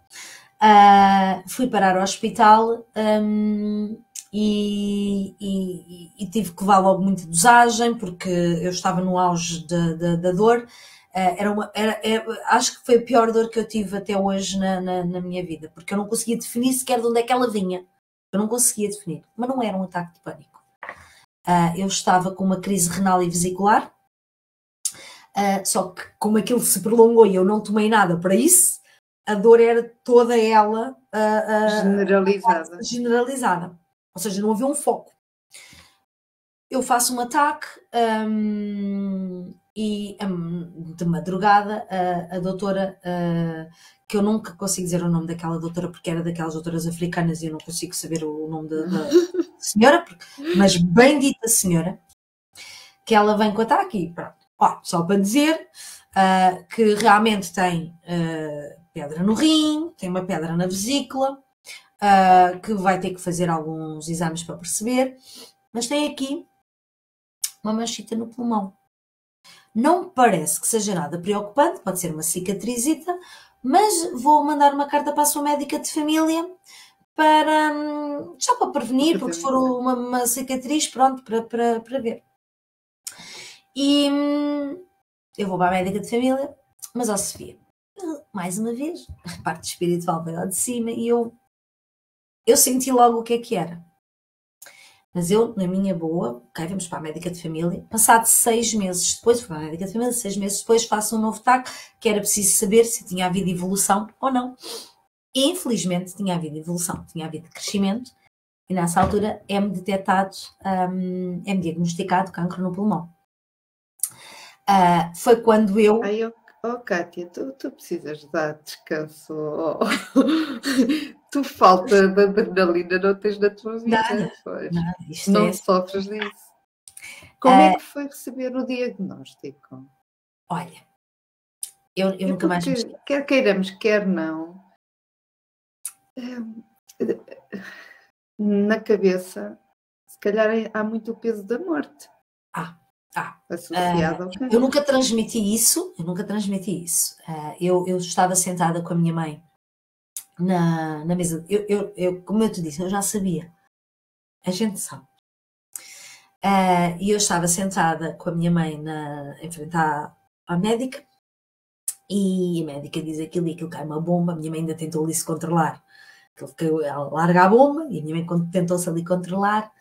Uh, fui parar ao hospital um, e, e, e, tive que levar logo muita dosagem porque eu estava no auge da, dor. Uh, era uma, era, é, acho que foi a pior dor que eu tive até hoje na, na, na, minha vida, porque eu não conseguia definir sequer de onde é que ela vinha. Eu não conseguia definir, mas não era um ataque de pânico. Uh, eu estava com uma crise renal e vesicular, uh, só que como aquilo se prolongou e eu não tomei nada para isso, a dor era toda ela generalizada. generalizada. Ou seja, não havia um foco. Eu faço um ataque um, e um, de madrugada a, a doutora, que eu nunca consigo dizer o nome daquela doutora porque era daquelas doutoras africanas e eu não consigo saber o nome da, da *laughs* senhora, porque, mas bendita senhora, que ela vem com ataque e pronto. Ó, só para dizer uh, que realmente tem uh, pedra no rim, tem uma pedra na vesícula, uh, que vai ter que fazer alguns exames para perceber, mas tem aqui uma manchita no pulmão. Não parece que seja nada preocupante, pode ser uma cicatrizita, mas vou mandar uma carta para a sua médica de família para só para prevenir, porque se for uma, uma cicatriz, pronto, para, para, para ver. E hum, eu vou para a médica de família, mas ó Sofia, mais uma vez, *laughs* a parte espiritual veio lá de cima e eu eu senti logo o que é que era. Mas eu, na minha boa, ok, vamos para a médica de família. Passado seis meses depois, fui para a médica de família, seis meses depois faço um novo TAC, que era preciso saber se tinha havido evolução ou não. E, infelizmente tinha havido evolução, tinha havido crescimento, e nessa altura é-me detectado, um, é-me diagnosticado cancro no pulmão. Uh, foi quando eu. Eu Oh, Kátia, tu, tu precisas dar descanso. Oh. *laughs* tu falta de adrenalina não tens na tua vida. Nada, nada, não é... sofres disso. Como é... é que foi receber o diagnóstico? Olha, eu, eu nunca mais. Quer queiramos, quer não, eh, na cabeça se calhar há muito o peso da morte. Ah, ah. Associado Uh, cancro. eu nunca transmiti isso, eu nunca transmiti isso. Uh, eu, eu estava sentada com a minha mãe na, na mesa. Eu, eu, eu, como eu te disse, eu já sabia. A gente sabe. Uh, e eu estava sentada com a minha mãe na, em frente à, à médica e a médica diz aquilo e aquilo cai uma bomba. A minha mãe ainda tentou ali se controlar. Ela larga a bomba e a minha mãe tentou-se ali controlar.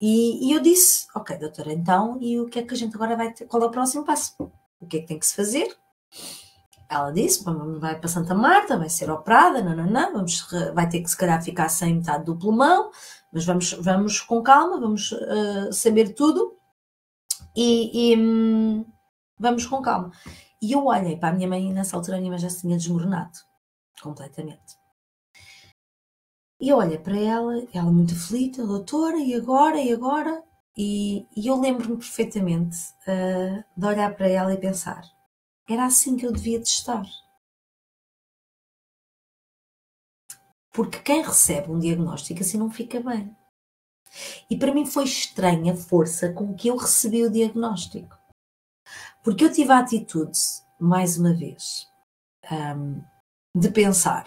E, e, eu disse: Ok, doutora, então, e o que é que a gente agora vai ter? Qual é o próximo passo? O que é que tem que se fazer? Ela disse: vai para Santa Marta, vai ser operada, não, vamos, vai ter que se calhar ficar sem metade do pulmão, mas vamos, vamos com calma, vamos uh, saber tudo e, e hum, vamos com calma. E eu olhei para a minha mãe e nessa altura a minha mãe já se tinha desmoronado completamente. E olhei para ela, ela muito aflita, doutora, e agora, e agora? E, e eu lembro-me perfeitamente uh, de olhar para ela e pensar: era assim que eu devia de estar. Porque quem recebe um diagnóstico assim não fica bem. E para mim foi estranha a força com que eu recebi o diagnóstico. Porque eu tive a atitude, mais uma vez, um, de pensar: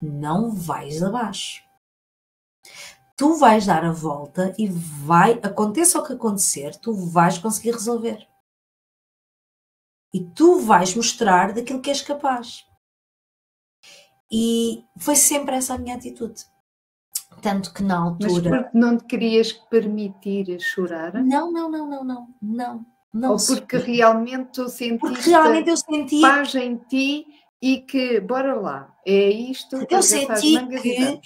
não vais abaixo. Tu vais dar a volta e vai, aconteça o que acontecer, tu vais conseguir resolver. E tu vais mostrar daquilo que és capaz. E foi sempre essa a minha atitude. Tanto que na altura. Mas porque não te querias permitir chorar? Não, não, não, não, não. Não. não Ou porque realmente tu sentiste porque realmente eu senti paz em ti e que, bora lá, é isto eu senti que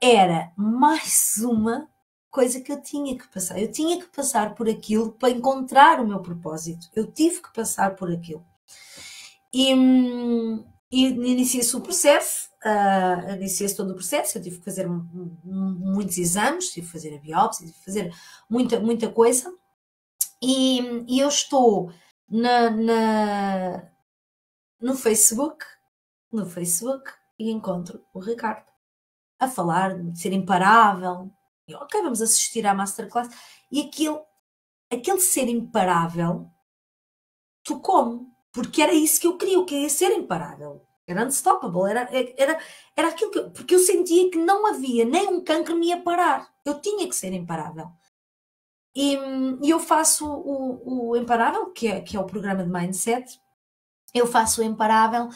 era mais uma coisa que eu tinha que passar. Eu tinha que passar por aquilo para encontrar o meu propósito. Eu tive que passar por aquilo. E, e iniciei-se o processo, uh, iniciei-se todo o processo. Eu tive que fazer muitos exames, tive que fazer a biópsia, tive que fazer muita, muita coisa. E, e eu estou na, na, no Facebook, no Facebook, e encontro o Ricardo a falar de ser imparável. Ok, vamos assistir à masterclass. E aquele, aquele ser imparável tocou-me, porque era isso que eu queria, eu queria ser imparável. Era unstoppable, era, era, era aquilo que. Porque eu sentia que não havia nem um cancro me ia parar. Eu tinha que ser imparável. E, e eu faço o, o Imparável, que é, que é o programa de mindset, eu faço o Imparável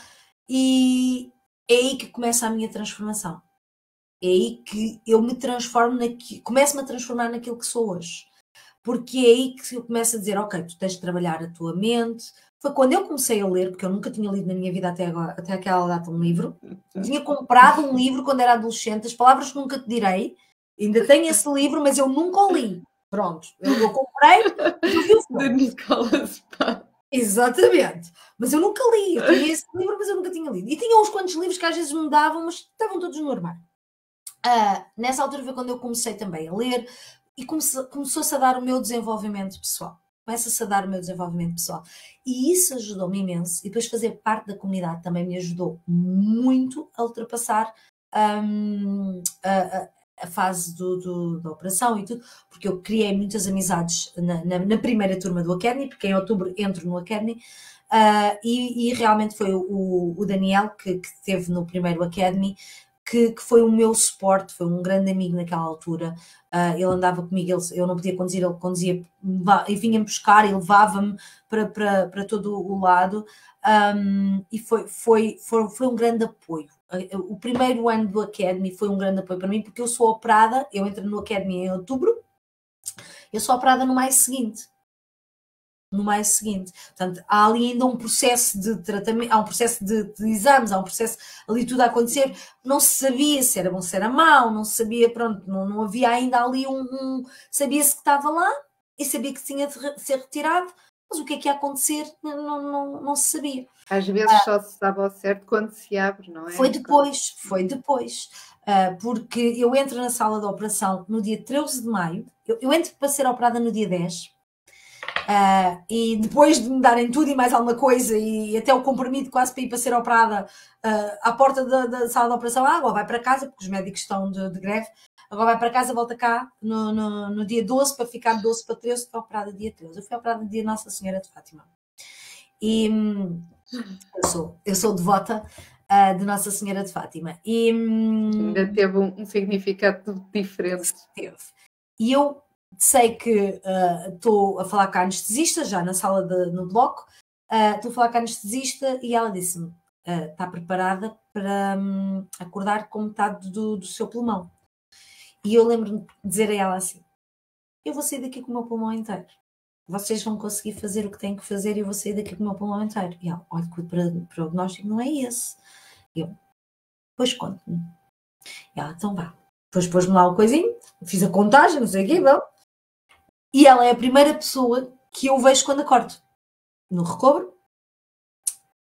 e é aí que começa a minha transformação. É aí que eu me transformo, naqui, começo-me a transformar naquilo que sou hoje. Porque é aí que eu começo a dizer, ok, tu tens de trabalhar a tua mente. Foi quando eu comecei a ler, porque eu nunca tinha lido na minha vida até, agora, até aquela data um livro. Tinha comprado um livro quando era adolescente, as palavras que nunca te direi. Ainda tenho esse livro, mas eu nunca o li. Pronto, eu, eu comprei *laughs* vi o filme. De Nicolas Exatamente. Mas eu nunca li. Eu tinha *laughs* esse livro, mas eu nunca tinha lido. E tinha uns quantos livros que às vezes me davam, mas estavam todos no armário. Uh, nessa altura foi quando eu comecei também a ler e começou-se a dar o meu desenvolvimento pessoal. Começa-se a dar o meu desenvolvimento pessoal. E isso ajudou-me imenso. E depois fazer parte da comunidade também me ajudou muito a ultrapassar um, a, a fase do, do, da operação e tudo, porque eu criei muitas amizades na, na, na, primeira turma do Academy, porque em outubro entro no Academy, uh, e, e, realmente foi o, o Daniel que, que teve no primeiro Academy, que, que, foi o meu suporte, foi um grande amigo naquela altura. Uh, ele andava comigo, ele, eu não podia conduzir, ele conduzia e vinha-me buscar e levava-me para, para, para todo o lado. Um, e foi, foi, foi, foi um grande apoio o primeiro ano do Academy foi um grande apoio para mim, porque eu sou operada, eu entro no Academy em outubro, eu sou operada no mais seguinte. No mais seguinte. Portanto, há ali ainda um processo de tratamento, há um processo de, de exames, há um processo ali tudo a acontecer. Não se sabia se era bom, se era mau, não se sabia, pronto, não, não havia ainda ali um. um sabia-se que estava lá e sabia que tinha de ser retirado, mas o que é que ia acontecer não, não, não se sabia. Às vezes ah, só se sabe ao certo quando se abre, não é? Foi depois, foi depois. Uh, porque eu entro na sala de operação no dia 13 de maio, eu, eu entro para ser operada no dia 10 Uh, e depois de me darem tudo e mais alguma coisa, e até o comprimido quase para ir para ser operada uh, à porta da, da, sala de operação, ah, agora vai para casa, porque os médicos estão de, de greve, agora vai para casa, volta cá no, no, no, dia 12 para ficar 12 para 13, foi operada dia 13. Eu fui operada dia Nossa Senhora de Fátima. E hum, eu, sou, eu sou devota uh, de Nossa Senhora de Fátima. E, hum, Ainda teve um, um significado diferente. Teve. E eu sei que estou uh, a falar com a anestesista, já na sala de, no bloco, estou uh, a falar com a anestesista e ela disse-me: está preparada para um, acordar com metade do, do seu pulmão. E eu lembro-me de dizer a ela assim: Eu vou sair daqui com o meu pulmão inteiro. Vocês vão conseguir fazer o que têm que fazer e eu vou sair daqui com o meu pulmão inteiro. E ela: Olha, que o prognóstico não é esse. E eu: Pois conte-me. E ela: Então vá. Depois pôs-me lá uma coisinho, fiz a contagem, não sei o quê, bom. E ela é a primeira pessoa que eu vejo quando acordo. No recobro.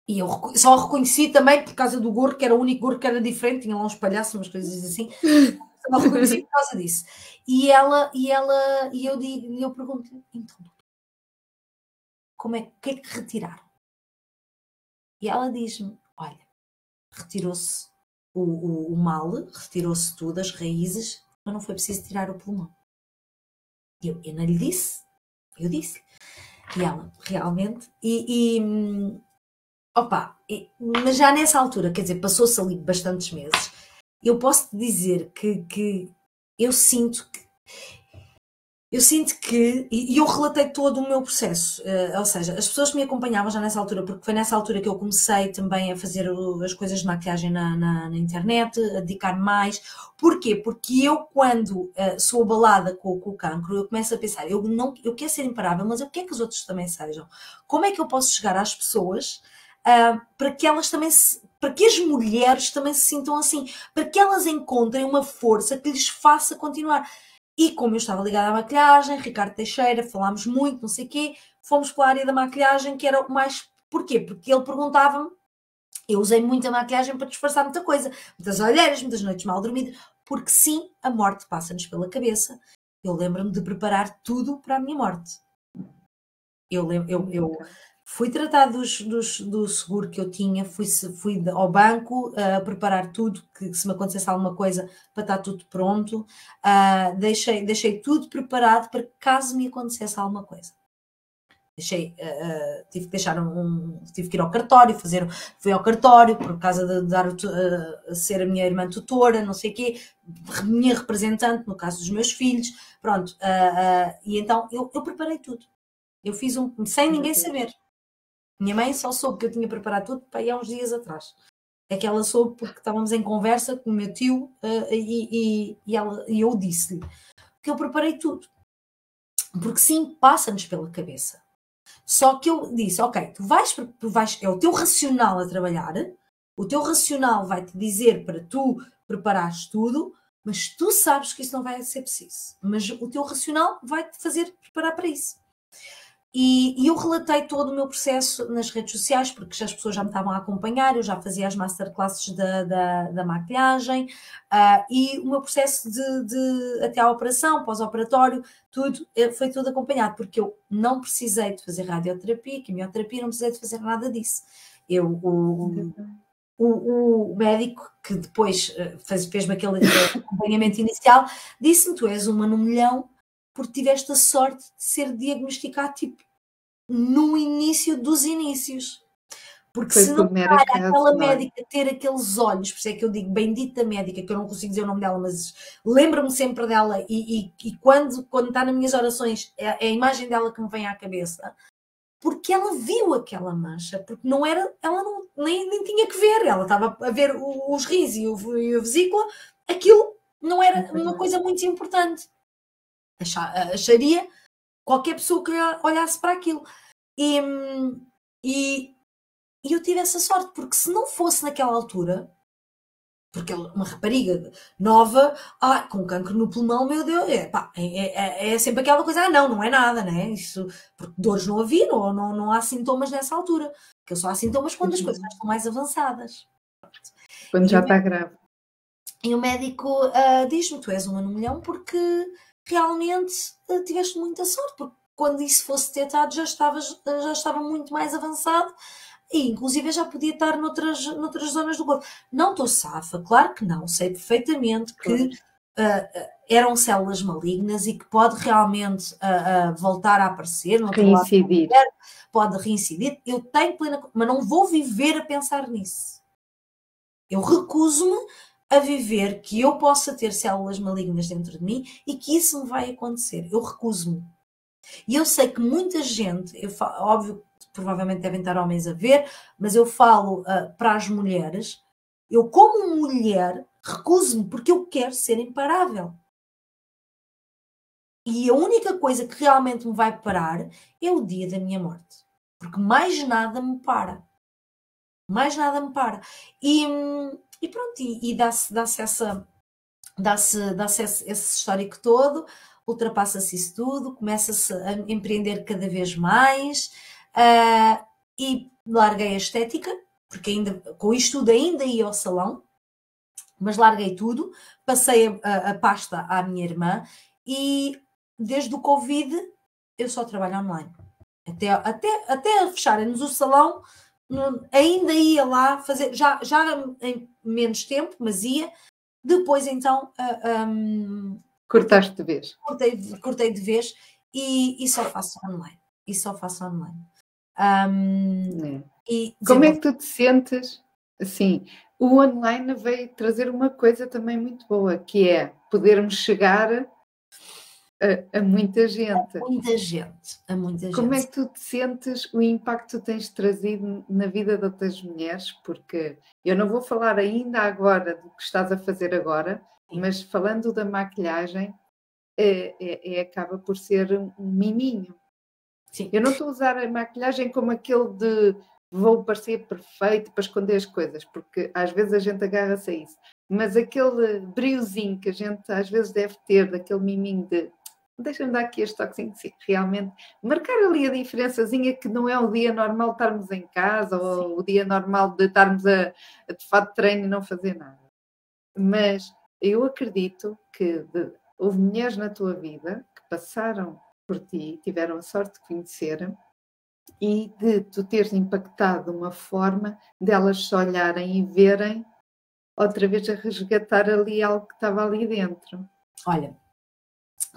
E eu só reconheci também por causa do gorro, que era o único gorro que era diferente, tinha lá uns palhaços, umas coisas assim. Só reconheci por causa disso. E ela, e ela, e eu digo, eu pergunto, então, como é, que é que retiraram? E ela diz-me, olha, retirou-se o, o, o mal, retirou-se tudo, as raízes, mas não foi preciso tirar o pulmão. Eu, eu não lhe disse, eu disse. E ela, realmente, e, e opa, e, mas já nessa altura, quer dizer, passou-se ali bastantes meses, eu posso dizer que, que eu sinto que eu sinto que, e eu relatei todo o meu processo, uh, ou seja, as pessoas que me acompanhavam já nessa altura, porque foi nessa altura que eu comecei também a fazer as coisas de maquiagem na, na, na internet, a dedicar mais. Porquê? Porque eu, quando uh, sou abalada com, com, o cancro, eu começo a pensar, eu, não, eu quero ser imparável, mas eu quero que os outros também sejam. Como é que eu posso chegar às pessoas uh, para que elas também se, para que as mulheres também se sintam assim, para que elas encontrem uma força que lhes faça continuar. E como eu estava ligada à maquilhagem, Ricardo Teixeira, falámos muito, não sei o quê, fomos pela área da maquilhagem, que era o mais. Porquê? Porque ele perguntava-me. Eu usei muita maquilhagem para disfarçar muita coisa, muitas olheiras, muitas noites mal dormidas, porque sim, a morte passa-nos pela cabeça. Eu lembro-me de preparar tudo para a minha morte. Eu, eu, eu Fui tratar dos, dos, do seguro que eu tinha, fui, fui ao banco uh, preparar tudo, que se me acontecesse alguma coisa, para estar tudo pronto. Uh, deixei, deixei tudo preparado para caso me acontecesse alguma coisa. Deixei, uh, tive que deixar um, tive que ir ao cartório, fazer, fui ao cartório por causa de dar ser a minha irmã tutora, não sei o quê, minha representante no caso dos meus filhos, pronto, e então eu, eu preparei tudo. Eu fiz um sem ninguém saber. Minha mãe só soube que eu tinha preparado tudo para ir há uns dias atrás. É que ela soube porque estávamos em conversa com o meu tio uh, e, e, e, ela, e eu disse-lhe que eu preparei tudo. Porque sim, passa-nos pela cabeça. Só que eu disse, ok, tu vais, tu vais, é o teu racional a trabalhar, o teu racional vai-te dizer para tu preparares tudo, mas tu sabes que isso não vai ser preciso. Mas o teu racional vai-te fazer preparar para isso. E, e, eu relatei todo o meu processo nas redes sociais, porque já as pessoas já me estavam a acompanhar, eu já fazia as masterclasses da, da, da maquilhagem, uh, e o meu processo de, de até à operação, pós-operatório, tudo eh, foi tudo acompanhado, porque eu não precisei de fazer radioterapia, quimioterapia, não precisei de fazer nada disso. Eu, o, o, o médico que depois eh, fez, fez-me aquele acompanhamento inicial, disse-me: Tu és uma no milhão porque tiveste a sorte de ser diagnosticado tipo no início dos inícios. Porque Foi se não para aquela médica ter aqueles olhos, por isso é que eu digo bendita médica, que eu não consigo dizer o nome dela, mas lembro-me sempre dela e, e, e, quando, quando está nas minhas orações é, é, a imagem dela que me vem à cabeça, porque ela viu aquela mancha, porque não era, ela não, nem, nem tinha que ver, ela estava a ver os rins e, o, e a vesícula, aquilo não era uma coisa muito importante acharia qualquer pessoa que olhasse para aquilo. E, e, e, eu tive essa sorte, porque se não fosse naquela altura, porque uma rapariga nova, ah, com cancro no pulmão, meu Deus, é, pá, é, é, é, sempre aquela coisa, ah, não, não é nada, né? Isso, porque dores não havia, não, não, não há sintomas nessa altura, porque só há sintomas quando as uhum. coisas estão mais avançadas. Quando já está grave. E o médico uh, diz-me: Tu és uma no milhão porque realmente uh, tiveste muita sorte, porque quando isso fosse detectado já estava, já estava muito mais avançado e inclusive já podia estar noutras, noutras zonas do corpo. Não estou safa, claro que não, sei perfeitamente que uh, eram células malignas e que pode realmente uh, uh, voltar a aparecer, reincidir. Pode reincidir. Eu tenho plena, mas não vou viver a pensar nisso. Eu recuso-me a viver que eu possa ter células malignas dentro de mim e que isso me vai acontecer. Eu recuso-me. E eu sei que muita gente, eu falo, óbvio, provavelmente devem estar homens a ver, mas eu falo uh, para as mulheres, eu como mulher recuso-me porque eu quero ser imparável. E a única coisa que realmente me vai parar é o dia da minha morte. Porque mais nada me para. Mais nada me para. E, e pronto, e, e dá-se dá essa. Dá-se dá esse, esse histórico todo, ultrapassa-se isso tudo, começa-se a empreender cada vez mais uh, e larguei a estética, porque ainda com isto tudo ainda ia ao salão, mas larguei tudo, passei a, a pasta à minha irmã e desde o Covid eu só trabalho online. Até, até, até fecharem-nos o salão, ainda ia lá fazer, já, já em menos tempo, mas ia. Depois então. Uh, um, Cortaste de vez. Cortei, cortei de vez e, e só faço online. E só faço online. Um, é. e Como é que tu te sentes? Assim, o online veio trazer uma coisa também muito boa, que é podermos chegar a, a, muita gente. A muita gente, a muita gente. Como é que tu te sentes, o impacto que tens trazido na vida de outras mulheres? Porque eu não vou falar ainda agora do que estás a fazer agora, Sim. mas falando da maquilhagem, é, é, é, acaba por ser um miminho. Sim. Eu não estou a usar a maquilhagem como aquele de vou parecer perfeito para esconder as coisas, porque às vezes a gente agarra-se a isso. Mas aquele briozinho que a gente às vezes deve ter, daquele miminho de deixa-me dar aqui este toquezinho, sim, realmente marcar ali a diferençazinha que não é o dia normal de estarmos em casa sim. ou o dia normal de estarmos a, a de fato de treino e não fazer nada. Mas eu acredito que de, houve mulheres na tua vida que passaram por ti, tiveram a sorte de conhecer e de tu teres impactado uma forma delas se olharem e verem outra vez a resgatar ali algo que estava ali dentro. Olha,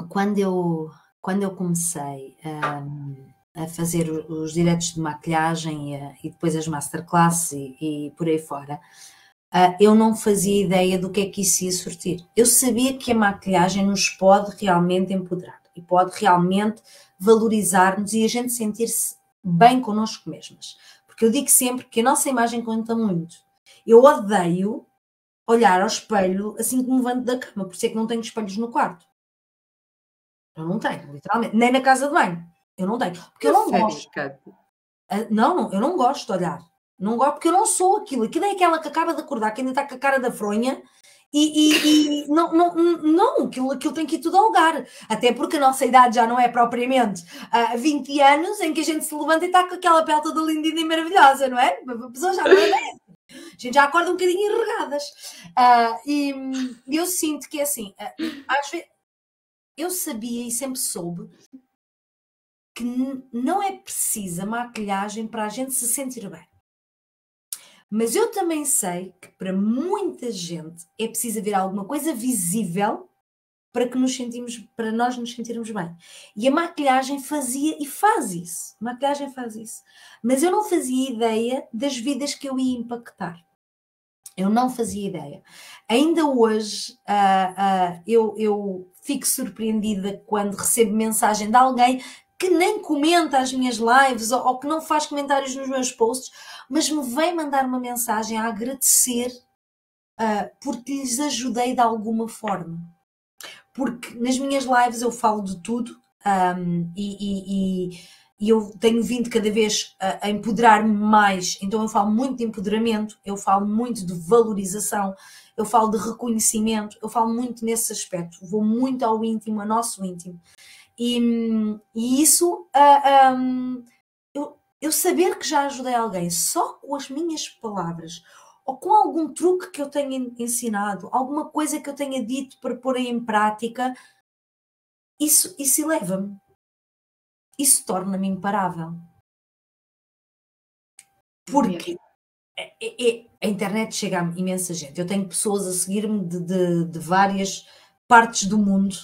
quando eu, quando eu comecei um, a fazer os diretos de maquilhagem e, e depois as masterclasses e, e, por aí fora, uh, eu não fazia ideia do que é que isso ia surtir. Eu sabia que a maquilhagem nos pode realmente empoderar e pode realmente valorizar-nos e a gente sentir-se bem connosco mesmas. Porque eu digo sempre que a nossa imagem conta muito. Eu odeio olhar ao espelho assim que me levanto da cama, por isso é que não tenho espelhos no quarto. Eu não tenho, literalmente. Nem na casa de banho. Eu não tenho. Porque eu não gosto. Ah, não, não, eu não gosto de olhar. Não gosto porque eu não sou aquilo. Aquilo é aquela que acaba de acordar, que ainda está com a cara da fronha e, e, e, *laughs* não, não, não aquilo, aquilo tem que ir tudo ao lugar. Até porque a nossa idade já não é propriamente uh, ah, 20 anos em que a gente se levanta e está com aquela pele toda linda e maravilhosa, não é? A pessoa já não é A gente já acorda um bocadinho enregadas. Uh, e eu sinto que é assim, uh, às vezes eu sabia e sempre soube que não é precisa maquilhagem para a gente se sentir bem. Mas eu também sei que para muita gente é preciso haver alguma coisa visível para que nos sentimos, para nós nos sentirmos bem. E a maquilhagem fazia e faz isso. A maquilhagem faz isso. Mas eu não fazia ideia das vidas que eu ia impactar. Eu não fazia ideia. Ainda hoje uh, uh, eu, eu fico surpreendida quando recebo mensagem de alguém que nem comenta as minhas lives ou, ou, que não faz comentários nos meus posts, mas me vem mandar uma mensagem a agradecer uh, porque lhes ajudei de alguma forma. Porque nas minhas lives eu falo de tudo um, e, e, e e eu tenho vindo cada vez a, a empoderar-me mais, então eu falo muito de empoderamento, eu falo muito de valorização, eu falo de reconhecimento, eu falo muito nesse aspecto, vou muito ao íntimo, ao nosso íntimo. E, e isso, uh, um, eu, eu saber que já ajudei alguém só com as minhas palavras, ou com algum truque que eu tenha ensinado, alguma coisa que eu tenha dito para pôr em prática, isso, isso eleva-me isso torna-me imparável. Porque a internet chega a imensa gente. Eu tenho pessoas a seguir-me de, de, de, várias partes do mundo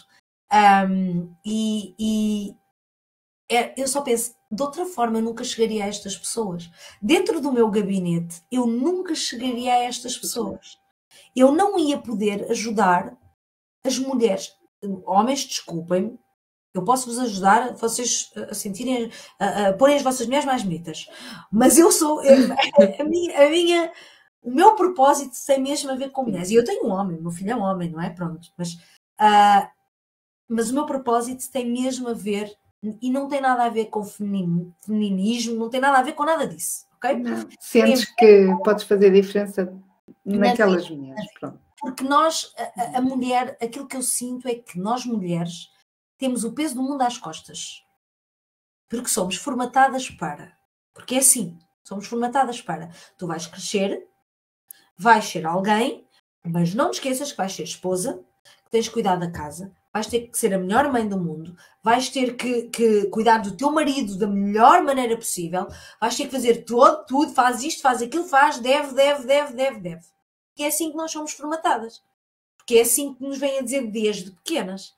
um, e, e é, eu só penso, de outra forma eu nunca chegaria a estas pessoas. Dentro do meu gabinete, eu nunca chegaria a estas pessoas. Eu não ia poder ajudar as mulheres. Homens, desculpem-me, eu posso vos ajudar vocês a sentirem, a, a porem as vossas mulheres mais bonitas. Mas eu sou, eu, *laughs* a, minha, a minha, o meu propósito tem mesmo a ver com mulheres. E eu tenho um homem, meu filho é um homem, não é? Pronto. Mas, uh, mas o meu propósito tem mesmo a ver, e não tem nada a ver com feminismo, não tem nada a ver com nada disso, ok? Não. Sentes que podes fazer diferença naquelas mulheres, pronto. Porque nós, a, a mulher, aquilo que eu sinto é que nós mulheres temos o peso do mundo às costas. Porque somos formatadas para. Porque é assim, somos formatadas para. Tu vais crescer, vais ser alguém, mas não te esqueças que vais ser esposa, que tens de cuidar da casa, vais ter que ser a melhor mãe do mundo, vais ter que, que, cuidar do teu marido da melhor maneira possível, vais ter que fazer todo, tudo, faz isto, faz aquilo, faz, deve, deve, deve, deve, deve. E é assim que nós somos formatadas. Porque é assim que nos vêm a dizer desde pequenas.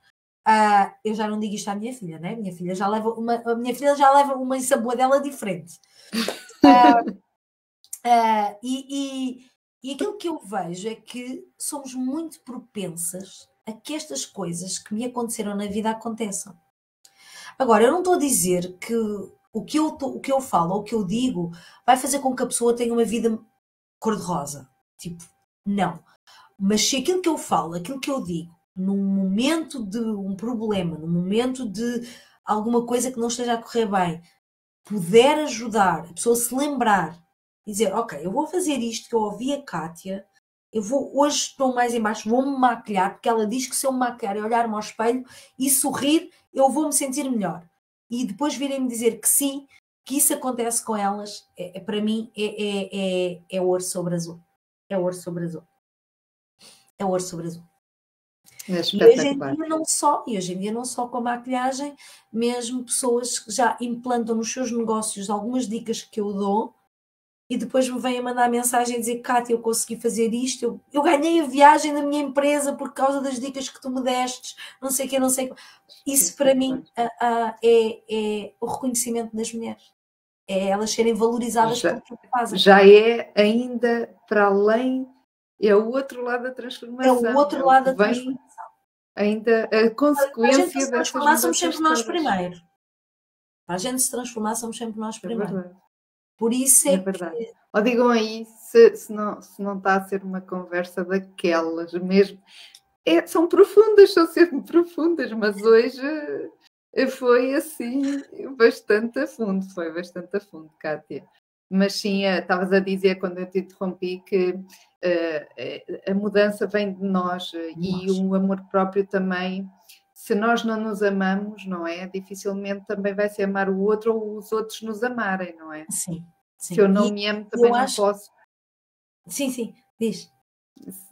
Uh, eu já não digo isto à minha filha, né? Minha filha já leva uma, a minha filha já leva uma dela diferente. Uh, *laughs* uh, e, e, e aquilo que eu vejo é que somos muito propensas a que estas coisas que me aconteceram na vida aconteçam. Agora, eu não estou a dizer que o que eu, o que eu falo ou o que eu digo vai fazer com que a pessoa tenha uma vida cor-de-rosa. Tipo, não. Mas se aquilo que eu falo, aquilo que eu digo, num momento de um problema, num momento de alguma coisa que não esteja a correr bem, puder ajudar a pessoa a se lembrar e dizer, ok, eu vou fazer isto que eu ouvi a Kátia, eu vou, hoje estou mais em baixo, vou-me maquilhar, porque ela diz que se eu me maquilhar e olhar-me ao espelho e sorrir, eu vou me sentir melhor. E depois virem-me dizer que sim, que isso acontece com elas, é, é para mim é, é, é, é ouro sobre azul. É ouro sobre azul. É ouro sobre azul. É e hoje em dia não só, e hoje em dia não só com a maquilhagem, mesmo pessoas que já implantam nos seus negócios algumas dicas que eu dou e depois me vêm a mandar mensagem a dizer Cátia, eu consegui fazer isto, eu, eu ganhei a viagem da minha empresa por causa das dicas que tu me destes, não sei o que, não sei o que. Isso para mim a, a, é, é o reconhecimento das mulheres. É elas serem valorizadas já, pelo que fazem. Já é ainda para além, é o outro lado da transformação. É o outro é lado da transformação ainda a consequência a gente se transformar somos sempre nós primeiro. Para a gente se transformar somos sempre nós é primeiro. É Por isso é, é verdade. Que... Ou digam aí se, se, não, se não está a ser uma conversa daquelas mesmo. É, são profundas, são sempre profundas, mas hoje eh, foi assim bastante a fundo, foi bastante a fundo, Kátia. Mas sim, eh, estavas a dizer quando eu te interrompi que a mudança vem de nós uh, e o amor próprio também. Se nós não nos amamos, não é? Dificilmente também vai se amar o outro ou os outros nos amarem, não é? Sim. sim. Se eu não e me amo, também não acho... posso. Sim, sim, diz.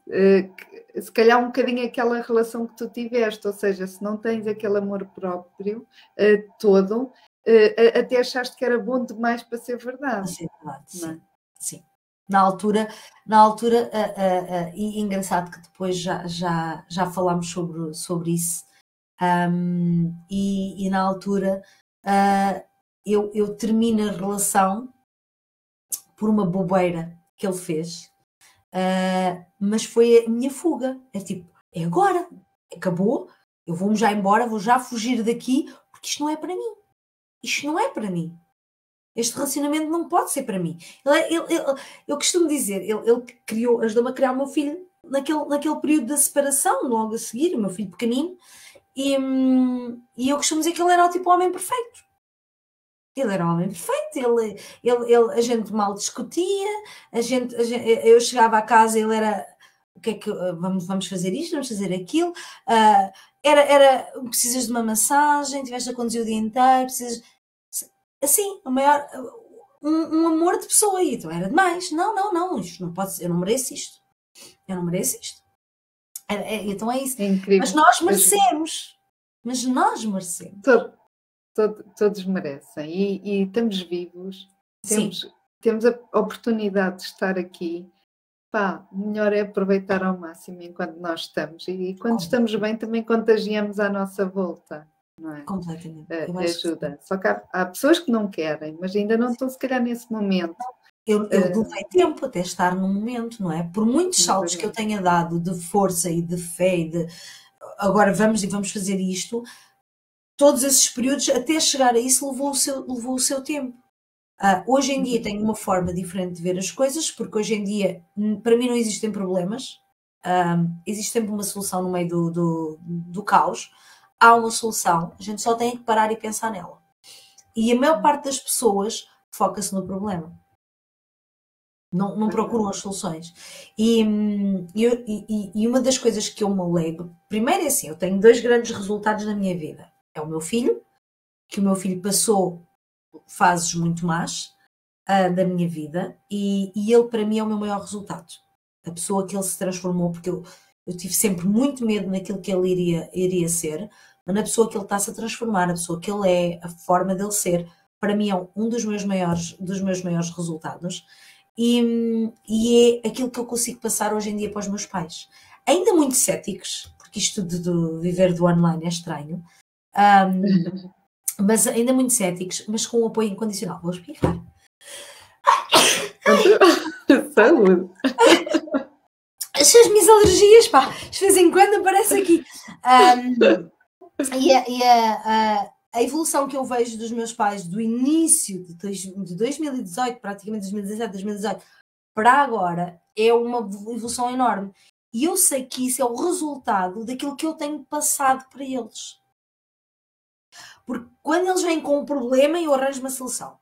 Uh, se calhar um bocadinho aquela relação que tu tiveste, ou seja, se não tens aquele amor próprio uh, todo, uh, até achaste que era bom demais para ser verdade. Sim, verdade, sim. É? sim na altura, na altura uh, uh, uh, e engraçado que depois já, já, já falámos sobre, sobre isso, um, e, e, na altura eu, eu termino a relação por uma bobeira que ele fez, mas foi a minha fuga. É tipo, é agora, acabou, eu vou-me já embora, vou já fugir daqui, porque isto não é para mim. Isto não é para mim. Este relacionamento não pode ser para mim. Ele, é, ele, ele, eu costumo dizer, ele, criou, ajudou-me a criar o meu filho naquele, naquele período da separação, logo a seguir, o meu filho pequenino, e, e eu costumo dizer que ele era o tipo homem perfeito. Ele era o homem perfeito, ele, ele, ele, a gente mal discutia, a gente, a gente, eu chegava à casa, ele era o que é que vamos, vamos fazer isto, vamos fazer aquilo. Uh, era, era precisas de uma massagem, tiveste a conduzir o dia inteiro, precisas assim, o maior, um, um, amor de pessoa. E então era demais. Não, não, não, isto não pode ser, eu não mereço isto. Eu não mereço isto. É, é, então é isso. É. Mas nós merecemos. Mas nós merecemos. todo, todos merecem e, e, estamos vivos, temos, temos a oportunidade de estar aqui. Pá, melhor é aproveitar ao máximo enquanto nós estamos e quando estamos bem também contagiamos à nossa volta. Não é? Completamente. Uh, ajuda. Que Só que há, há, pessoas que não querem, mas ainda não estão, se calhar, nesse momento. Eu, eu uh, levei tempo até estar no momento, não é? Por muitos saltos que eu tenha dado de força e de fé e de agora vamos e vamos fazer isto, todos esses períodos, até chegar a isso, levou o seu, levou o seu tempo. Uh, hoje em dia uhum. tenho uma forma diferente de ver as coisas, porque hoje em dia, para mim, não existem problemas, uh, existe sempre uma solução no meio do, do, do caos. Há uma solução, a gente só tem que parar e pensar nela. E a maior parte das pessoas foca-se no problema. Não, não procuram as soluções. E, e, e, uma das coisas que eu me alegro, primeiro é assim, eu tenho dois grandes resultados na minha vida é o meu filho, que o meu filho passou fases muito más uh, da minha vida e, e, ele para mim é o meu maior resultado. A pessoa que ele se transformou, porque eu, eu tive sempre muito medo naquilo que ele iria, iria ser, na pessoa que ele está-se a transformar, a pessoa que ele é, a forma dele ser, para mim é um dos meus maiores, dos meus maiores resultados. E, e é aquilo que eu consigo passar hoje em dia para os meus pais. Ainda muito céticos, porque isto de, de viver do online é estranho, um, *laughs* mas ainda muito céticos, mas com um apoio incondicional. Vou explicar. *laughs* Saúde! As minhas alergias, pá, de vez em quando aparece aqui. Um, e a, e a, a, a, evolução que eu vejo dos meus pais do início de, dois, de 2018, praticamente 2017, 2018, para agora, é uma evolução enorme. E eu sei que isso é o resultado daquilo que eu tenho passado para eles. Porque quando eles vêm com um problema, eu arranjo uma solução.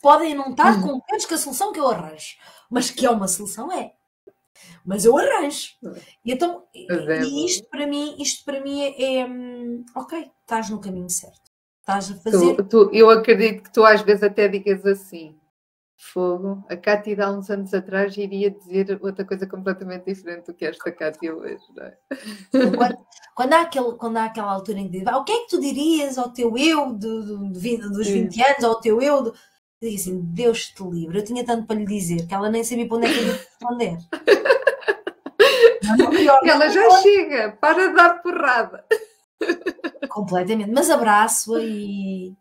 Podem não estar hum. contentes com a solução que eu arranjo, mas que é uma solução, é. Mas eu arranjo. E então, é e isto para mim, isto para mim é, é hum, ok, estás no caminho certo. Estás a fazer. Tu, tu, eu acredito que tu às vezes até digas assim: Fogo. A Cátia há uns anos atrás iria dizer outra coisa completamente diferente do que esta Cátia hoje, não é? Quando, quando, há aquele, quando há aquela altura em que diz, o que é que tu dirias ao teu eu de, de, de dos 20 anos, ao teu eu? De... Eu assim, Deus te livre. Eu tinha tanto para lhe dizer que ela nem sabia para onde é que eu ia responder. Ela já chega, para de dar porrada. Completamente, mas abraço-a e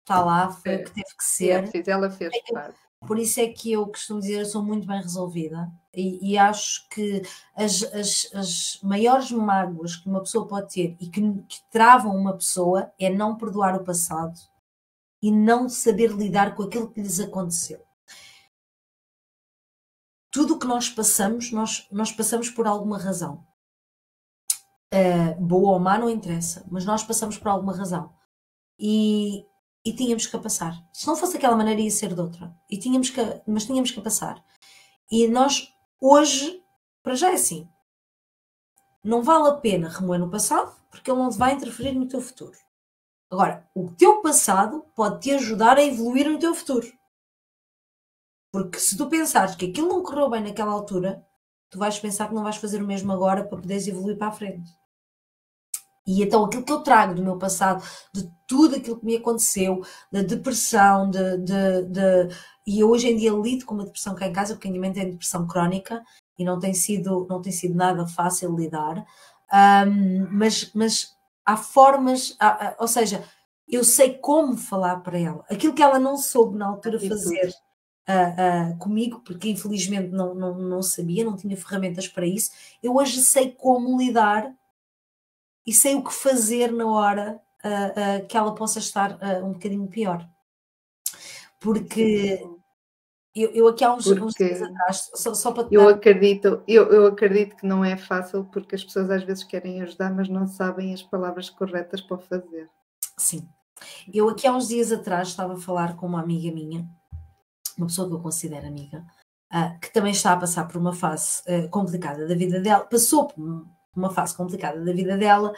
está lá, foi o que teve que ser. É, ela fez é parte. Por isso é que eu costumo dizer, eu sou muito bem resolvida e, e acho que as, as, as, maiores mágoas que uma pessoa pode ter e que, que travam uma pessoa é não perdoar o passado e não saber lidar com aquilo que lhes aconteceu. Tudo o que nós passamos, nós, nós passamos por alguma razão. Uh, boa ou má não interessa, mas nós passamos por alguma razão. E e tínhamos que passar. Se não fosse daquela maneira, ia ser de outra. E tínhamos que, mas tínhamos que passar. E nós, hoje, para já é assim. Não vale a pena remoer no passado, porque ele não vai interferir no teu futuro. Agora, o teu passado pode te ajudar a evoluir no teu futuro. Porque se tu pensares que aquilo não correu bem naquela altura, tu vais pensar que não vais fazer o mesmo agora para poderes evoluir para a frente. E então aquilo que eu trago do meu passado, de tudo aquilo que me aconteceu, da depressão, de, de, de, e hoje em dia lido com uma depressão cá em casa, porque a minha mãe tem depressão crónica e não tem sido, não tem sido nada fácil lidar, um, mas, mas há formas, há, há, ou seja, eu sei como falar para ela. Aquilo que ela não soube na altura fazer uh, uh, comigo, porque infelizmente não, não, não sabia, não tinha ferramentas para isso, eu hoje sei como lidar e sei o que fazer na hora uh, que ela possa estar um bocadinho pior. Porque eu, eu aqui há uns, uns dias atrás, só, só para eu acredito, eu, eu acredito que não é fácil porque as pessoas às vezes querem ajudar, mas não sabem as palavras corretas para fazer. Sim. Eu aqui há uns dias atrás estava a falar com uma amiga minha, uma pessoa que eu considero amiga, uh, que também está a passar por uma fase uh, complicada da vida dela, passou por uma fase complicada da vida dela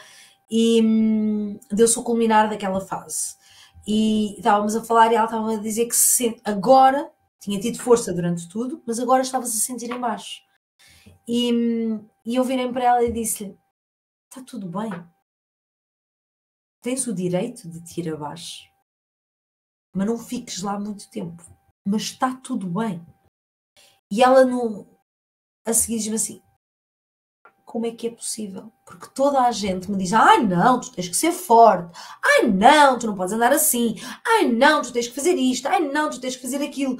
e hum, deu-se o culminar daquela fase. E estávamos a falar e ela estava a dizer que se sente, agora tinha tido força durante tudo, mas agora estava-se a sentir em baixo. E, e eu virei para ela e disse-lhe: Está tudo bem. tens o direito de te ir abaixo, mas não fiques lá muito tempo. Mas está tudo bem. E ela não. A seguir diz-me assim: como é que é possível? Porque toda a gente me diz: ai não, tu tens que ser forte, ai não, tu não podes andar assim, ai não, tu tens que fazer isto, ai não, tu tens que fazer aquilo.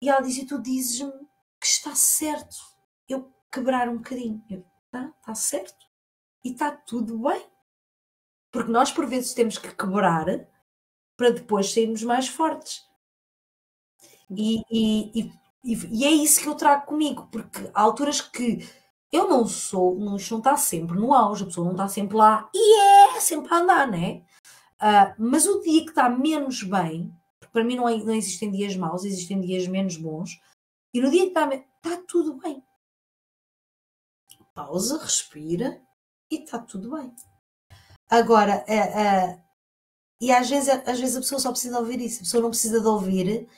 E ela diz: e tu dizes-me que está certo eu quebrar um bocadinho. Eu, tá, está certo. E está tudo bem. Porque nós, por vezes, temos que quebrar para depois sairmos mais fortes. E, e, e, e, é isso que eu trago comigo, porque há alturas que eu não sou, não, não está sempre no auge, a pessoa não está sempre lá e é sempre a andar, né? Uh, mas o dia que está menos bem, para mim não, é, não existem dias maus, existem dias menos bons, e no dia que está, está tudo bem. Pausa, respira e está tudo bem. Agora, e às vezes, às vezes a pessoa só precisa ouvir isso, a pessoa não precisa de ouvir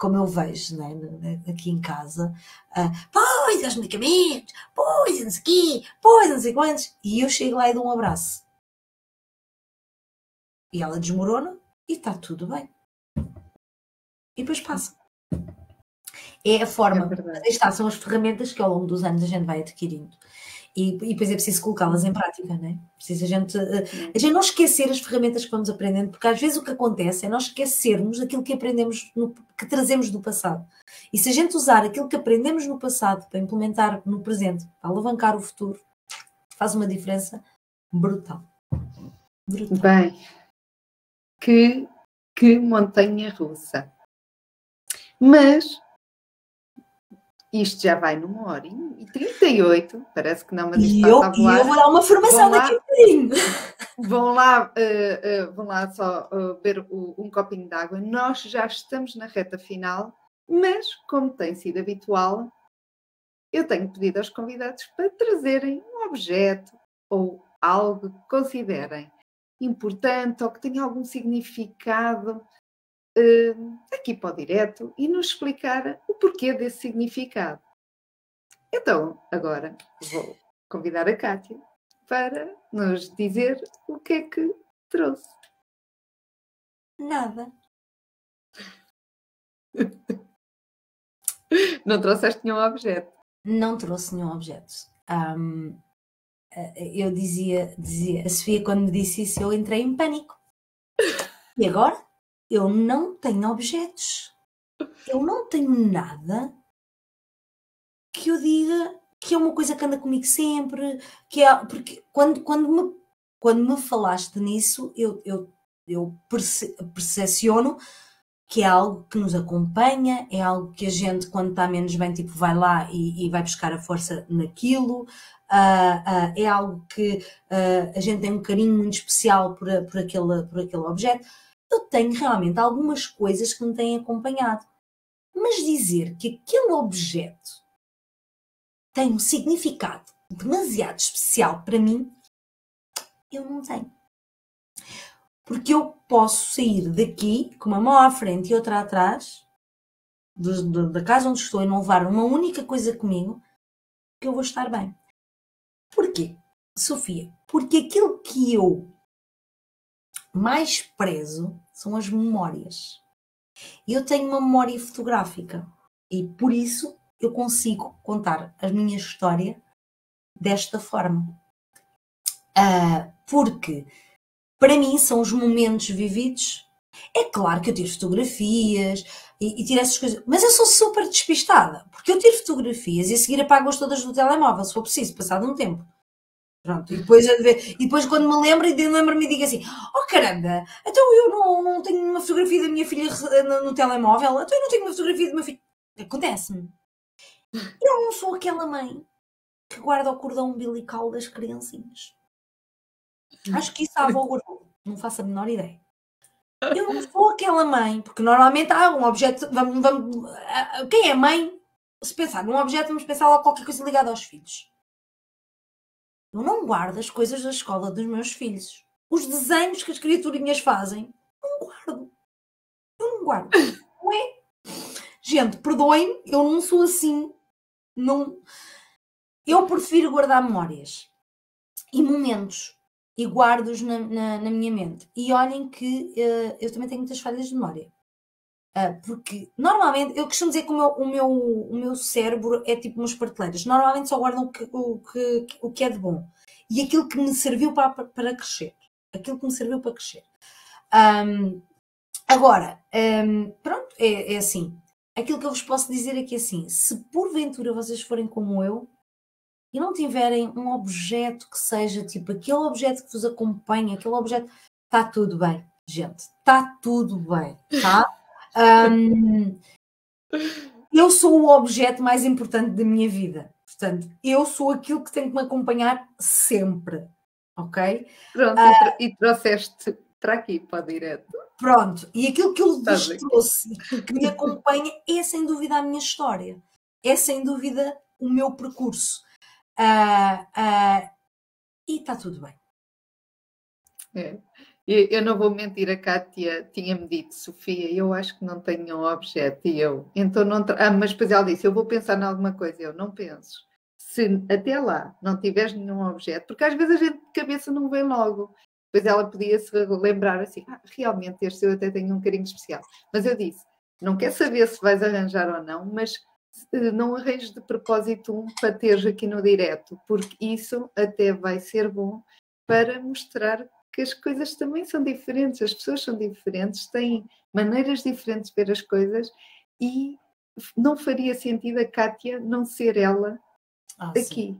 como eu vejo né, aqui em casa, uh, pois, os medicamentos, pois, não sei quê, pois, não sei quantos, e eu chego lá e dou um abraço. E ela desmorona e está tudo bem. E depois passa. É a forma. É está, são as ferramentas que ao longo dos anos a gente vai adquirindo. E, e depois é preciso colocá-las em prática, não é? Precisa a gente, eh, a gente não esquecer as ferramentas que vamos aprendendo, porque às vezes o que acontece é nós esquecermos aquilo que aprendemos, no, que trazemos do passado. E se a gente usar aquilo que aprendemos no passado para implementar no presente, para alavancar o futuro, faz uma diferença brutal. brutal. Bem, que, que montanha russa. Mas isto já vai numa hora e 38, parece que não, mas isto e eu, a voar. E eu vou dar uma formação vão daqui a bocadinho. Vão lá, uh, uh, vão lá só uh, beber o, um copinho de água. Nós já estamos na reta final, mas como tem sido habitual, eu tenho pedido aos convidados para trazerem um objeto ou algo que considerem importante ou que tenha algum significado aqui para o direto e nos explicar o porquê desse significado. Então, agora vou convidar a Kátia para nos dizer o que é que trouxe. Nada. *laughs* Não trouxeste nenhum objeto? Não trouxe nenhum objeto. Um, eh, eu dizia, dizia, a Sofia quando me disse isso, eu entrei em pânico. E agora? Eu não tenho objetos. Eu não tenho nada que eu diga que é uma coisa que anda comigo sempre, que é porque quando, quando, me, quando me falaste nisso, eu, eu, eu perce, percepciono que é algo que nos acompanha, é algo que a gente, quando está menos bem, tipo, vai lá e, e vai buscar a força naquilo, uh, uh, é algo que uh, a gente tem um carinho muito especial por, por, aquele, por aquele objeto eu tenho realmente algumas coisas que me têm acompanhado. Mas dizer que aquele objeto tem um significado demasiado especial para mim, eu não tenho. Porque eu posso sair daqui com uma mão à frente e outra atrás, do, do, da casa onde estou, e não levar uma única coisa comigo, que eu vou estar bem. Porquê, Sofia? Porque aquilo que eu mais preso são as memórias. Eu tenho uma memória fotográfica e por isso eu consigo contar a minha história desta forma. Uh, porque para mim são os momentos vividos. É claro que eu tiro fotografias e, e tiro essas coisas, mas eu sou super despistada, porque eu tiro fotografias e a seguir apago-as todas do telemóvel, se for preciso, passado um tempo. Pronto, e depois, e depois quando me lembro, e lembro-me e digo assim: Oh caramba, então eu não, não tenho uma fotografia da minha filha no, no telemóvel, então eu não tenho uma fotografia do meu filho. Acontece-me. Eu não sou aquela mãe que guarda o cordão umbilical das criancinhas. Acho que isso a avó guardou, não faço a menor ideia. Eu não sou aquela mãe, porque normalmente há um objeto. Vamos, vamos, quem é mãe, se pensar num objeto, vamos pensar logo qualquer coisa ligada aos filhos. Eu não guardo as coisas da escola dos meus filhos. Os desenhos que as criaturinhas fazem, não guardo. Eu não guardo. Não é? Gente, perdoem, eu não sou assim. Não. Eu prefiro guardar memórias e momentos. e guardo-os na, na, na, minha mente. E olhem que uh, eu também tenho muitas falhas de memória. Uh, porque normalmente, eu costumo dizer que o meu, o, meu, o meu cérebro é tipo umas prateleiras. Normalmente só guardam o que, o, que, o que é de bom e aquilo que me serviu para, para crescer. Aquilo que me serviu para crescer. Um, agora, um, pronto, é, é assim. Aquilo que eu vos posso dizer é que assim, se porventura vocês forem como eu e não tiverem um objeto que seja tipo aquele objeto que vos acompanha, aquele objeto, está tudo bem, gente, está tudo bem, tá? *laughs* Um, eu sou o objeto mais importante da minha vida. Portanto, eu sou aquilo que tem que me acompanhar sempre. Ok? Pronto, uh, e trouxeste para aqui, para direto. Pronto, e aquilo que eu vos trouxe que me acompanha é sem dúvida a minha história, é sem dúvida o meu percurso. Uh, uh, e está tudo bem. É. Eu não vou mentir, a Kátia tinha-me dito, Sofia, eu acho que não tenho um objeto, e eu, então não. Ah, mas depois ela disse, eu vou pensar em alguma coisa, eu não penso. Se até lá não tiveres nenhum objeto, porque às vezes a gente de cabeça não vê logo, depois ela podia se lembrar assim, ah, realmente este eu até tenho um carinho especial. Mas eu disse, não quer saber se vais arranjar ou não, mas não arranjes de propósito um para teres aqui no direto, porque isso até vai ser bom para mostrar que as coisas também são diferentes, as pessoas são diferentes, têm maneiras diferentes de ver as coisas e não faria sentido a Kátia não ser ela ah, aqui.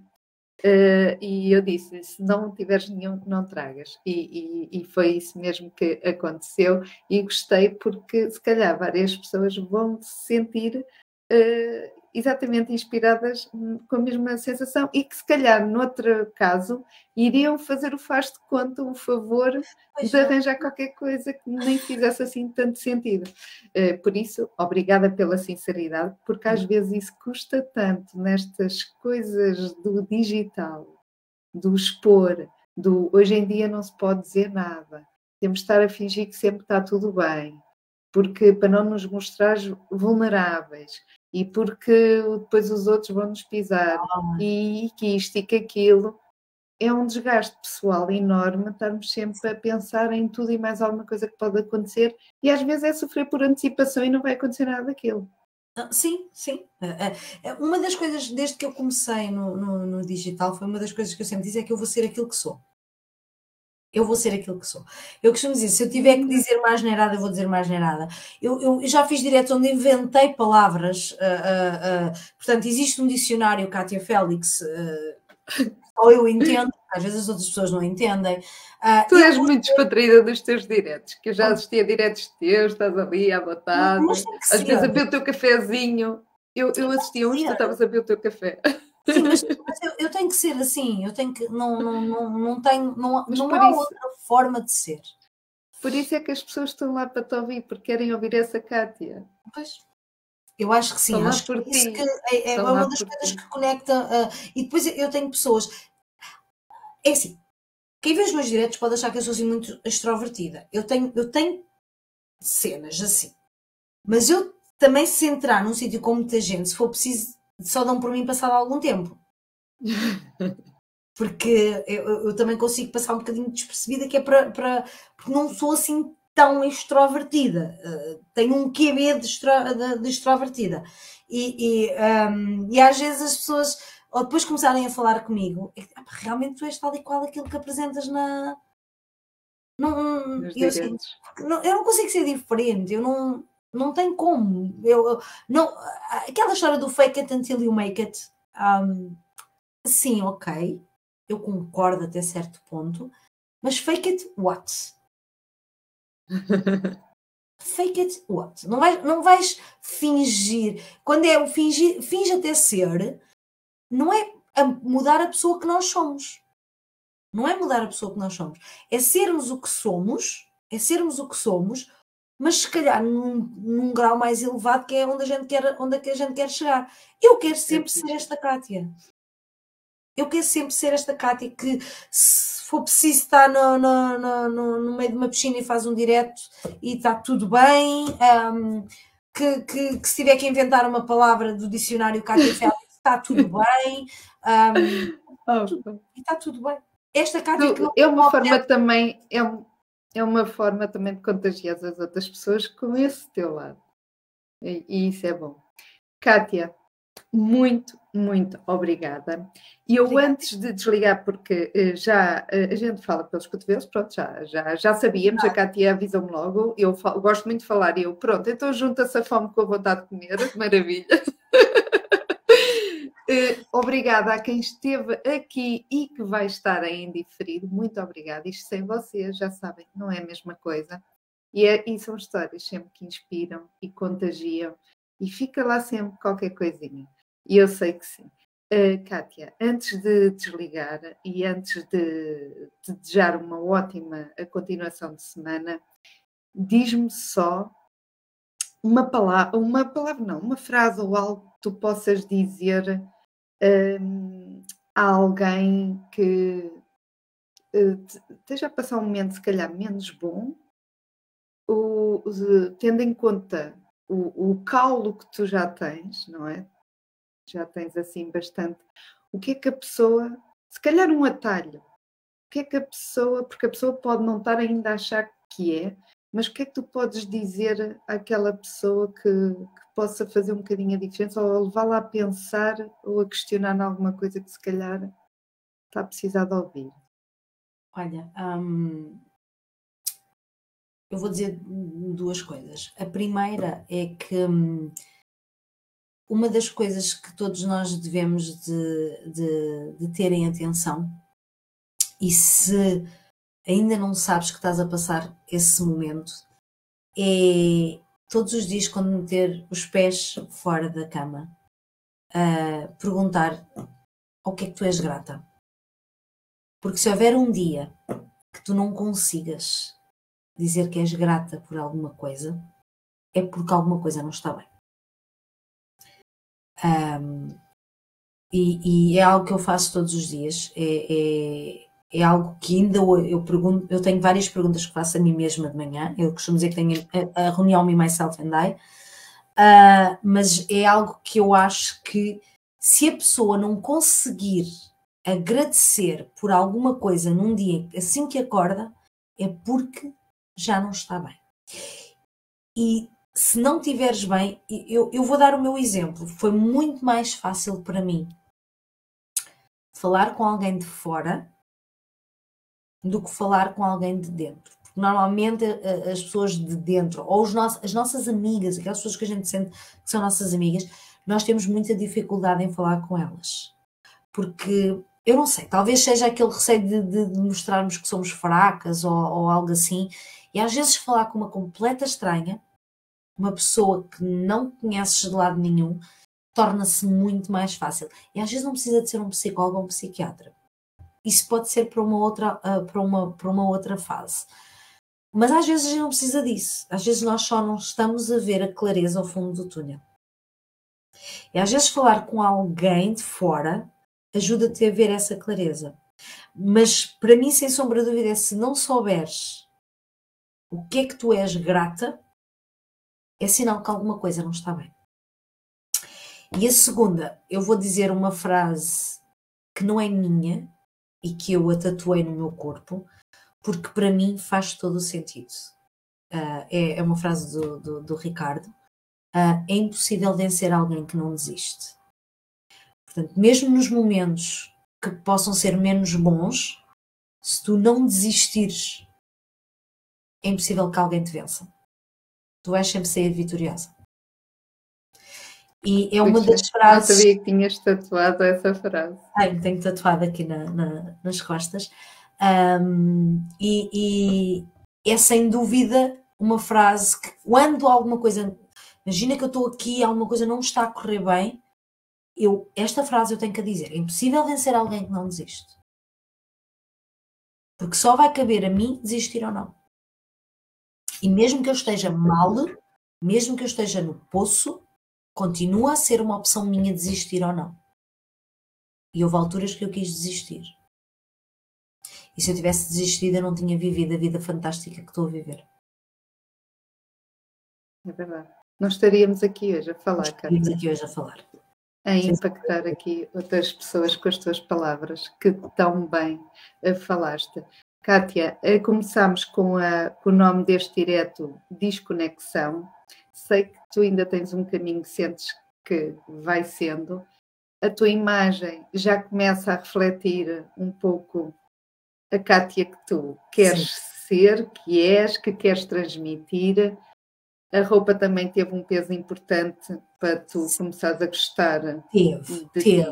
Uh, e eu disse se não tiveres nenhum, não tragas. E, e, e, foi isso mesmo que aconteceu. E gostei porque, se calhar, várias pessoas vão se sentir uh, exatamente inspiradas com a mesma sensação e que se calhar, noutro caso, iriam fazer o faz de conta, o favor pois de arranjar qualquer coisa que nem fizesse assim tanto sentido. Eh, por isso, obrigada pela sinceridade, porque às vezes isso custa tanto nestas coisas do digital, do expor, do hoje em dia não se pode dizer nada, temos de estar a fingir que sempre está tudo bem, porque para não nos mostrar vulneráveis, e porque depois os outros vão nos pisar oh. e que isto e que aquilo é um desgaste pessoal enorme estarmos sempre a pensar em tudo e mais alguma coisa que pode acontecer e às vezes é sofrer por antecipação e não vai acontecer nada daquilo. Ah, sim, sim. É, uma das coisas, desde que eu comecei no, no, no digital, foi uma das coisas que eu sempre disse é que eu vou ser aquilo que sou eu vou ser aquilo que sou. Eu costumo dizer, se eu tiver que dizer mais neirada, eu vou dizer mais neirada. Eu, eu já fiz direto onde inventei palavras, uh, uh, uh, portanto, existe um dicionário, Kátia Félix, só eu entendo, às vezes as outras pessoas não entendem. tu és muito despatraída dos teus diretos, que eu já assisti a diretos teus, estás ali à vontade, às vezes a ver o teu cafezinho. Eu, eu assistia uns, tu estavas a ver o teu café. Sim, mas, *laughs* mas eu, eu, tenho que ser assim, eu tenho que. Não, não, não, não tenho. Não, não há isso, outra forma de ser. Por isso é que as pessoas estão lá para te ouvir, porque querem ouvir essa Kátia. Pois. Eu acho que sim, estão acho que, isso que é, é uma das coisas ti. que conecta. Uh, e depois eu tenho pessoas. É assim, quem vê os meus diretos pode achar que eu sou assim muito extrovertida. Eu tenho, eu tenho cenas assim. Mas eu também, se entrar num sítio com muita gente, se for preciso só dão por mim passado algum tempo. Porque eu, eu, também consigo passar um bocadinho despercebida, que é para, para. Porque não sou assim tão extrovertida. Uh, tenho um QB de, extro, de, de extrovertida. E, e, um, e às vezes as pessoas, ou depois começarem a falar comigo, é, realmente tu és tal e qual aquilo que apresentas na. Não, eu, assim, não, eu não consigo ser diferente, eu não, não tem como. Eu, não, aquela história do fake it until you make it. Um, sim, ok. Eu concordo até certo ponto. Mas fake it what? *laughs* fake it what? Não vais, não vais fingir. Quando é o fingir, finge até ser, não é mudar a pessoa que nós somos. Não é mudar a pessoa que nós somos. É sermos o que somos, é sermos o que somos mas se calhar num, num, grau mais elevado que é onde a gente quer, onde é que a gente quer chegar. Eu quero sempre ser esta Kátia. Eu quero sempre ser esta Kátia que se for preciso estar no, no, no, no meio de uma piscina e faz um direto e está tudo bem. Um, que, que, que, se tiver que inventar uma palavra do dicionário Kátia *laughs* Félix, está tudo bem. Um, oh, tudo, e está tudo bem. esta Cátia tu, é uma forma também, é, é uma forma também de contagiar as outras pessoas com esse teu lado. E, e isso é bom. Kátia, muito, muito obrigada. E eu, obrigada. antes de desligar, porque uh, já uh, a gente fala pelos cotovelos, pronto, já, já, já sabíamos, a Cátia avisou-me logo, eu falo, gosto muito de falar, e eu, pronto, então junta-se a fome com a vontade de comer, *laughs* maravilha. Uh, obrigada a quem esteve aqui e que vai estar ainda diferido. Muito obrigada. Isto sem vocês, já sabem, não é a mesma coisa. E, é, e são histórias sempre que inspiram e contagiam. E fica lá sempre qualquer coisinha. E eu sei que sim. Uh, Kátia, antes de desligar e antes de, de desejar uma ótima continuação de semana, diz-me só uma palavra, uma palavra não, uma frase ou algo que tu possas dizer um, há alguém que uh, esteja a passar um momento, se calhar, menos bom, ou, tendo em conta o, o caulo que tu já tens, não é? Já tens assim bastante. O que é que a pessoa, se calhar um atalho, o que é que a pessoa, porque a pessoa pode não estar ainda a achar que é, mas o que é que tu podes dizer àquela pessoa que, que possa fazer um bocadinho a diferença ou levá-la a pensar ou a questionar alguma coisa que se calhar está a precisar de ouvir? Olha, hum, eu vou dizer duas coisas. A primeira é que hum, uma das coisas que todos nós devemos de, de, de ter em atenção e se ainda não sabes que estás a passar esse momento, é todos os dias quando meter os pés fora da cama, uh, perguntar ao que é que tu és grata. Porque se houver um dia que tu não consigas dizer que és grata por alguma coisa, é porque alguma coisa não está bem. Um, e, e, é algo que eu faço todos os dias. É, é, é algo que ainda eu pergunto, eu tenho várias perguntas que faço a mim mesma de manhã, eu costumo dizer que tenho a, a reunião Me, Myself and I, uh, mas é algo que eu acho que se a pessoa não conseguir agradecer por alguma coisa num dia assim que acorda, é porque já não está bem. E se não estiveres bem, eu, eu vou dar o meu exemplo, foi muito mais fácil para mim falar com alguém de fora do que falar com alguém de dentro. Porque normalmente as pessoas de dentro, ou os nossos, as nossas amigas, aquelas pessoas que a gente sente que são nossas amigas, nós temos muita dificuldade em falar com elas. Porque eu não sei, talvez seja aquele receio de, de mostrarmos que somos fracas ou, ou algo assim. E às vezes falar com uma completa estranha, uma pessoa que não conheces de lado nenhum, torna-se muito mais fácil. E às vezes não precisa de ser um psicólogo ou um psiquiatra isso pode ser para uma outra, uh, para uma, para uma outra fase. Mas às vezes a gente não precisa disso. Às vezes nós só não estamos a ver a clareza ao fundo do túnel. E às vezes falar com alguém de fora ajuda-te a ver essa clareza. Mas para mim, sem sombra de dúvida, é se não souberes o que é que tu és grata, é sinal que alguma coisa não está bem. E a segunda, eu vou dizer uma frase que não é minha, e que eu a tatuei no meu corpo, porque para mim faz todo o sentido. Uh, é, é, uma frase do, do, do Ricardo. Uh, é impossível vencer alguém que não desiste. Portanto, mesmo nos momentos que possam ser menos bons, se tu não desistires, é impossível que alguém te vença. Tu vais sempre sair vitoriosa. E é uma das frases. Não sabia que tinhas tatuado essa frase. Tenho, tenho tatuado aqui na, na, nas costas. Um, e, e, é sem dúvida uma frase que, quando alguma coisa. Imagina que eu estou aqui, alguma coisa não está a correr bem. Eu, esta frase eu tenho que dizer: é impossível vencer alguém que não desiste. Porque só vai caber a mim desistir ou não. E mesmo que eu esteja mal, mesmo que eu esteja no poço, continua a ser uma opção minha desistir ou não. E houve alturas que eu quis desistir. E se eu tivesse desistido, eu não tinha vivido a vida fantástica que estou a viver. É verdade. Não estaríamos aqui hoje a falar, Não estaríamos aqui hoje a falar. a impactar aqui outras pessoas com as tuas palavras, que tão bem falaste. Kátia, uh, começamos com, a, com, o nome deste direto, Desconexão. Sei que tu ainda tens um caminho que sentes que vai sendo. A tua imagem já começa a refletir um pouco a Kátia que tu queres Sim. ser, que és, que queres transmitir a roupa também teve um peso importante para tu começares a gostar. Teve, teve, ti.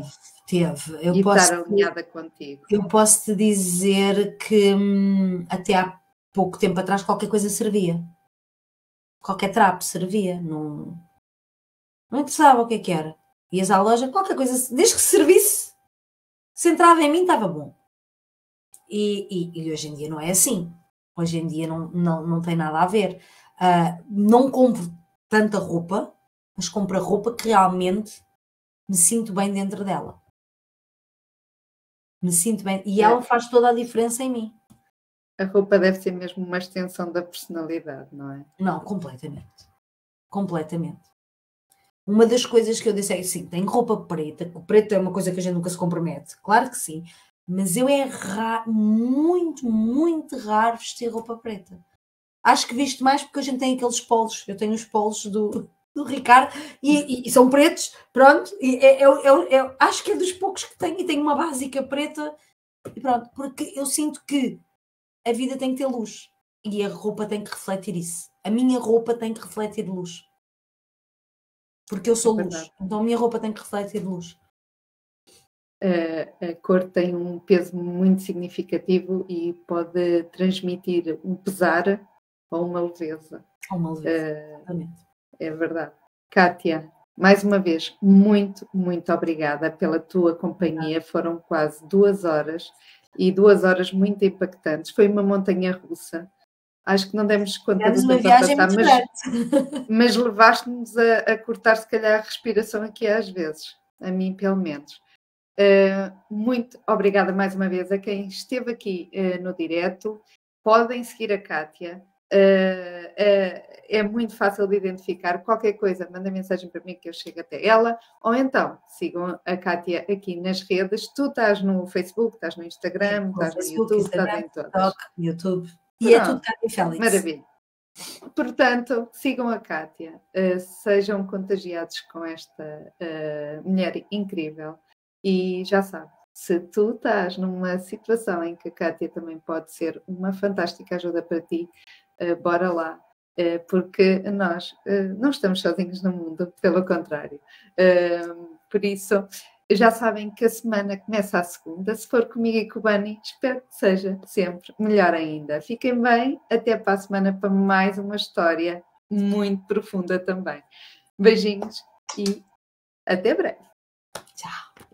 teve. Eu e posso estar alinhada te, contigo. Eu posso te dizer que hum, até há pouco tempo atrás qualquer coisa servia. Qualquer trapo servia. Não, não interessava o que é que era. Ias à loja, qualquer coisa, desde que servisse, se entrava em mim, estava bom. E, e, e hoje em dia não é assim. Hoje em dia não, não, não tem nada a ver. Uh, não compro tanta roupa, mas compro a roupa que realmente me sinto bem dentro dela. Me sinto bem. E é. ela faz toda a diferença em mim. A roupa deve ser mesmo uma extensão da personalidade, não é? Não, completamente. Completamente. Uma das coisas que eu disse é sim, tenho roupa preta, o preto é uma coisa que a gente nunca se compromete. Claro que sim. Mas eu é muito, muito raro vestir roupa preta. Acho que visto mais porque a gente tem aqueles polos. Eu tenho os polos do, do Ricardo e, e, e são pretos, pronto. E é, é, é, acho que é dos poucos que tenho e tenho uma básica preta e pronto, porque eu sinto que a vida tem que ter luz e a roupa tem que refletir isso. A minha roupa tem que refletir luz. Porque eu sou é luz, então a minha roupa tem que refletir luz. A, a, cor tem um peso muito significativo e pode transmitir um pesar ou uma leveza. Ou uma leveza, uh, É verdade. Kátia, mais uma vez, muito, muito obrigada pela tua companhia. Foram quase duas horas e duas horas muito impactantes. Foi uma montanha russa. Acho que não demos conta de uma viagem passar, mas, *laughs* mas levaste-nos a, a, cortar, se calhar, a respiração aqui às vezes, a mim pelo menos. Uh, muito obrigada mais uma vez a quem esteve aqui uh, no direto. Podem seguir a Kátia Uh, uh, é muito fácil de identificar. Qualquer coisa, manda mensagem para mim que eu chego até ela. Ou então, sigam a Kátia aqui nas redes. Tu estás no Facebook, estás no Instagram, estás no Facebook, YouTube, estás em todas. YouTube. E é tudo Kátia Félix. Maravilha. Portanto, sigam a Kátia, uh, sejam contagiados com esta mulher incrível e já sabe, se tu estás numa situação em que a Kátia também pode ser uma fantástica ajuda para ti, uh, bora lá, uh, porque nós uh, não estamos sozinhos no mundo, pelo contrário. por isso, já sabem que a semana começa a segunda. Se for comigo e com o Bani, espero que seja sempre melhor ainda. Fiquem bem, até para a semana para mais uma história muito profunda também. Beijinhos e até breve.